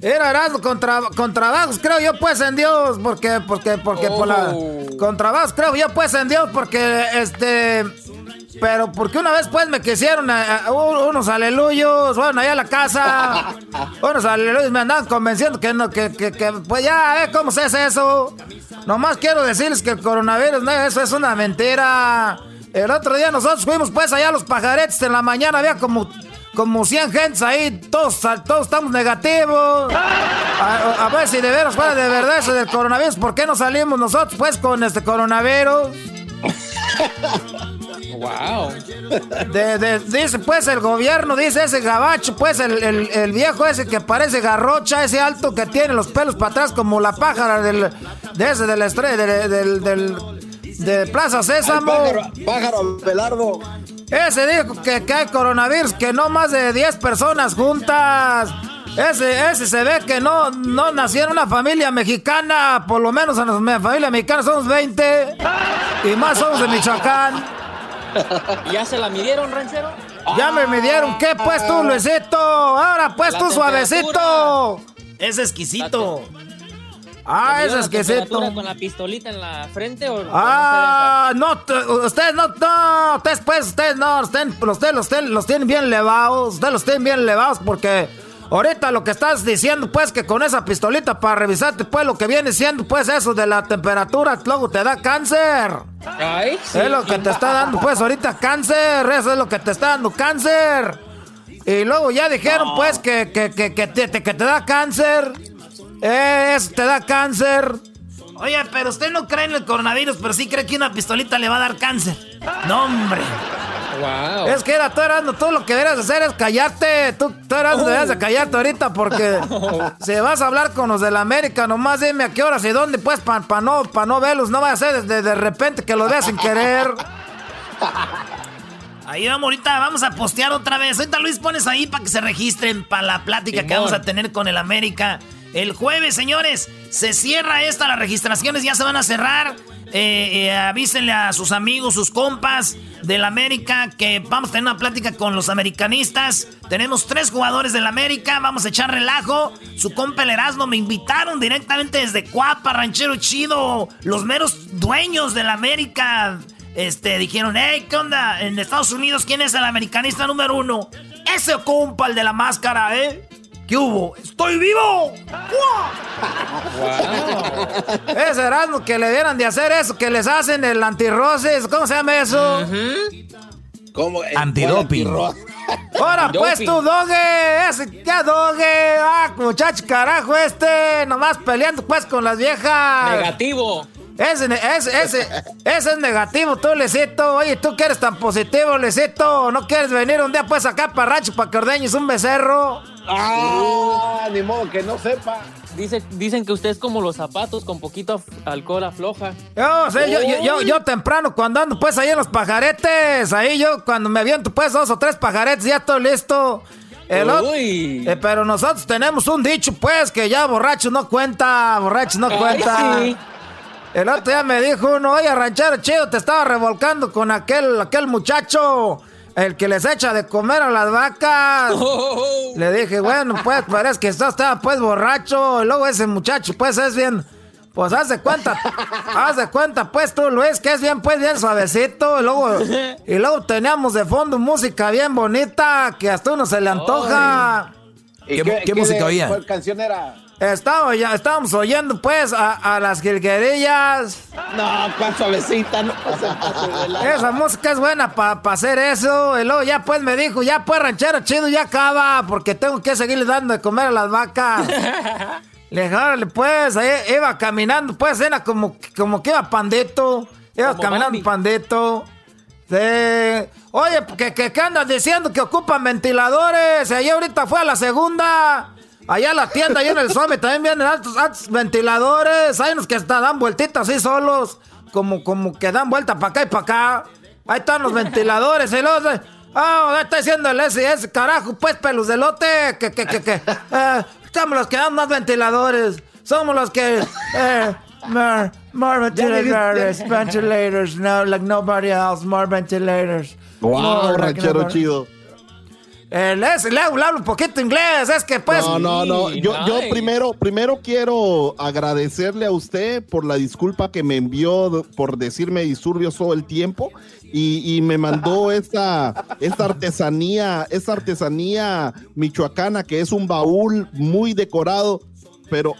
Era Erasmo con, con, trabajos, creo yo pues en Dios, porque, porque, porque por la. Oh. Con trabajos, creo yo pues en Dios, porque este. Pero porque una vez pues me quisieron unos aleluyos, bueno, allá a la casa, unos aleluyos me andaban convenciendo que no, que, que, que pues ya, eh, ¿cómo se hace eso? Nomás quiero decirles que el coronavirus, no, eso es una mentira. El otro día nosotros fuimos pues allá a los pajaretes en la mañana, había como como 100 gentes ahí, todos, todos estamos negativos. A, ver si de veras fuera de verdad eso del coronavirus, ¿por qué no salimos nosotros pues con este coronavirus?
Wow.
dice pues el gobierno, dice ese gabacho, pues el, viejo ese que parece garrocha, ese alto que tiene los pelos para atrás como la pájara del, de ese de la estrella, del, del, de Plaza Sésamo.
Pájaro, pájaro Belardo.
Ese dijo que, que hay coronavirus, que no más de 10 personas juntas. Ese, ese se ve que no, no nació en una familia mexicana. Por lo menos en la familia mexicana somos 20. Y más somos de Michoacán.
¿Ya se la midieron, ranchero?
Ya me midieron. ¿Qué pues tú, Luisito? Ahora pues tú, suavecito.
Es exquisito.
Ah, es se
con la pistolita en la frente o
Ah, no, ustedes no, no, ustedes pues, ustedes no, ustedes, ustedes los tienen bien elevados, ustedes los tienen bien elevados porque ahorita lo que estás diciendo pues que con esa pistolita para revisarte pues lo que viene siendo pues eso de la temperatura luego te da cáncer.
Ay, sí,
es lo que te está dando pues ahorita cáncer, eso es lo que te está dando cáncer. Y luego ya dijeron pues que, que, que, que, te, que te da cáncer. Eso te da cáncer.
Oye, pero usted no cree en el coronavirus, pero sí cree que una pistolita le va a dar cáncer. No, hombre.
Wow. Es que era, tú eras, todo lo que deberías hacer es callarte. Tú, tú eras, deberías de callarte ahorita porque si vas a hablar con los de la América, nomás dime a qué horas y dónde, pues, para no, pa no verlos. No vaya a ser de, de repente que lo veas sin querer.
Ahí vamos ahorita, vamos a postear otra vez. Ahorita Luis pones ahí para que se registren para la plática que vamos a tener con el América. El jueves, señores, se cierra esta, las registraciones ya se van a cerrar. Eh, eh, avísenle a sus amigos, sus compas del América que vamos a tener una plática con los americanistas. Tenemos tres jugadores del América, vamos a echar relajo. Su compa el Erasmo me invitaron directamente desde Cuapa, Ranchero Chido. Los meros dueños del América este, dijeron, hey, ¿qué onda? En Estados Unidos, ¿quién es el americanista número uno? Ese compa, el de la máscara, ¿eh? ¿Qué hubo? ¡Estoy vivo! Wow. Es Erasmo que le dieran de hacer eso, que les hacen el antirroces. ¿Cómo se llama eso?
¿Cómo?
Antidoping.
Ahora pues tu doge, ese ya doge, ah, muchacho carajo este, nomás peleando pues con las viejas.
Negativo.
Ese, ese, ese, ese es negativo, tú, Lecito. Oye, tú que eres tan positivo, Lecito. ¿No quieres venir un día pues acá para rancho para que ordeñes un becerro?
Ah, ni modo que no sepa.
Dice, dicen que usted es como los zapatos con poquito alcohol afloja.
Yo, sé, yo, yo, yo, temprano cuando ando pues ahí en los pajaretes, ahí yo cuando me viento pues dos o tres pajaretes ya todo listo. Uy. Eh, pero nosotros tenemos un dicho pues que ya borracho no cuenta, borracho no cuenta. El otro día me dijo uno, oye ranchero chido, te estaba revolcando con aquel, aquel muchacho. El que les echa de comer a las vacas. Le dije, bueno, pues parece que estaba pues borracho. Y luego ese muchacho, pues es bien. Pues haz de cuenta, haz de cuenta, pues tú, Luis, que es bien, pues bien suavecito. Y luego, y luego teníamos de fondo música bien bonita que hasta uno se le antoja.
¿Qué, música oía?
¿Cuál canción era?
Estaba, ya, estábamos oyendo pues a, las jilguerillas.
No, cuán suavecita, no
Esa música es buena para hacer eso. Y luego ya pues me dijo, ya pues ranchero chido, ya acaba, porque tengo que seguirle dando de comer a las vacas. Le dije, pues, ahí iba caminando, pues era como, como que iba pandito. Iba caminando pandito. Oye, ¿qué, qué, andas diciendo? Que ocupan ventiladores. Ahí ahorita fue a la segunda. Allá en la tienda, allá en el Summit, también vienen altos, altos ventiladores. Hay unos que hasta dan vueltitas así solos. Como, como que dan vuelta para acá y para acá. Ahí están los ventiladores. Y los, ah, está diciendo el ese, carajo, pues, pelos de lote. Que, que, que, que. Eh, estamos los que dan más ventiladores. Somos los que. Eh, more, more ventilators, ventilators, no, like nobody else, more ventilators.
Wow, ranchero chido.
Eh, le, le, hablo un poquito inglés, es que pues...
No, no, no, yo, yo primero, primero quiero agradecerle a usted por la disculpa que me envió por decirme disturbios todo el tiempo y, y me mandó esta, esta artesanía, esta artesanía michoacana que es un baúl muy decorado, pero,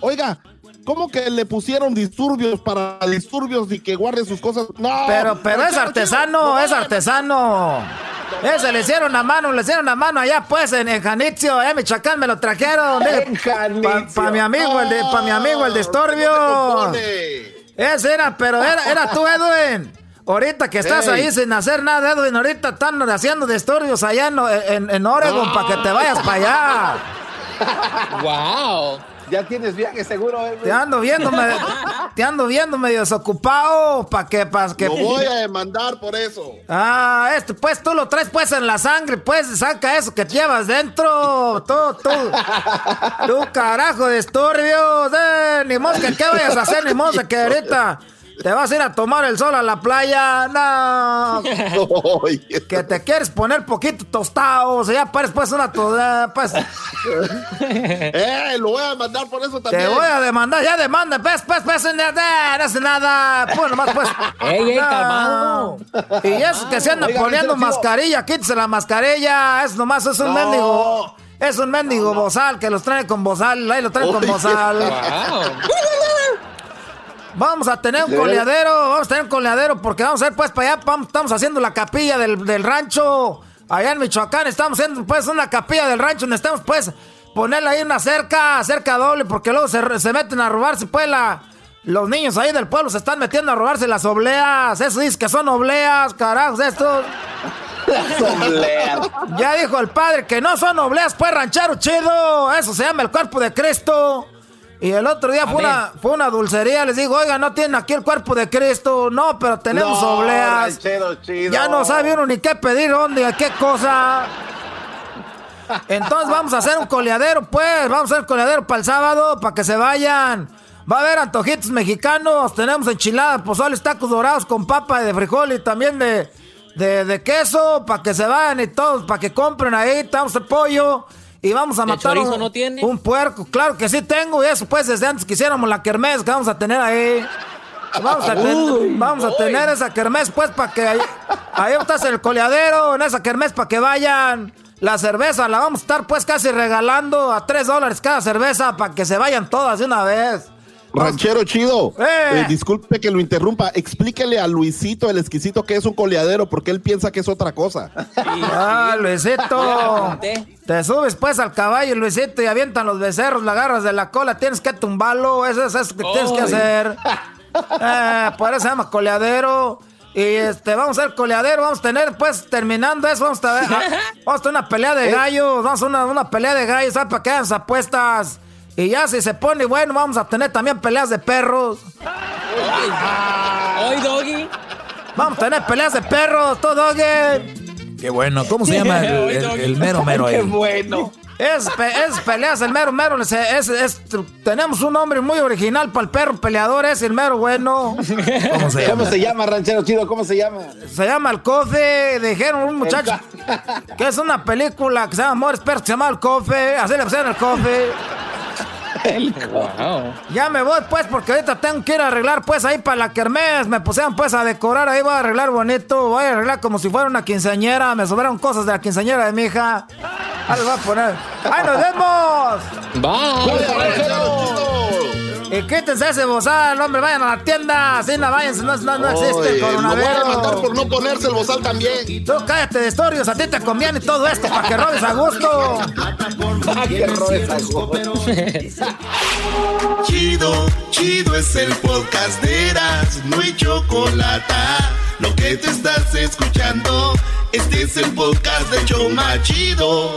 oiga, ¿Cómo que le pusieron disturbios para disturbios y que guarde sus cosas? No.
Pero, pero es artesano, es artesano. Ese le hicieron a mano, le hicieron a mano allá pues en, en Janitzio, eh, Michoacán, me lo trajeron. Para pa mi amigo, el de, pa mi amigo el de Estorbio. Ese era, pero era, era tú, Edwin. Ahorita que estás ahí sin hacer nada, Edwin, ahorita están haciendo disturbios allá en, en, Oregon para que te vayas para allá.
¡Wow! Ya tienes viaje seguro, eh,
Te ando viendo, te ando viendo medio desocupado, ¿para qué? ¿Para que
Lo voy a demandar por eso.
Ah, esto, pues tú lo traes pues en la sangre, pues saca eso que llevas dentro. Tú, tú. tú, carajo de estorbios. Eh, ni modo que qué vayas a hacer, ni modo que ahorita ¿Te vas a ir a tomar el sol a la playa? No. que te quieres poner poquito tostado. O sea, ya pares pues una toda. Pues.
eh, lo voy a demandar por eso también.
Te voy a demandar, ya demanda. Pues, pues, pues, no hace nada. Pues nomás, pues.
¡Ey, ey, calmado!
Y eso que se anda poniendo mascarilla, quítese la mascarilla. Es nomás, es un mendigo. Es un mendigo bozal que los trae con bozal. Ahí lo trae con bozal. Vamos a tener un coleadero, vamos a tener un coleadero porque vamos a ir pues para allá, estamos haciendo la capilla del, rancho, allá en Michoacán, estamos haciendo pues una capilla del rancho donde estamos pues ponerle ahí una cerca, cerca doble, porque luego se, meten a robarse pues la... Los niños ahí del pueblo se están metiendo a robarse las obleas. Eso dice que son obleas, carajos, estos. obleas. Ya dijo el padre que no son obleas, pues ranchero chido. Eso se llama el cuerpo de Cristo. Y el otro día fue una, fue una, dulcería, les digo, oiga, no tienen aquí el cuerpo de Cristo. No, pero tenemos obleas. Ya no sabe uno ni qué pedir, dónde, qué cosa. Entonces vamos a hacer un coleadero, pues. Vamos a hacer coleadero para el sábado, para que se vayan. Va a haber antojitos mexicanos. Tenemos enchiladas, pozoles, tacos dorados con papa de frijol y también de, de, queso, para que se vayan y todos, para que compren ahí. Estamos el pollo. Y vamos a matar un,
no tiene?
un puerco. Claro que sí tengo. Y eso pues desde antes que hiciéramos la kermés que vamos a tener ahí. Vamos a, vamos a tener esa kermés pues para que ahí, ahí estás en el coleadero, en esa kermés para que vayan. La cerveza la vamos a estar pues casi regalando a 3 dólares cada cerveza para que se vayan todas de una vez.
Ranchero chido, eh. Eh, disculpe que lo interrumpa. Explíquele a Luisito el exquisito que es un coleadero porque él piensa que es otra cosa.
Ah, Luisito. Te subes pues al caballo, Luisito, y avientan los becerros, la agarras de la cola, tienes que tumbarlo, eso es eso que tienes que hacer. Eh, por eso se llama coleadero. Y este, vamos a hacer coleadero, vamos a tener, pues, terminando eso, vamos a, ver, vamos a tener una pelea de gallos, vamos a una, una pelea de gallos, ¿sabes? Para que hagan apuestas. Y ya si se pone bueno, vamos a tener también peleas de perros.
Hoy, Doggy.
Vamos a tener peleas de perros, todo Doggy.
Qué bueno. ¿Cómo se llama el, mero mero ahí?
Qué bueno.
Es, es, peleas, el mero mero. Es, tenemos un nombre muy original para el perro peleador, es el mero bueno.
¿Cómo se llama? ¿Cómo se llama, ranchero chido? ¿Cómo se llama?
Se llama El Cofe. Dijeron un muchacho que es una película que se llama Amores Perros, se llama El Cofe. Así le pusieron El Cofe. Ya me voy pues porque ahorita tengo que ir a arreglar pues ahí para la kermés. Me pusieron pues a decorar ahí, voy a arreglar bonito. Voy a arreglar como si fuera una quinceañera. Me sobraron cosas de la quinceañera de mi hija. Ahí les voy a poner. ¡Ahí nos vemos!
¡Bye!
Y quítense ese bozal, hombre, vayan a la tienda. Así no vayan, no, no, no existe el coronavirus.
Lo voy a matar por no ponerse el bozal también.
Tú cállate de historios, a ti te conviene todo esto para que robes a gusto.
para que robes a gusto.
chido, chido es el podcast de Eras, no hay chocolate. Lo que te estás escuchando, este es el podcast de Choma Chido.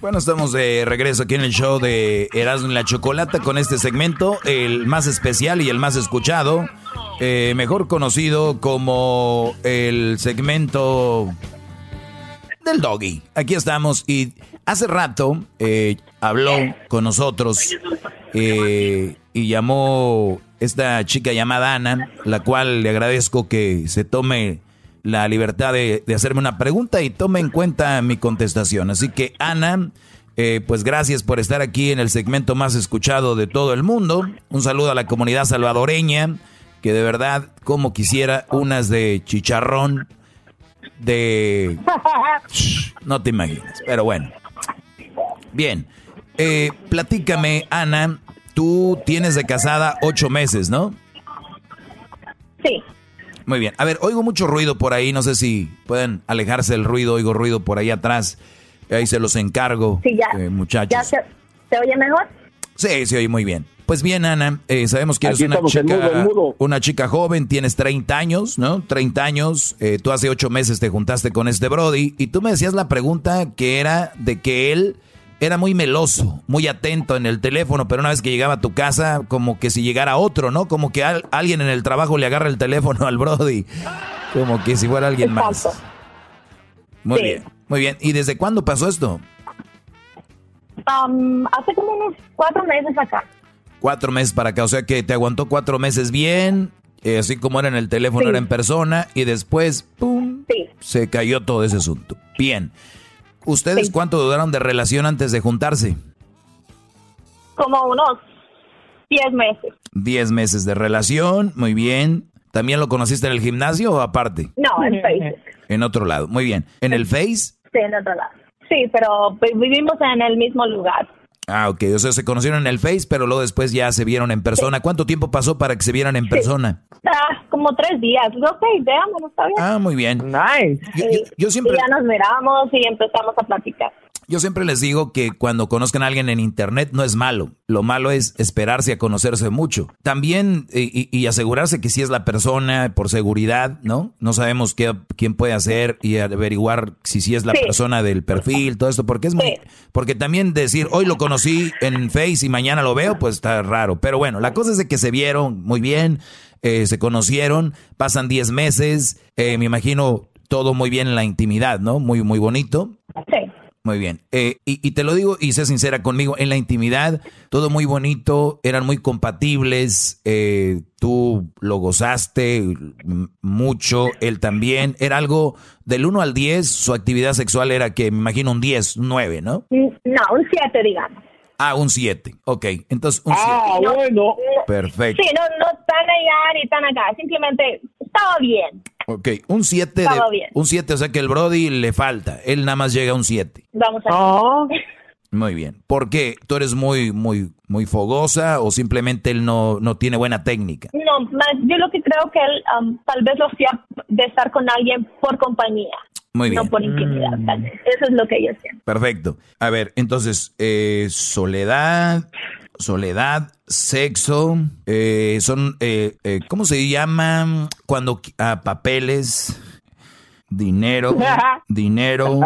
Bueno, estamos de regreso aquí en el show de Erasmo la Chocolata con este segmento, el más especial y el más escuchado, eh, mejor conocido como el segmento del doggy. Aquí estamos y hace rato eh, habló con nosotros eh, y llamó esta chica llamada Ana, la cual le agradezco que se tome la libertad de, hacerme una pregunta y tome en cuenta mi contestación. Así que Ana, eh, pues gracias por estar aquí en el segmento más escuchado de todo el mundo. Un saludo a la comunidad salvadoreña, que de verdad, como quisiera, unas de chicharrón, de... No te imaginas, pero bueno. Bien, eh, platícame, Ana, tú tienes de casada ocho meses, ¿no?
Sí.
Muy bien. A ver, oigo mucho ruido por ahí. No sé si pueden alejarse del ruido. Oigo ruido por ahí atrás. Ahí se los encargo,
sí, ya,
eh, muchachos.
¿Ya se, oye mejor?
Sí, se oye muy bien. Pues bien, Ana, eh, sabemos que eres una chica, una chica joven, tienes 30 años, ¿no? 30 años, eh, tú hace 8 meses te juntaste con este Brody y tú me decías la pregunta que era de que él era muy meloso, muy atento en el teléfono, pero una vez que llegaba a tu casa, como que si llegara otro, ¿no? Como que alguien en el trabajo le agarra el teléfono al Brody, como que si fuera alguien más. Muy bien, muy bien. ¿Y desde cuándo pasó esto?
Um, hace como unos cuatro meses acá.
Cuatro meses para acá, o sea que te aguantó cuatro meses bien, eh, así como era en el teléfono, era en persona, y después, ¡pum! Se cayó todo ese asunto. Bien. ¿Ustedes cuánto duraron de relación antes de juntarse?
Como unos 10 meses.
10 meses de relación, muy bien. ¿También lo conociste en el gimnasio o aparte?
No, en Facebook.
En otro lado, muy bien. ¿En el Face?
Sí, en otro lado. Sí, pero vivimos en el mismo lugar.
Ah, ok. O sea, se conocieron en el Face, pero luego después ya se vieron en persona. ¿Cuánto tiempo pasó para que se vieran en persona?
Ah, como tres días. Ok, veamos, está bien.
Ah, muy bien.
Nice.
Yo, siempre...
Y ya nos miramos y empezamos a platicar.
Yo siempre les digo que cuando conozcan a alguien en internet no es malo. Lo malo es esperarse a conocerse mucho. También y, asegurarse que si es la persona por seguridad, ¿no? No sabemos qué, quién puede hacer y averiguar si sí es la persona del perfil, todo esto, porque es muy, porque también decir hoy lo conocí en Face y mañana lo veo, pues está raro. Pero bueno, la cosa es de que se vieron muy bien, eh, se conocieron, pasan 10 meses, eh, me imagino todo muy bien en la intimidad, ¿no? Muy, muy bonito.
Sí.
Muy bien. Eh, y, te lo digo y sé sincera conmigo, en la intimidad, todo muy bonito, eran muy compatibles, eh, tú lo gozaste mucho, él también. Era algo del 1 al 10, su actividad sexual era que me imagino un 10, un 9, ¿no?
Mm, no, un 7, digamos.
Ah, un 7. Ok, entonces un 7.
Ah, bueno.
Perfecto.
Sí, no, no tan allá ni tan acá, simplemente estaba bien.
Ok, un 7 un 7, o sea que el Brody le falta, él nada más llega a un 7.
Vamos a ver.
Muy bien. ¿Por qué? ¿Tú eres muy muy muy fogosa o simplemente él no, no tiene buena técnica?
No, yo lo que creo que él um, tal vez lo hacía de estar con alguien por compañía.
Muy bien.
No por intimidad, tal vez. Eso es lo que yo siento.
Perfecto. A ver, entonces, eh, soledad, soledad, sexo, eh, son, eh, eh, ¿cómo se llaman cuando ah, papeles, dinero, dinero?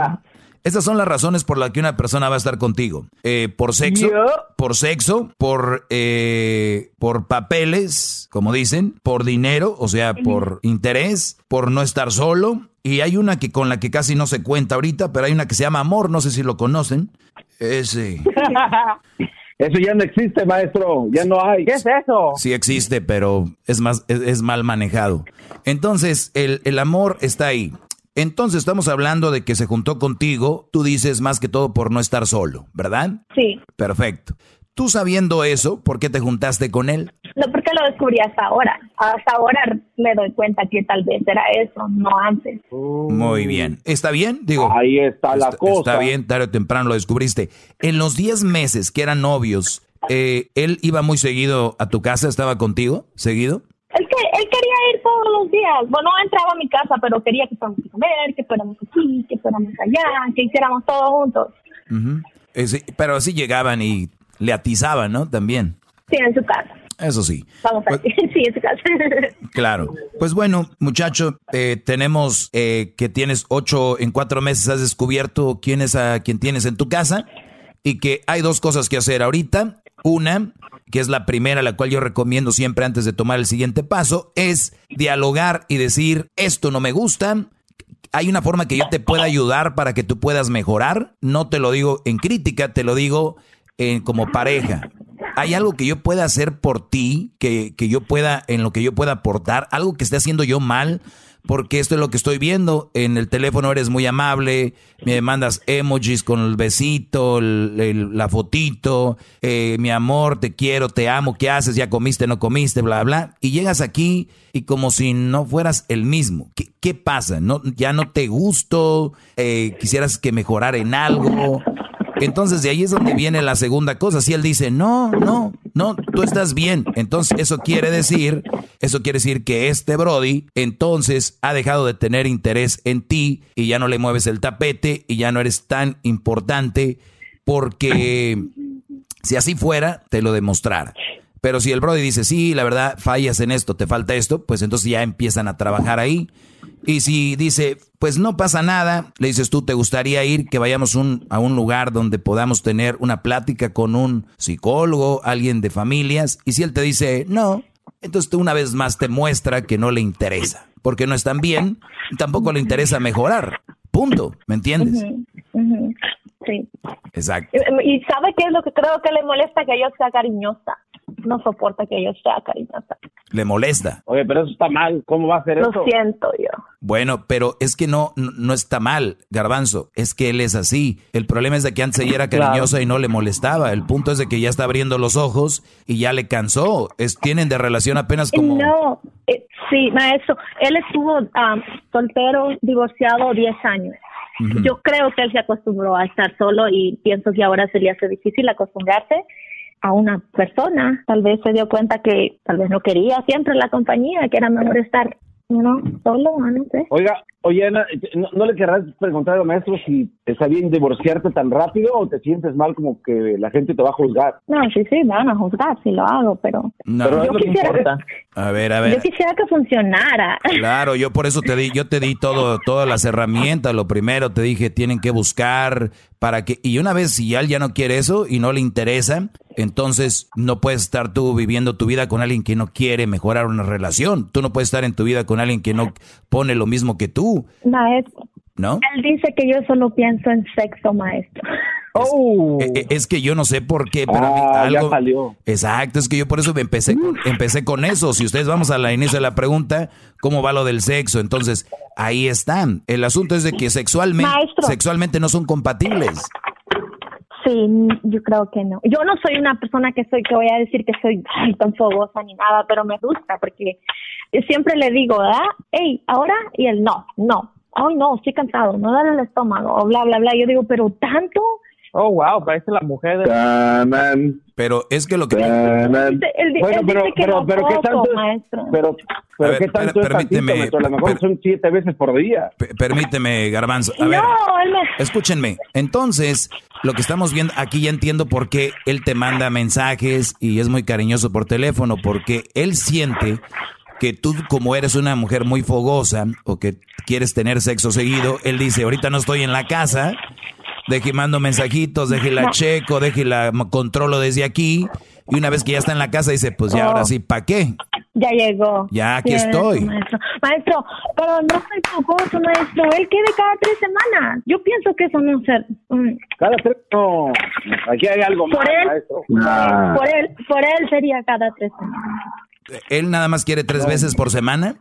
Esas son las razones por las que una persona va a estar contigo. por sexo, por sexo, por, por papeles, como dicen, por dinero, o sea, por interés, por no estar solo. Y hay una que con la que casi no se cuenta ahorita, pero hay una que se llama amor, no sé si lo conocen. Ese.
Eso ya no existe, maestro. Ya no hay.
¿Qué es eso?
Sí existe, pero es más es, mal manejado. Entonces, el, el amor está ahí. Entonces estamos hablando de que se juntó contigo, tú dices más que todo por no estar solo, ¿verdad?
Sí.
Perfecto. Tú sabiendo eso, ¿por qué te juntaste con él?
No, porque lo descubrí hasta ahora. Hasta ahora me doy cuenta que tal vez era eso, no antes.
Muy bien. ¿Está bien? Digo.
Ahí está la cosa.
Está bien, tarde o temprano lo descubriste. En los 10 meses que eran novios, eh, ¿él iba muy seguido a tu casa? ¿Estaba contigo? ¿Seguido?
Él, que, él quería ir todos los días. Bueno, entraba a mi casa, pero quería que fuéramos a comer, que fuéramos aquí, que fuéramos allá, que hiciéramos todo juntos.
pero así llegaban y le atizaban, ¿no? También.
Sí, en su casa.
Eso sí.
Vamos a pues, sí, en caso.
Claro. Pues bueno, muchacho, eh, tenemos eh, que tienes ocho, en cuatro meses has descubierto quién es a quien tienes en tu casa y que hay dos cosas que hacer ahorita. Una, que es la primera, la cual yo recomiendo siempre antes de tomar el siguiente paso, es dialogar y decir, esto no me gusta, hay una forma que yo te pueda ayudar para que tú puedas mejorar. No te lo digo en crítica, te lo digo en, como pareja. ¿Hay algo que yo pueda hacer por ti, que, que yo pueda, en lo que yo pueda aportar, algo que esté haciendo yo mal? porque esto es lo que estoy viendo. En el teléfono eres muy amable, me mandas emojis con el besito, la fotito, eh, mi amor, te quiero, te amo, ¿qué haces? ¿Ya comiste, no comiste? Bla, bla. Y llegas aquí y como si no fueras el mismo. ¿Qué, pasa? ¿No, ¿Ya no te gusto? Eh, ¿Quisieras que mejorara en algo? Entonces de ahí es donde viene la segunda cosa. Si él dice, no, no, no, tú estás bien. Entonces eso quiere decir, eso quiere decir que este Brody entonces ha dejado de tener interés en ti y ya no le mueves el tapete y ya no eres tan importante porque si así fuera, te lo demostrara. Pero si el Brody dice, sí, la verdad, fallas en esto, te falta esto, pues entonces ya empiezan a trabajar ahí. Y si dice, pues no pasa nada, le dices tú, ¿te gustaría ir que vayamos un, a un lugar donde podamos tener una plática con un psicólogo, alguien de familias? Y si él te dice, no, entonces tú una vez más te muestra que no le interesa, porque no están bien, tampoco le interesa mejorar. Punto, ¿me entiendes?
Sí.
Exacto.
¿Y sabe qué es lo que creo que le molesta? Que yo sea cariñosa no soporta que yo sea cariñosa.
Le molesta.
Oye, pero eso está mal. ¿Cómo va a ser eso?
Lo siento yo.
Bueno, pero es que no, no está mal, Garbanzo. Es que él es así. El problema es de que antes ella era cariñosa y no le molestaba. El punto es de que ya está abriendo los ojos y ya le cansó. Es, tienen de relación apenas como...
No, eh, sí, maestro. Él estuvo um, soltero, divorciado 10 años. Yo creo que él se acostumbró a estar solo y pienso que ahora se le hace difícil acostumbrarse a una persona, tal vez se dio cuenta que tal vez no quería siempre la compañía, que era mejor estar no, solo, no sé.
Oye, Ana, ¿no, le querrás preguntar al maestro si está bien divorciarte tan rápido o te sientes mal como que la gente te va a juzgar?
No, sí, sí, me van a juzgar si lo hago, pero,
no. pero yo quisiera, A ver, a ver.
Yo quisiera que funcionara.
Claro, yo por eso te di, yo te di todo, todas las herramientas. Lo primero te dije, tienen que buscar para que, y una vez si él ya no quiere eso y no le interesa, entonces no puedes estar tú viviendo tu vida con alguien que no quiere mejorar una relación. Tú no puedes estar en tu vida con alguien que no pone lo mismo que tú.
Maestro.
¿No?
Él dice que yo solo pienso en sexo, maestro.
Oh. Es, que yo no sé por qué, pero
ah, algo, salió.
Exacto, es que yo por eso empecé con, empecé con eso. Si ustedes vamos a la inicio de la pregunta, ¿cómo va lo del sexo? Entonces, ahí están. El asunto es de que sexualmente, sexualmente no son compatibles.
Sí, yo creo que no. Yo no soy una persona que soy, que voy a decir que soy tan fogosa ni nada, pero me gusta porque siempre le digo, ¿verdad? Hey, ahora y él no, no. Ay, no, estoy cansado, no dale el estómago, o bla, bla, bla. Yo digo, pero tanto.
Oh, wow, parece la mujer de...
Pero es que lo que...
bueno, pero, pero, pero, ¿qué tanto Pero, pero ¿qué tanto es permíteme, A lo mejor son siete veces por día.
Permíteme, Garbanzo. A ver, escúchenme. Entonces, lo que estamos viendo aquí ya entiendo por qué él te manda mensajes y es muy cariñoso por teléfono, porque él siente que tú como eres una mujer muy fogosa o que quieres tener sexo seguido, él dice, ahorita no estoy en la casa, deje mando mensajitos, deje la checo, deje la controlo desde aquí. Y una vez que ya está en la casa dice, pues ya ahora oh. sí, ¿para qué?
Ya llegó.
Ya aquí estoy.
Maestro. maestro, pero no soy fogoso, maestro. Él quiere cada tres semanas. Yo pienso que eso no ser.
Cada tres, no. Aquí hay algo
por
más,
él,
maestro.
Por, él, por él sería cada tres semanas.
¿Él nada más quiere tres veces por semana?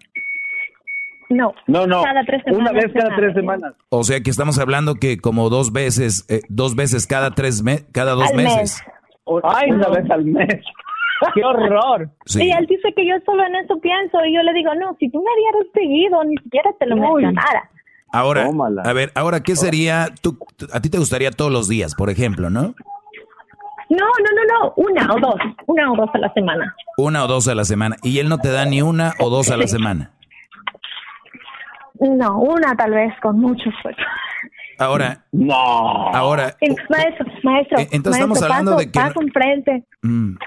No,
no, no.
Cada tres
Una vez cada tres semanas.
O sea que estamos hablando que como dos veces, eh, dos veces cada tres meses, cada dos meses.
Ay, una vez al mes. ¡Qué horror!
Sí. Y él dice que yo solo en eso pienso y yo le digo, no, si tú me dieras seguido, ni siquiera te lo mencionara.
Ahora, a ver, ahora, ¿qué sería? Tú, a ti te gustaría todos los días, por ejemplo, ¿no?
No, no, no, no, una o dos, una o dos a la semana.
Una o dos a la semana. ¿Y él no te da ni una o dos a la semana?
No, una tal vez con mucho esfuerzo.
Ahora.
No.
Ahora.
Maestro, maestro.
Entonces estamos hablando de que.
Paso enfrente.
Mm.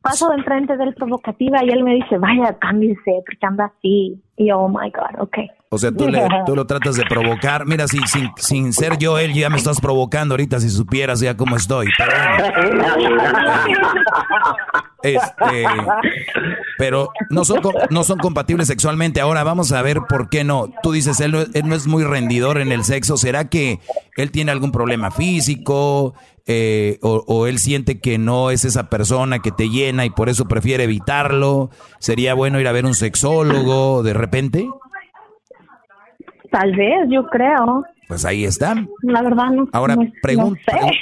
paso enfrente del provocativa y él me dice, vaya, cámbiese, porque anda así. Y yo, oh my God, ok.
O sea, tú, le, tú lo tratas de provocar. Mira, si, sin, sin ser yo él, ya me estás provocando ahorita si supieras ya cómo estoy. Este, pero no son, no son compatibles sexualmente. Ahora vamos a ver por qué no. Tú dices, él él no es muy rendidor en el sexo. ¿Será que él tiene algún problema físico? Eh, o, él siente que no es esa persona que te llena y por eso prefiere evitarlo. ¿Sería bueno ir a ver un sexólogo de repente?
Tal vez, yo creo.
Pues ahí está.
La verdad no.
Ahora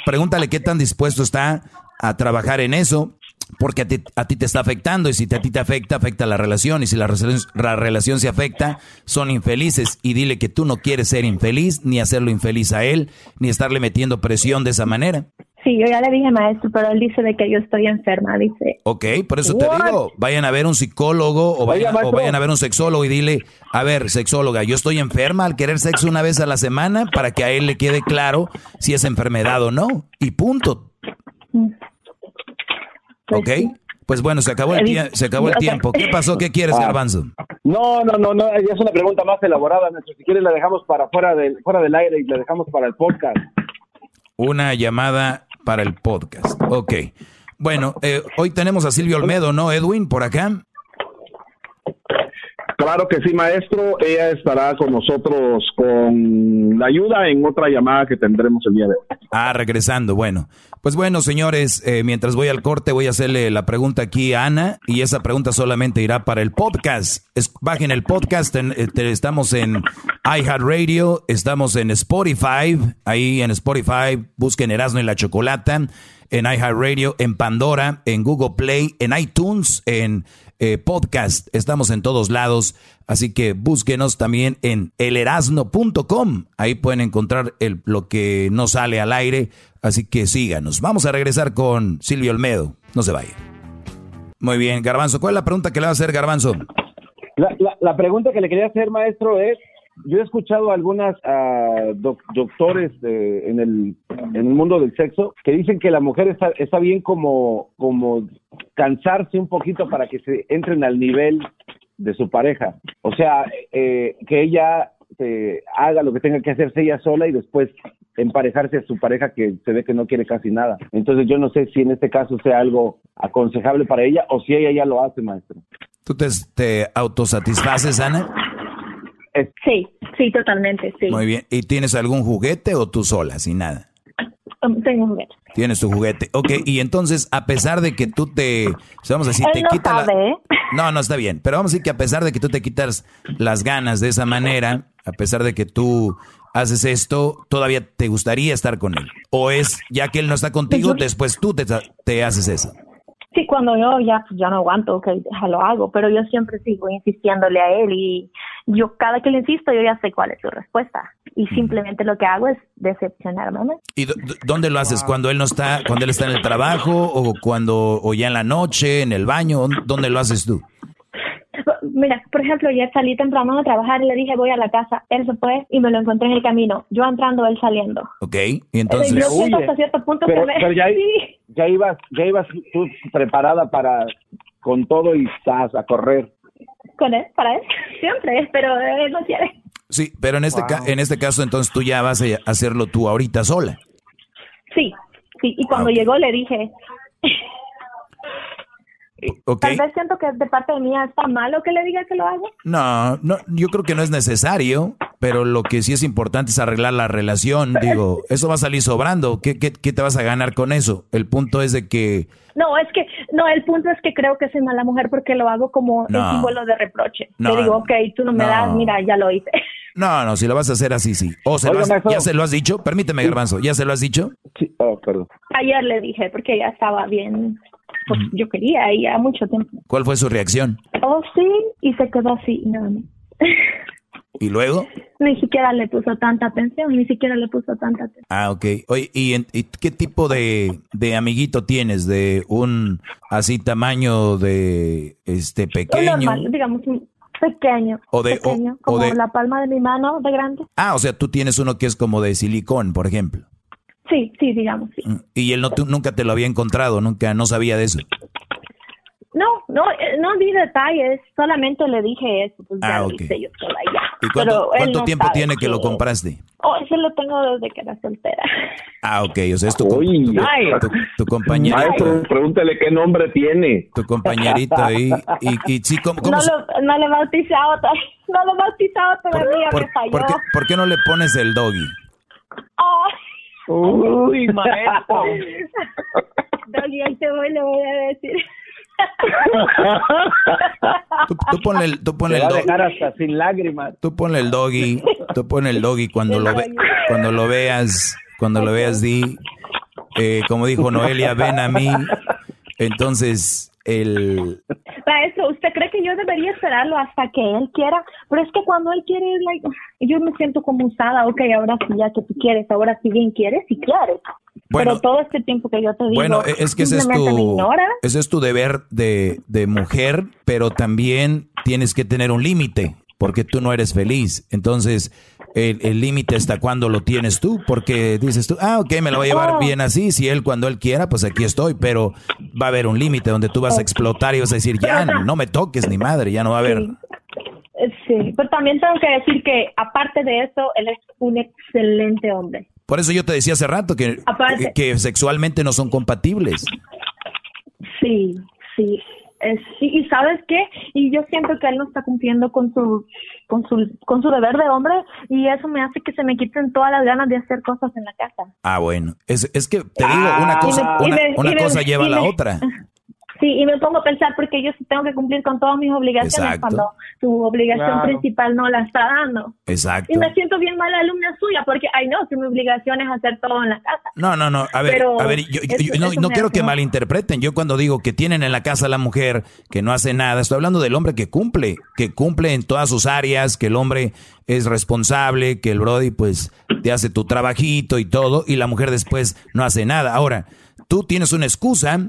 pregúntale qué tan dispuesto está a trabajar en eso, porque a ti, a ti, te está afectando y si a ti te afecta, afecta la relación y si la, la relación se afecta, son infelices y dile que tú no quieres ser infeliz, ni hacerlo infeliz a él, ni estarle metiendo presión de esa manera.
Sí, yo ya le dije maestro, pero él dice de que yo estoy enferma, dice.
Ok, por eso te digo, vayan a ver un psicólogo o vayan, o vayan, a ver un sexólogo y dile, a ver, sexóloga, yo estoy enferma al querer sexo una vez a la semana para que a él le quede claro si es enfermedad o no. Y punto. Mm. ¿Ok? Pues bueno, se acabó el, se acabó el tiempo. ¿Qué pasó? ¿Qué quieres, ah. Garbanzo?
No, no, no, no, es una pregunta más elaborada, Si quieres la dejamos para fuera del, fuera del aire y la dejamos para el podcast.
Una llamada para el podcast. Ok. Bueno, eh, hoy tenemos a Silvio Olmedo, ¿no, Edwin, por acá?
Claro que sí, maestro. Ella estará con nosotros con la ayuda en otra llamada que tendremos el día de hoy.
Ah, regresando. Bueno, pues bueno, señores, eh, mientras voy al corte voy a hacerle la pregunta aquí a Ana y esa pregunta solamente irá para el podcast. bajen el podcast, eh, estamos en iHeartRadio, estamos en Spotify, ahí en Spotify busquen Erasmo y la Chocolata, en iHeartRadio, en Pandora, en Google Play, en iTunes, en eh, podcast. Estamos en todos lados, así que búsquenos también en elerasno.com. Ahí pueden encontrar el, lo que no sale al aire, así que síganos. Vamos a regresar con Silvio Olmedo. No se vaya. Muy bien, Garbanzo, ¿cuál es la pregunta que le va a hacer Garbanzo?
La, la, pregunta que le quería hacer, maestro, es, yo he escuchado a algunas uh, doctores en, el, en, el, mundo del sexo que dicen que la mujer está, está bien como, como cansarse un poquito para que se entren al nivel de su pareja. O sea, eh, que ella eh, haga lo que tenga que hacerse ella sola y después emparejarse a su pareja que se ve que no quiere casi nada. Entonces yo no sé si en este caso sea algo aconsejable para ella o si ella ya lo hace, maestro.
¿Tú te, te autosatisfaces, Ana?
Sí, sí, totalmente, sí.
Muy bien. ¿Y tienes algún juguete o tú sola, sin nada?
Um, tengo un juguete.
Tienes tu juguete. Ok, y entonces, a pesar de que tú te. Vamos a decir, te
no
quitas.
¿eh?
No, no está bien. Pero vamos a decir que a pesar de que tú te quitas las ganas de esa manera, a pesar de que tú haces esto, todavía te gustaría estar con él. O es, ya que él no está contigo, después tú te, te haces eso.
Sí, cuando yo ya, ya no aguanto, ok, lo hago, pero yo siempre sigo insistiéndole a él y yo cada que le insisto yo ya sé cuál es su respuesta y simplemente lo que hago es decepcionarme.
¿Y dónde lo haces? ¿Cuando él no está, cuando él está en el trabajo o cuando o ya en la noche, en el baño? ¿Dónde lo haces tú?
Mira, por ejemplo, ayer salí temprano a trabajar y le dije voy a la casa. Él se fue y me lo encontré en el camino. Yo entrando, él saliendo.
Ok, y entonces...
Yo hasta cierto punto
pero, ya, ya, ibas, ya ibas tú preparada para con todo y estás a correr.
Con él, para él, siempre, pero él no quiere.
Sí, pero en este, en este caso entonces tú ya vas a hacerlo tú ahorita sola.
Sí, sí, y cuando ah, llegó le dije, Tal vez siento que de parte de mía está malo que le diga que lo haga.
No, no, yo creo que no es necesario, pero lo que sí es importante es arreglar la relación. Digo, eso va a salir sobrando. ¿Qué, qué, qué te vas a ganar con eso? El punto es de que...
No, es que, no, el punto es que creo que soy mala mujer porque lo hago como un símbolo de reproche. No, le digo, ok, tú no me das, mira, ya lo hice.
No, no, si lo vas a hacer así, sí. O se ¿Ya se lo has dicho? Permíteme, Garbanzo, ¿ya se lo has dicho?
Sí, oh, perdón.
Ayer le dije porque ya estaba bien pues yo quería y ya mucho tiempo.
¿Cuál fue su reacción?
Oh, sí, y se quedó así, no.
¿Y luego?
Ni siquiera le puso tanta atención, ni siquiera le puso tanta atención.
Ah, ok. Oye, ¿y, qué tipo de, de, amiguito tienes? ¿De un así tamaño de este pequeño?
Normal, digamos, pequeño. O de, pequeño, como la palma de mi mano de grande.
Ah, o sea, tú tienes uno que es como de silicón, por ejemplo.
Sí, sí, digamos, sí.
Y él no, nunca te lo había encontrado, nunca, no sabía de eso.
No, no, eh, no di detalles, solamente le dije eso, pues ya
Ah,
lo hice yo sola y ya.
¿Y cuánto,
Pero él
cuánto
no
tiempo tiene que lo compraste?
Oh, ese lo tengo desde que era soltera.
Ah, ok, o sea, es tu, com- tu, tu- tu compañerito.
Maestro, pregúntale qué nombre tiene.
Tu compañerito ahí. Y, y sí, ¿cómo, cómo
No
se-
lo, no lo he bautizado, no lo he bautizado todavía,
por,
me falló.
por qué, por qué no le pones el doggy?
Oh.
Uy, maestro.
Doggy, ahí te voy, le voy a decir.
Tú, tú ponle el, tú ponle
Te
el
a
doggy.
dejar hasta sin lágrimas.
Tú ponle el doggy, tú ponle el doggy cuando lo ve, cuando lo veas, cuando lo veas di, eh, como dijo Noelia, ven a mí. Entonces el,
Maestro, ¿usted cree que yo debería esperarlo hasta que él quiera? Pero es que cuando él quiere, like, yo me siento como usada. Ok, ahora sí, ya que tú quieres, ahora sí bien quieres y claro.
Bueno,
Pero todo este tiempo que yo te digo,
bueno, es que ese es tu,
ignora.
ese es tu deber de, de mujer, pero también tienes que tener un límite, porque tú no eres feliz. Entonces, el el límite hasta cuando lo tienes tú, porque dices tú, ah, ok, me lo voy a llevar
Oh.
bien así, si él cuando él quiera, pues aquí estoy, pero va a haber un límite donde tú vas a explotar y vas a decir, ya, no me toques ni madre, ya no va a haber.
Sí, pero también tengo que decir que aparte de eso, él es un excelente hombre.
Por eso yo te decía hace rato que,
Aparte-
que, sexualmente no son compatibles.
Sí, sí. Eh, sí, y sabes qué, y yo siento que él no está cumpliendo con su, con su, con su deber de hombre y eso me hace que se me quiten todas las ganas de hacer cosas en la casa.
Ah, bueno, es, es que te digo, una
Y
cosa, una, cosa lleva a la otra.
Sí, y me pongo a pensar porque yo sí tengo que cumplir con todas mis obligaciones
Exacto.
cuando su obligación
Claro.
principal no la está dando.
Exacto.
Y me siento bien mala alumna suya porque, ay no, que mi obligación es hacer todo en la casa.
No, no, no. A ver,
Pero
a ver, yo, yo- no, no quiero que malinterpreten. Yo cuando digo que tienen en la casa a la mujer que no hace nada, estoy hablando del hombre que cumple, que cumple en todas sus áreas, que el hombre es responsable, que el Brody pues te hace tu trabajito y todo, y la mujer después no hace nada. Ahora, tú tienes una excusa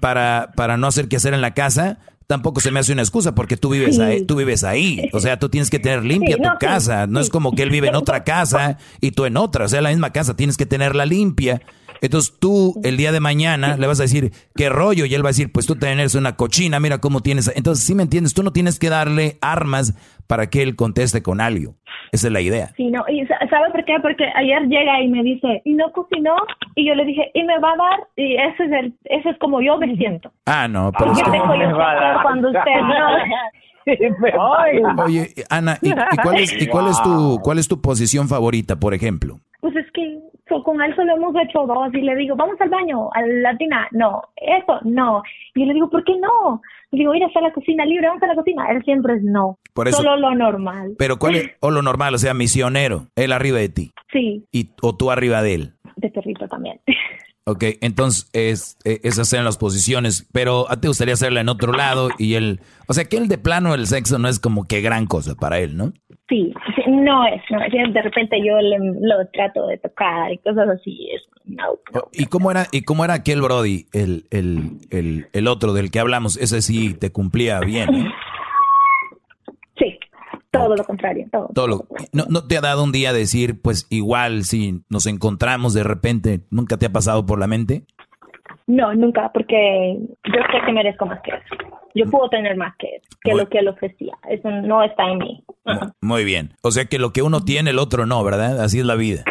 para, para no hacer qué hacer en la casa. Tampoco se me hace una excusa porque tú vives
Sí.
ahí, tú vives ahí, o sea, tú tienes que tener limpia
Sí,
tu
no,
casa, no es como que él vive en otra casa y tú en otra, o sea, la misma casa, tienes que tenerla limpia. Entonces tú el día de mañana le vas a decir, ¿qué rollo? Y él va a decir, pues tú eres una cochina, mira cómo tienes. Entonces, sí me entiendes, tú no tienes que darle armas para que él conteste con algo. Esa es la idea.
Sí, no, y sa- ¿sabe por qué? Porque ayer llega y me dice, ¿y no cocinó? Y yo le dije, ¿y me va a dar? Y ese es, el, ese es como yo me siento.
Ah, no, pero es
¿Qué
que...
tengo que hacer cuando usted no?
Oye, Ana, ¿y, y cuál es, y cuál es tu cuál es tu posición favorita, por ejemplo?
Pues es que con él solo hemos hecho dos y le digo, vamos al baño, a la tina, no, eso, no. Y yo le digo, ¿por qué no? Le digo, ir a la cocina libre, vamos a la cocina. Él siempre es no,
Por eso-
solo lo normal.
Pero cuál es o lo normal, o sea, misionero, él arriba de ti
Sí,
y o tú arriba de él.
de perrito también.
Ok, entonces es, eh, esas sean las posiciones, pero a ti te gustaría hacerla en otro lado y él, o sea que él de plano el sexo no es como que gran cosa para él, ¿no?
Sí, no es, no es. De repente yo le, lo trato de tocar y cosas así. Es, no.
¿Y cómo era, y cómo era aquel Brody, el, el, el, el otro del que hablamos? Ese sí te cumplía bien, ¿no?
Todo lo contrario, todo.
Todo lo- ¿no, ¿No te ha dado un día decir, pues igual si nos encontramos de repente, nunca te ha pasado por la mente?
No, nunca, porque yo sé que merezco más que eso. Yo puedo tener más que eso, que
Muy-
lo que él ofrecía. Eso no está en mí.
Mu- Muy bien. O sea que lo que uno tiene, el otro no, ¿verdad? Así es la vida.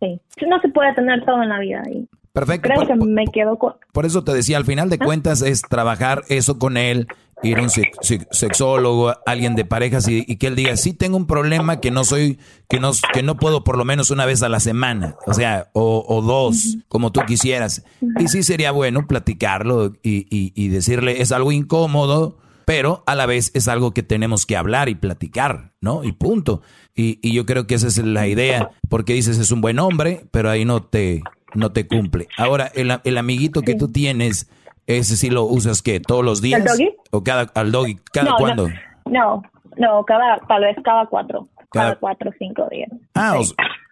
Sí. No se puede tener todo en la vida. Y
Perfecto.
creo
Por,
que me quedo con...
por eso te decía, al final de cuentas es trabajar eso con él, ir a un sex- sex- sexólogo, alguien de parejas y, y que él diga, sí tengo un problema que no soy, que no, que no puedo por lo menos una vez a la semana, o sea, o, o dos, como tú quisieras. Y sí sería bueno platicarlo y, y- y decirle, es algo incómodo, pero a la vez es algo que tenemos que hablar y platicar, ¿no? Y punto. Y, y yo creo que esa es la idea, porque dices, es un buen hombre, pero ahí no te, no te cumple. Ahora, el, el amiguito que tú tienes, ese sí lo usas, ¿qué? ¿Todos los días?
¿El doggy?
¿O cada, al doggy? ¿Cada
no,
cuándo?
No, no, cada, tal vez cada cuatro.
Cada-
Cada, cuatro o cinco días.
Ah,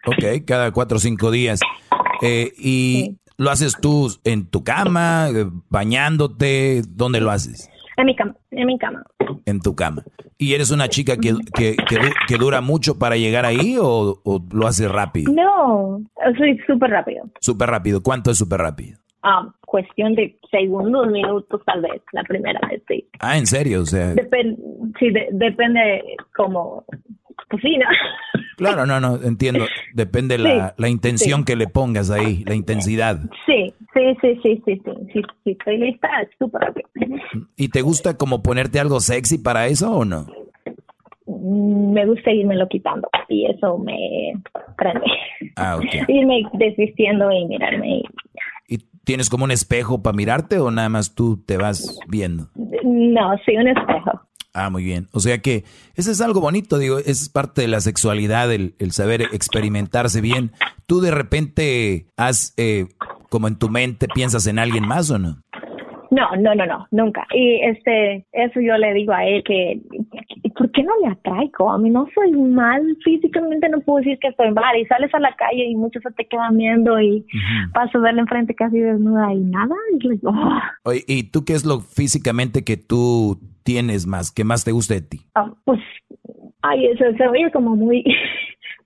ok, cada cuatro o cinco días. Eh, ¿Y lo haces tú en tu cama, eh, bañándote? ¿Dónde lo haces?
En mi cama, en mi cama.
En tu cama. ¿Y eres una chica que, que, que, que dura mucho para llegar ahí o, o lo haces rápido?
No, soy súper rápido.
Súper rápido. ¿Cuánto es súper rápido?
Um, cuestión de segundos, minutos tal vez, la primera vez, sí.
Ah, ¿en serio? O sea...
sí, depende como, cocina.
Claro, no, no, entiendo. Depende la, la intención que le pongas ahí, la intensidad.
Sí, sí, sí, sí, sí, sí, sí, sí estoy lista, súper
¿Y te gusta como ponerte algo sexy para eso o no?
Mm, me gusta irme lo quitando y eso me prende.
Ah, ok.
Irme desvistiendo y mirarme.
¿Y tienes como un espejo para mirarte o nada más tú te vas viendo?
No, sí, un espejo.
Ah, muy bien. O sea que eso es algo bonito, digo, es parte de la sexualidad, el, el saber experimentarse bien. ¿Tú de repente has, eh, como en tu mente, piensas en alguien más o no?
No, no, no, no, nunca. Y este, eso yo le digo a él que, ¿por qué no le atraigo? A mí no soy mal físicamente, no puedo decir que estoy mal. Y sales a la calle y muchos se te quedan viendo y paso a verle enfrente casi desnuda y nada. Y le digo,
oh". ¿y tú qué es lo físicamente que tú tienes más, que más te gusta de ti?
Ah, pues, ay, eso se oye como muy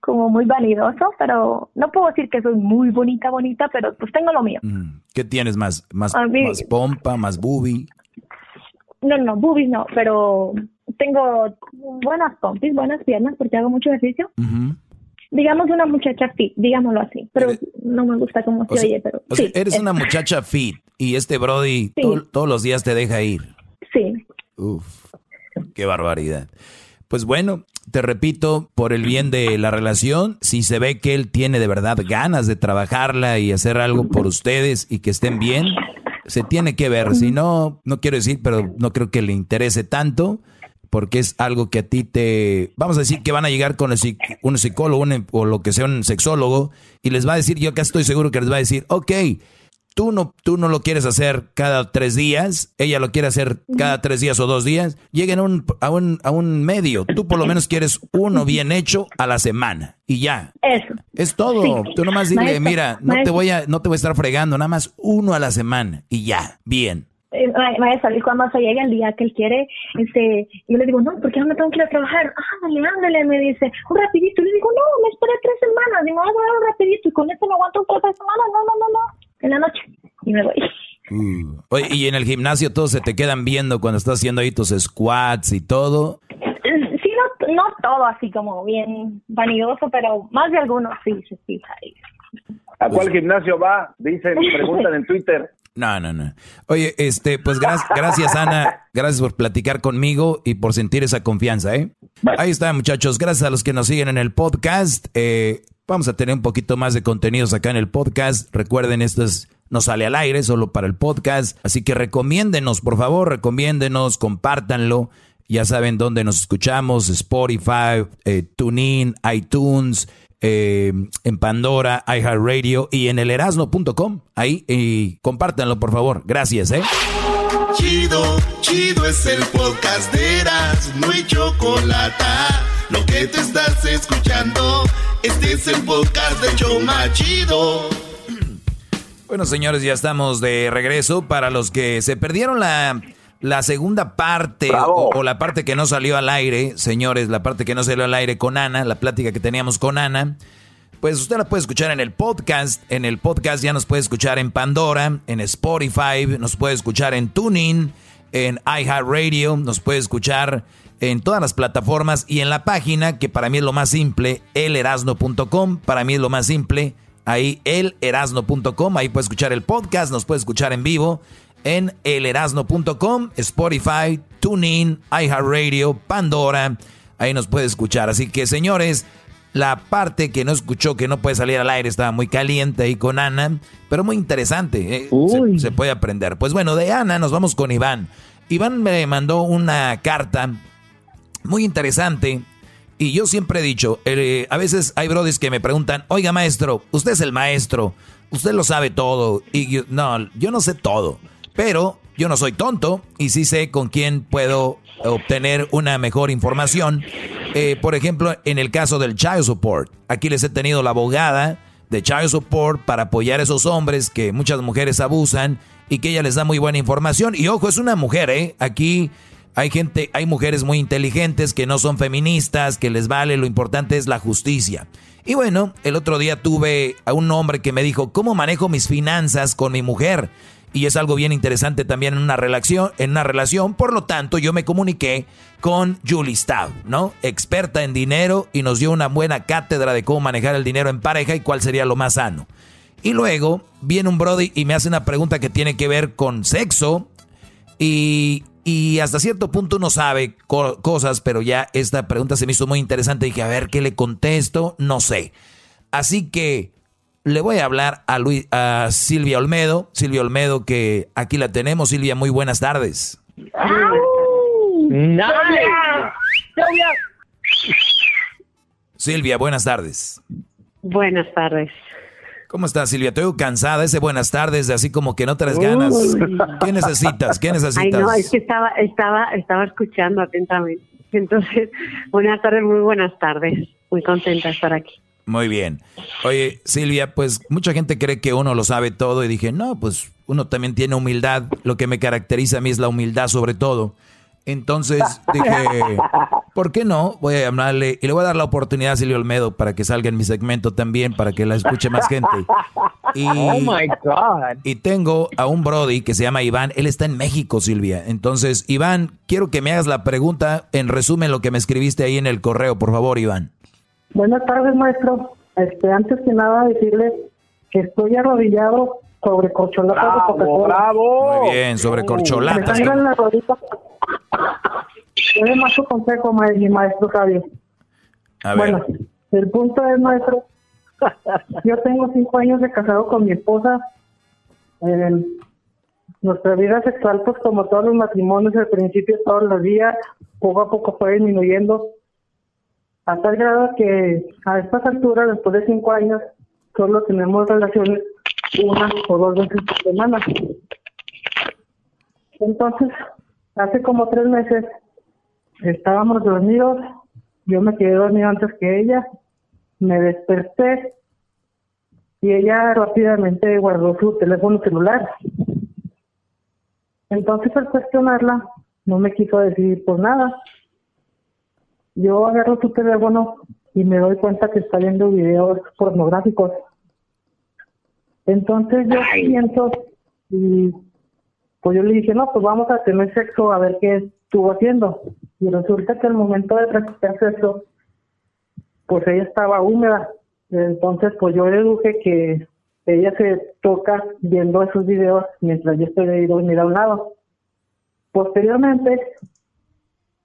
como muy vanidoso, pero no puedo decir que soy muy bonita, bonita, pero pues tengo lo mío.
Mm, ¿Qué tienes más? ¿Más, más pompa, más boobie?
No, no, boobies no, pero tengo buenas pompis, buenas piernas porque hago mucho ejercicio. Digamos una muchacha fit, digámoslo así, pero no me gusta cómo se oye, pero sí,
Eres una muchacha fit y este Brody todos los días te deja ir.
Sí.
Uf, qué barbaridad. Pues bueno, te repito, por el bien de la relación, si se ve que él tiene de verdad ganas de trabajarla y hacer algo por ustedes y que estén bien, se tiene que ver. Si no, no quiero decir, pero no creo que le interese tanto porque es algo que a ti te... Vamos a decir que van a llegar con un psicólogo o lo que sea un sexólogo y les va a decir, yo acá estoy seguro que les va a decir, ok, tú no, tú no lo quieres hacer cada tres días, ella lo quiere hacer cada tres días o dos días, lleguen a un, a un, a un medio. Tú por lo menos quieres uno bien hecho a la semana y ya.
Eso.
Es todo. Tú nomás dile, mira, no te voy a, no te voy a estar fregando, nada más uno a la semana y ya, bien.
Eh, maestra, y cuando se llegue el día que él quiere, este, yo le digo, no, porque no me tengo que ir a trabajar. Ándale, ándale, me dice, un rapidito. Y le digo, no, me esperé tres semanas. Digo, ah, un rapidito. Y con esto me aguanto tres semanas. No, no, no, no en la noche y me voy.
Mm. Oye, y en el gimnasio todos se te quedan viendo cuando estás haciendo ahí tus squats y todo.
Sí, no, no todo así como bien vanidoso, pero más de algunos sí se fija ahí.
¿A cuál gimnasio va? Dicen, preguntan en Twitter.
No, no, no. Oye, este, pues gracias, Ana. Gracias por platicar conmigo y por sentir esa confianza, ¿eh? Ahí está, muchachos. Gracias a los que nos siguen en el podcast. Eh, Vamos a tener un poquito más de contenidos acá en el podcast. Recuerden, esto no sale al aire, solo para el podcast. Así que recomiéndenos, por favor, recomiéndenos, compártanlo. Ya saben dónde nos escuchamos, Spotify, eh, TuneIn, iTunes, eh, en Pandora, iHeartRadio y en el erasno.com. Ahí, y compártanlo, por favor. Gracias, ¿eh?
Chido, chido es el podcast de Erasmo y Chocolate lo que te estás escuchando, este es el podcast de Choma Chido.
Bueno, señores, ya estamos de regreso. Para los que se perdieron la, la segunda parte o, la parte que no salió al aire, señores, la parte que no salió al aire con Ana, la plática que teníamos con Ana, pues usted la puede escuchar en el podcast. En el podcast ya nos puede escuchar en Pandora, en Spotify, nos puede escuchar en Tuning, en iHeartRadio, nos puede escuchar en todas las plataformas y en la página, que para mí es lo más simple, elerasno.com, para mí es lo más simple, ahí elerasno.com, ahí puede escuchar el podcast, nos puede escuchar en vivo en elerasno.com, Spotify, TuneIn, iHeartRadio, Pandora, ahí nos puede escuchar. Así que señores, la parte que no escuchó, que no puede salir al aire, estaba muy caliente ahí con Ana, pero muy interesante, ¿eh? se, se puede aprender. Pues bueno, de Ana nos vamos con Iván. Iván me mandó una carta muy interesante. Y yo siempre he dicho, eh, a veces hay brodis que me preguntan, oiga maestro, usted es el maestro, usted lo sabe todo. Y yo, no, yo no sé todo, pero yo no soy tonto y sí sé con quién puedo obtener una mejor información. Eh, por ejemplo, en el caso del Child Support, aquí les he tenido la abogada de Child Support para apoyar a esos hombres que muchas mujeres abusan y que ella les da muy buena información. Y ojo, es una mujer, ¿eh? Aquí Hay gente, hay mujeres muy inteligentes que no son feministas, que les vale, lo importante es la justicia. Y bueno, el otro día tuve a un hombre que me dijo, ¿cómo manejo mis finanzas con mi mujer? Y es algo bien interesante también en una relación, en una relación. Por lo tanto, yo me comuniqué con Julie Stav, ¿no? Experta en dinero y nos dio una buena cátedra de cómo manejar el dinero en pareja y cuál sería lo más sano. Y luego viene un Brody y me hace una pregunta que tiene que ver con sexo y, y hasta cierto punto uno sabe cosas, pero ya esta pregunta se me hizo muy interesante. Dije, a ver qué le contesto, no sé. Así que le voy a hablar a, Luis, a Silvia Olmedo. Silvia Olmedo, que aquí la tenemos. Silvia, muy buenas tardes. Silvia, buenas tardes.
Buenas tardes.
¿Cómo estás, Silvia? Estoy cansada, ese buenas tardes, de así como que no te das ganas. ¿Qué necesitas? ¿Qué necesitas?
Ay, no, es que estaba, estaba, estaba escuchando atentamente. Entonces, buenas tardes, muy buenas tardes. Muy contenta de estar aquí.
Muy bien. Oye, Silvia, pues mucha gente cree que uno lo sabe todo y dije, no, pues uno también tiene humildad. Lo que me caracteriza a mí es la humildad sobre todo. Entonces dije, ¿por qué no? Voy a llamarle y le voy a dar la oportunidad a Silvia Olmedo para que salga en mi segmento también, para que la escuche más gente. Y, oh my God. Y tengo a un Brody que se llama Iván. Él está en México, Silvia. Entonces, Iván, quiero que me hagas la pregunta en resumen lo que me escribiste ahí en el correo, por favor, Iván.
Buenas tardes, maestro. Este, antes que nada, decirle que estoy arrodillado sobre corcholatas
bravo, de ¡Bravo!
Muy bien, sobre corcholatas.
Me la rodilla. más su consejo, maestro, maestro Javier. A ver. Bueno, el punto es, maestro, yo tengo cinco años de casado con mi esposa. nuestra vida sexual, pues como todos los matrimonios, al principio todos los días, poco a poco fue disminuyendo hasta el grado que a estas alturas, después de cinco años, solo tenemos relaciones una o dos veces por semana. Entonces, hace como tres meses estábamos dormidos, yo me quedé dormido antes que ella, me desperté y ella rápidamente guardó su teléfono celular. Entonces al cuestionarla, no me quiso decir por nada yo agarro su teléfono y me doy cuenta que está viendo videos pornográficos. Entonces yo siento y pues yo le dije, no, pues vamos a tener sexo a ver qué estuvo haciendo. Y resulta que al momento de practicar sexo, pues ella estaba húmeda. Entonces pues yo deduje que ella se toca viendo esos videos mientras yo estoy de dormida a un lado. Posteriormente,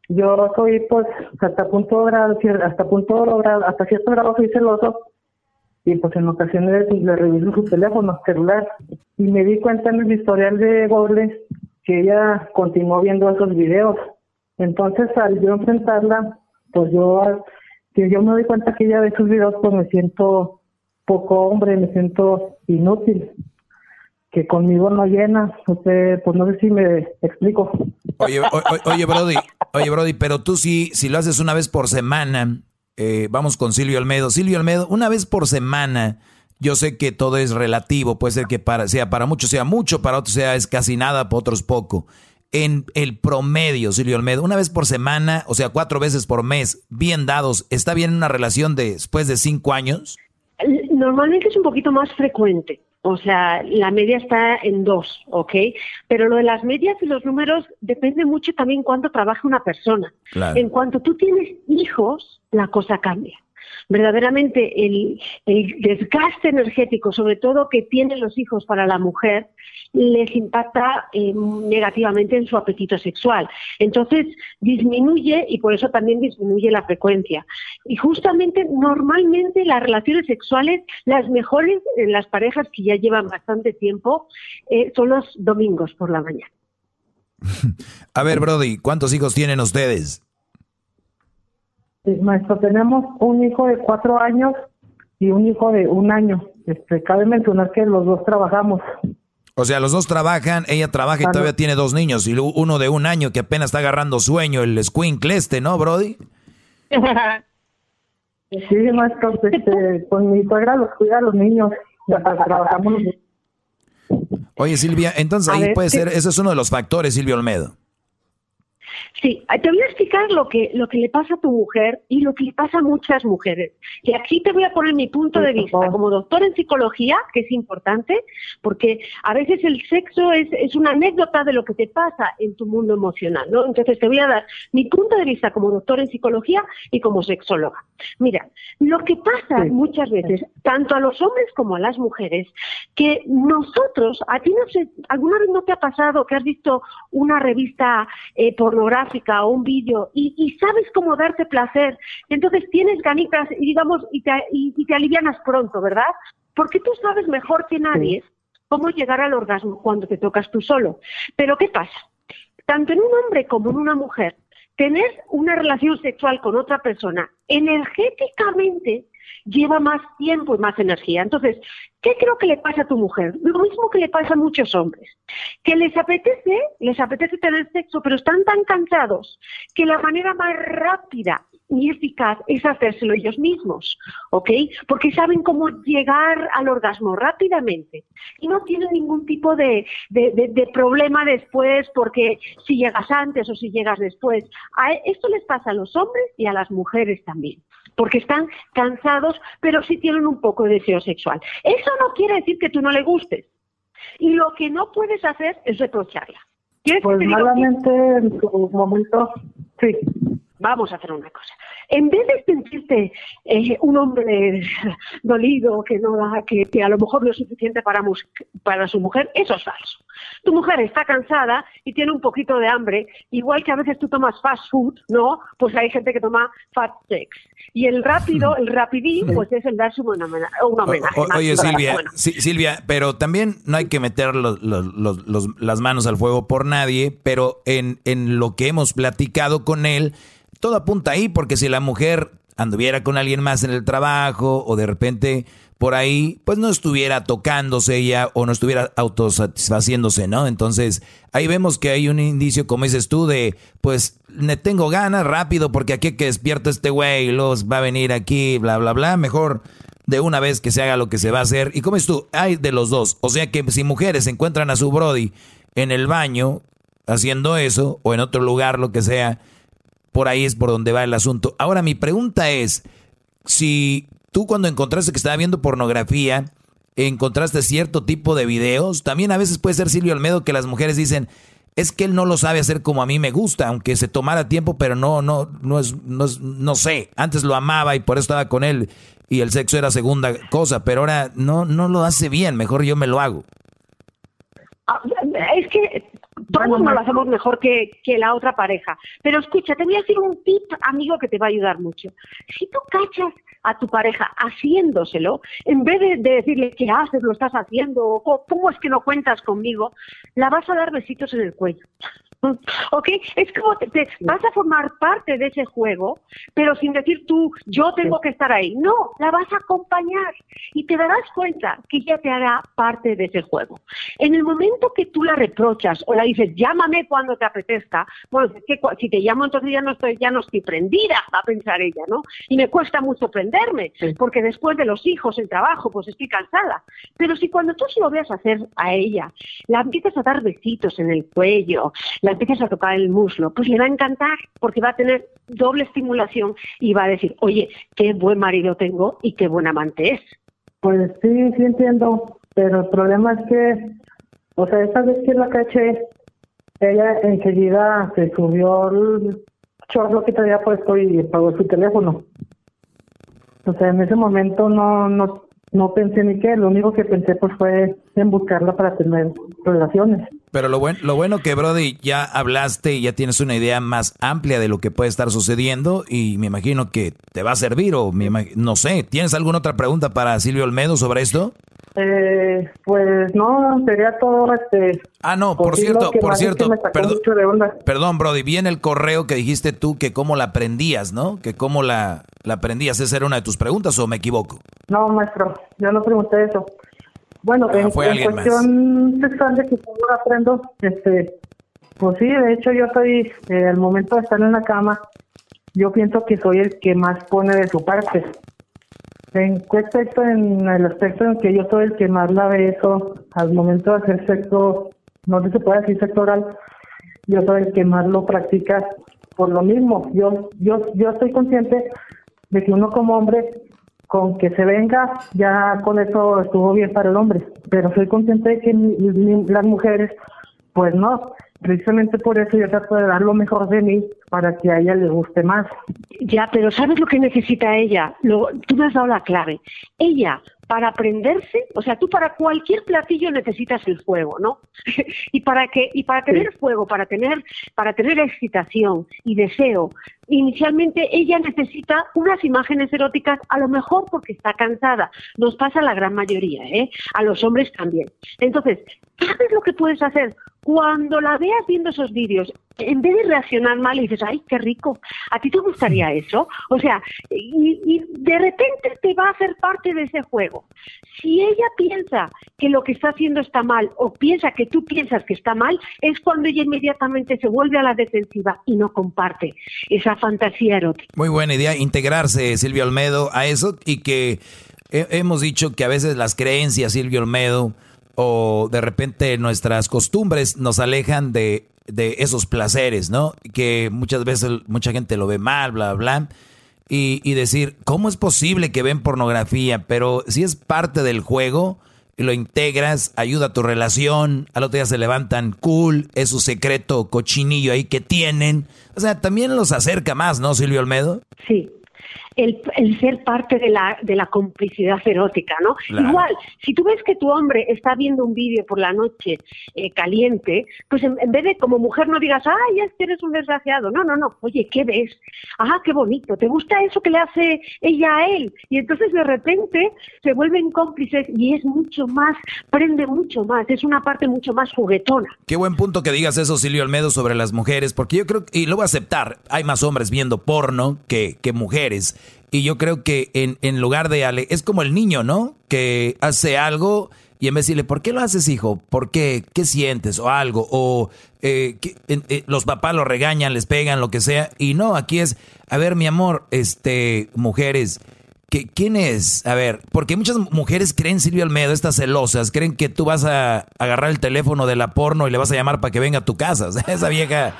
yo soy pues hasta punto grado, hasta punto grado, hasta cierto grado soy celoso y pues en ocasiones le reviso su teléfono celular y me di cuenta en el historial de Google que ella continuó viendo esos videos. Entonces al yo enfrentarla, pues yo que yo me doy cuenta que ella ve esos videos, pues me siento poco hombre, me siento inútil, que conmigo no llena. Usted, pues no sé si me explico.
Oye, oye, Brody, oye, Brody, pero tú sí, si lo haces una vez por semana, eh, vamos con Silvio Almedo. Silvio Almedo, una vez por semana, yo sé que todo es relativo, puede ser que para, sea para muchos sea mucho, para otros sea es casi nada, para otros poco. En el promedio, Silvio Almedo, una vez por semana, o sea, cuatro veces por mes, bien dados, ¿está bien una relación después de cinco años?
Normalmente es un poquito más frecuente. O sea, la media está en dos, ¿ok? Pero lo de las medias y los números depende mucho también cuánto trabaja una persona. En cuanto tú tienes hijos, la cosa cambia verdaderamente el, desgaste energético, sobre todo que tienen los hijos para la mujer, les impacta eh, negativamente en su apetito sexual. Entonces disminuye y por eso también disminuye la frecuencia. Y justamente normalmente las relaciones sexuales, las mejores en las parejas que ya llevan bastante tiempo, eh, son los domingos por la mañana.
A ver, Brody, ¿cuántos hijos tienen ustedes?
Maestro, tenemos un hijo de cuatro años y un hijo de un año. Este, cabe mencionar que los dos trabajamos.
O sea, los dos trabajan, ella trabaja y todavía tiene dos niños, y uno de un año que apenas está agarrando sueño, el squinkle este, ¿no, Brody?
sí, maestro, este, con mi suegra los cuida a los niños, trabajamos
Oye, Silvia, entonces ahí puede ser, ese es uno de los factores, Silvio Olmedo.
Sí, te voy a explicar lo que, lo que le pasa a tu mujer y lo que le pasa a muchas mujeres. Y aquí te voy a poner mi punto de vista como doctor en psicología, que es importante, porque a veces el sexo es, es una anécdota de lo que te pasa en tu mundo emocional, ¿no? Entonces te voy a dar mi punto de vista como doctor en psicología y como sexóloga. Mira, lo que pasa muchas veces, tanto a los hombres como a las mujeres, que nosotros, a ti no sé, ¿alguna vez no te ha pasado que has visto una revista eh, pornográfica o un vídeo y, sabes cómo darte placer? Entonces tienes ganitas y digamos, y te, y, te alivianas pronto, ¿verdad? Porque tú sabes mejor que nadie cómo llegar al orgasmo cuando te tocas tú solo. Pero ¿qué pasa? Tanto en un hombre como en una mujer, tener una relación sexual con otra persona energéticamente lleva más tiempo y más energía. Entonces, ¿qué creo que le pasa a tu mujer? Lo mismo que le pasa a muchos hombres, que les apetece, les apetece tener sexo, pero están tan cansados que la manera más rápida y eficaz es hacérselo ellos mismos, ¿ok? Porque saben cómo llegar al orgasmo rápidamente y no tienen ningún tipo de, de, problema después porque si llegas antes o si llegas después. A esto les pasa a los hombres y a las mujeres también porque están cansados, pero sí tienen un poco de deseo sexual. Eso no quiere decir que tú no le gustes. Y lo que no puedes hacer es reprocharla.
Pues malamente en tu momento, sí.
Vamos a hacer una cosa en vez de sentirte eh, un hombre dolido, que no da, que, a lo mejor no es suficiente para, para su mujer, eso es falso. Tu mujer está cansada y tiene un poquito de hambre, igual que a veces tú tomas fast food, ¿no? Pues hay gente que toma fat sex. Y el rápido, el rapidín, pues es el darse un homenaje.
oye, Silvia, Silvia, pero también no hay que meter las manos al fuego por nadie, pero en, en lo que hemos platicado con él, todo apunta ahí, porque si la mujer anduviera con alguien más en el trabajo o de repente por ahí, pues no estuviera tocándose ella o no estuviera autosatisfaciéndose, ¿no? Entonces, ahí vemos que hay un indicio, como dices tú, de, pues, me tengo ganas rápido porque aquí que despierto este güey, los va a venir aquí, bla, bla, bla, mejor de una vez que se haga lo que se va a hacer. Y como es tú, hay de los dos. O sea que si mujeres encuentran a su Brody en el baño haciendo eso o en otro lugar, lo que sea, por ahí es por donde va el asunto. Ahora mi pregunta es, si tú cuando encontraste que estaba viendo pornografía, encontraste cierto tipo de videos, también a veces puede ser Silvio Almedo que las mujeres dicen, es que él no lo sabe hacer como a mí me gusta, aunque se tomara tiempo, pero no, no, no es, no, no sé, antes lo amaba y por eso estaba con él y el sexo era segunda cosa, pero ahora no, no lo hace bien, mejor yo me lo hago.
Ah, es que todos no lo hacemos mejor que, que, la otra pareja. Pero escucha, te voy a decir un tip, amigo, que te va a ayudar mucho. Si tú cachas a tu pareja haciéndoselo, en vez de, decirle qué haces, lo estás haciendo, o cómo es que no cuentas conmigo, la vas a dar besitos en el cuello. ¿Ok? Es como te, vas a formar parte de ese juego, pero sin decir tú, yo tengo que estar ahí. No, la vas a acompañar y te darás cuenta que ella te hará parte de ese juego. En el momento que tú la reprochas o la dices, llámame cuando te apetezca, bueno, es que si te llamo entonces ya no estoy, ya no estoy prendida, va a pensar ella, ¿no? Y me cuesta mucho prenderme, porque después de los hijos, el trabajo, pues estoy cansada. Pero si cuando tú se lo veas hacer a ella, la empiezas a dar besitos en el cuello, la empieces a tocar el muslo, pues le va a encantar porque va a tener doble estimulación y va a decir, oye, qué buen marido tengo y qué buen amante es.
Pues sí, sí entiendo, pero el problema es que, o sea, esta vez que la caché, ella enseguida se subió el chorro que te había puesto y pagó su teléfono. O sea, en ese momento no, no, no pensé ni qué, lo único que pensé pues fue en buscarla para tener relaciones.
Pero lo, bueno lo bueno que, Brody, ya hablaste y ya tienes una idea más amplia de lo que puede estar sucediendo y me imagino que te va a servir o no sé. ¿Tienes alguna otra pregunta para Silvio Olmedo sobre esto?
Eh, pues no, sería todo este...
Ah, no, por cierto, por cierto, perdón, perdón, Brody, vi en el correo que dijiste tú que cómo la aprendías, ¿no? Que cómo la, la aprendías, ¿esa era una de tus preguntas o me equivoco?
No, maestro, yo no pregunté eso. Bueno, ah, en, cuestión sexual de que cómo aprendo, este, pues sí, de hecho yo estoy, eh, al momento de estar en la cama, yo pienso que soy el que más pone de su parte. ¿En qué aspecto? En el aspecto en que yo soy el que más la beso al momento de hacer sexo, no sé si se puede decir sexo oral, yo soy el que más lo practica por lo mismo. Yo, yo, yo estoy consciente de que uno como hombre, con que se venga, ya con eso estuvo bien para el hombre. Pero soy consciente de que las mujeres, pues no. Precisamente por eso yo trato de dar lo mejor de mí para que a ella le guste más.
Ya, pero ¿sabes lo que necesita ella? Lo, tú me has dado la clave. Ella para aprenderse, o sea, tú para cualquier platillo necesitas el fuego, ¿no? y para que y para tener fuego, para tener para tener excitación y deseo, inicialmente ella necesita unas imágenes eróticas, a lo mejor porque está cansada. Nos pasa a la gran mayoría, ¿eh? A los hombres también. Entonces, ¿sabes lo que puedes hacer? Cuando la veas viendo esos vídeos, en vez de reaccionar mal y dices, ay, qué rico, ¿a ti te gustaría eso? O sea, y, de repente te va a hacer parte de ese juego. Si ella piensa que lo que está haciendo está mal o piensa que tú piensas que está mal, es cuando ella inmediatamente se vuelve a la defensiva y no comparte esa fantasía erótica.
Muy buena idea integrarse, Silvio Olmedo, a eso y que hemos dicho que a veces las creencias, Silvio Olmedo, o de repente nuestras costumbres nos alejan de, de esos placeres, ¿no? Que muchas veces mucha gente lo ve mal, bla, bla. Y, y, decir, ¿cómo es posible que ven pornografía? Pero si es parte del juego, y lo integras, ayuda a tu relación, al otro día se levantan cool, es su secreto cochinillo ahí que tienen. O sea, también los acerca más, ¿no, Silvio Olmedo?
Sí, el, ser parte de la, de la complicidad erótica, ¿no? Igual, si tú ves que tu hombre está viendo un vídeo por la noche eh, caliente, pues en, vez de como mujer no digas, ay, es que eres un desgraciado. No, no, no. Oye, ¿qué ves? Ah, qué bonito. ¿Te gusta eso que le hace ella a él? Y entonces de repente se vuelven cómplices y es mucho más, prende mucho más. Es una parte mucho más juguetona.
Qué buen punto que digas eso, Silvio Almedo, sobre las mujeres, porque yo creo, y lo voy a aceptar, hay más hombres viendo porno que, que mujeres. Y yo creo que en, en lugar de Ale, es como el niño, ¿no? Que hace algo y en vez de decirle, ¿por qué lo haces, hijo? ¿Por qué? ¿Qué sientes? O algo. O eh, eh, los papás lo regañan, les pegan, lo que sea. Y no, aquí es, a ver, mi amor, este, mujeres, ¿qué, ¿quién es? A ver, porque muchas mujeres creen, Silvio Almedo, estas celosas, creen que tú vas a agarrar el teléfono de la porno y le vas a llamar para que venga a tu casa. esa vieja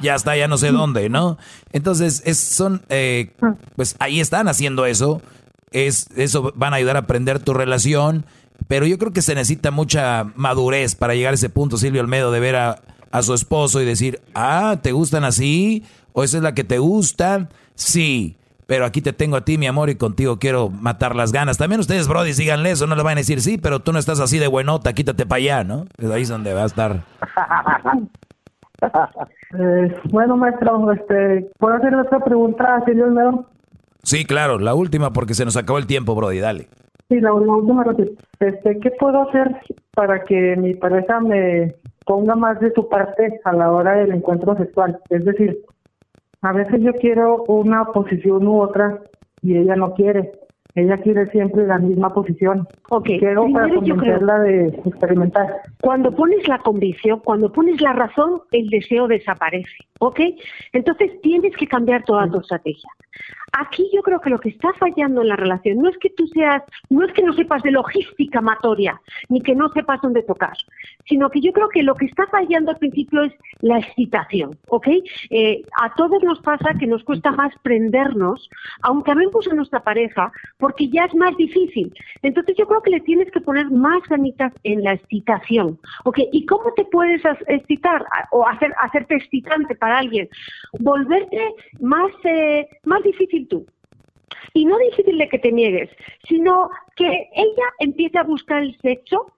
ya está, ya no sé dónde, ¿no? Entonces, es, son, eh, pues ahí están haciendo eso. Es, eso van a ayudar a aprender tu relación. Pero yo creo que se necesita mucha madurez para llegar a ese punto, Silvio Almedo, de ver a, a su esposo y decir, ah, ¿te gustan así? ¿O esa es la que te gusta? Sí, pero aquí te tengo a ti, mi amor, y contigo quiero matar las ganas. También ustedes, Brody, díganle eso, no le van a decir, sí, pero tú no estás así de buenota, quítate para allá, ¿no? Es ahí donde va a estar.
Eh, bueno, maestro, este, ¿puedo hacer otra pregunta, señor Almedo?
Sí, claro, la última porque se nos acabó el tiempo, Brody, dale.
Sí, la, última, este, ¿qué puedo hacer para que mi pareja me ponga más de su parte a la hora del encuentro sexual? Es decir, a veces yo quiero una posición u otra y ella no quiere. Ella quiere siempre la misma posición.
Ok,
quiero para convencerla de experimentar.
Cuando pones la convicción, cuando pones la razón, el deseo desaparece. ¿Ok? Entonces tienes que cambiar toda tu estrategia. Aquí yo creo que lo que está fallando en la relación no es que tú seas, no es que no sepas de logística amatoria, ni que no sepas dónde tocar, sino que yo creo que lo que está fallando al principio es la excitación, ¿ok? Eh, a todos nos pasa que nos cuesta más prendernos, aunque amemos a nuestra pareja, porque ya es más difícil. Entonces yo creo que le tienes que poner más ganitas en la excitación, ¿ok? ¿Y cómo te puedes excitar o hacer, hacerte excitante para alguien? Volverte más, eh, más difícil Y no difícil de que te niegues, sino que ella empiece a buscar el sexo,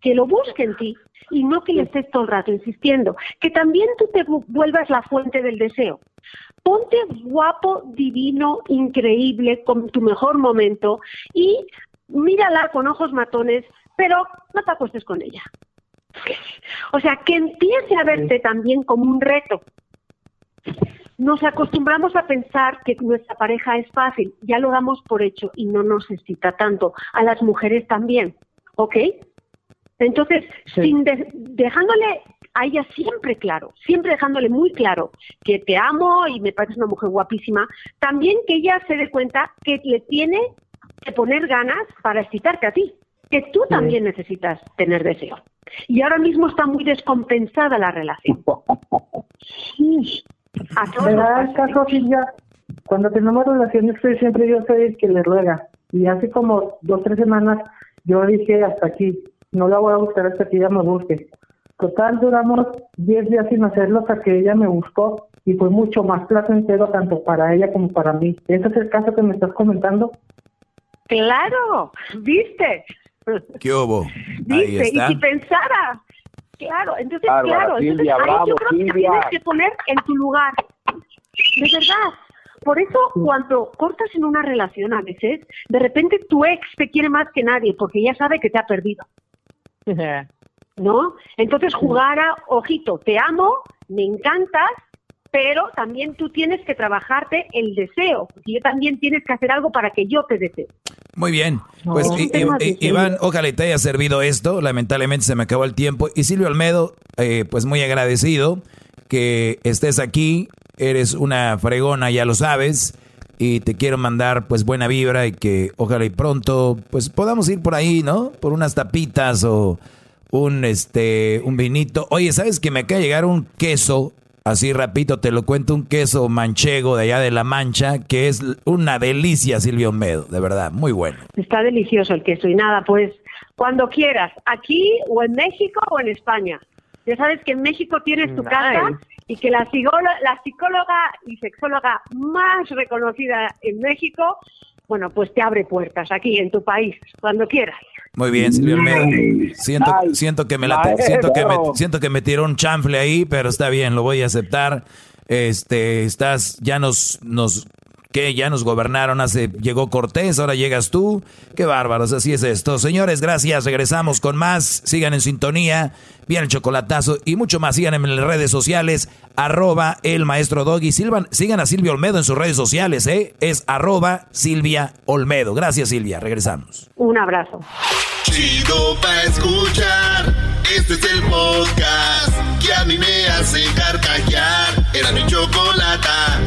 que lo busque en ti y no que le estés todo el rato insistiendo. Que también tú te vuelvas la fuente del deseo. Ponte guapo, divino, increíble, con tu mejor momento y mírala con ojos matones, pero no te acuestes con ella. O sea, que empiece a verte también como un reto nos acostumbramos a pensar que nuestra pareja es fácil, ya lo damos por hecho y no nos excita tanto. A las mujeres también, ¿ok? Entonces, sin dejándole a ella siempre claro, siempre dejándole muy claro que te amo y me parece una mujer guapísima, también que ella se dé cuenta que le tiene que poner ganas para excitarte a ti, que tú también necesitas tener deseo. y ahora mismo está muy descompensada la relación.
¿Verdad, caso, Silvia? Cuando tenemos relaciones, siempre yo soy el que le ruega. Y hace como dos, tres semanas yo dije hasta aquí, no la voy a buscar hasta que ella me busque. Total, duramos 10 días sin hacerlo hasta que ella me buscó y fue mucho más placentero tanto para ella como para mí. ¿Ese es el caso que me estás comentando?
Claro, ¿viste?
¿Qué hubo?
¿Viste? Y si pensara, claro, entonces, claro, entonces, ahí yo creo que tienes que poner en tu lugar. De verdad. Por eso, cuando cortas en una relación a veces, de repente tu ex te quiere más que nadie porque ya sabe que te ha perdido. ¿No? Entonces jugar a, ojito, te amo, me encantas, pero también tú tienes que trabajarte el deseo, porque yo también tienes que hacer algo para que yo te desee.
Muy bien, pues Iván, ojalá te haya servido esto, lamentablemente se me acabó el tiempo, y Silvio Almedo, eh, pues muy agradecido que estés aquí, eres una fregona, ya lo sabes, y te quiero mandar pues buena vibra y que ojalá y pronto pues podamos ir por ahí, ¿no? Por unas tapitas o un este un vinito. Oye, ¿sabes que me acaba de llegar un queso? Así rapidito te lo cuento, un queso manchego de allá de La Mancha, que es una delicia, Silvio Medo, de verdad, muy bueno.
Está delicioso el queso y nada, pues cuando quieras, aquí o en México o en España. Ya sabes que en México tienes tu casa y que la, la psicóloga y sexóloga más reconocida en México, bueno, pues te abre puertas aquí en tu país, cuando quieras.
Muy bien, Silvio Siento, siento que me la, siento que me, siento que me tiró un chanfle ahí, pero está bien, lo voy a aceptar. Este, estás, ya nos, nos que ya nos gobernaron hace, llegó Cortés, ahora llegas tú. Qué bárbaros, así es esto. Señores, gracias, regresamos con más. Sigan en sintonía, bien el chocolatazo y mucho más. Sigan en las redes sociales, arroba el maestro Doggy. Silvan, sigan a Silvia Olmedo en sus redes sociales, ¿eh? Es arroba Silvia Olmedo. Gracias, Silvia, regresamos.
Un abrazo.
Chido pa' escuchar, este es el podcast que a mí me hace carcajear. Era mi chocolata.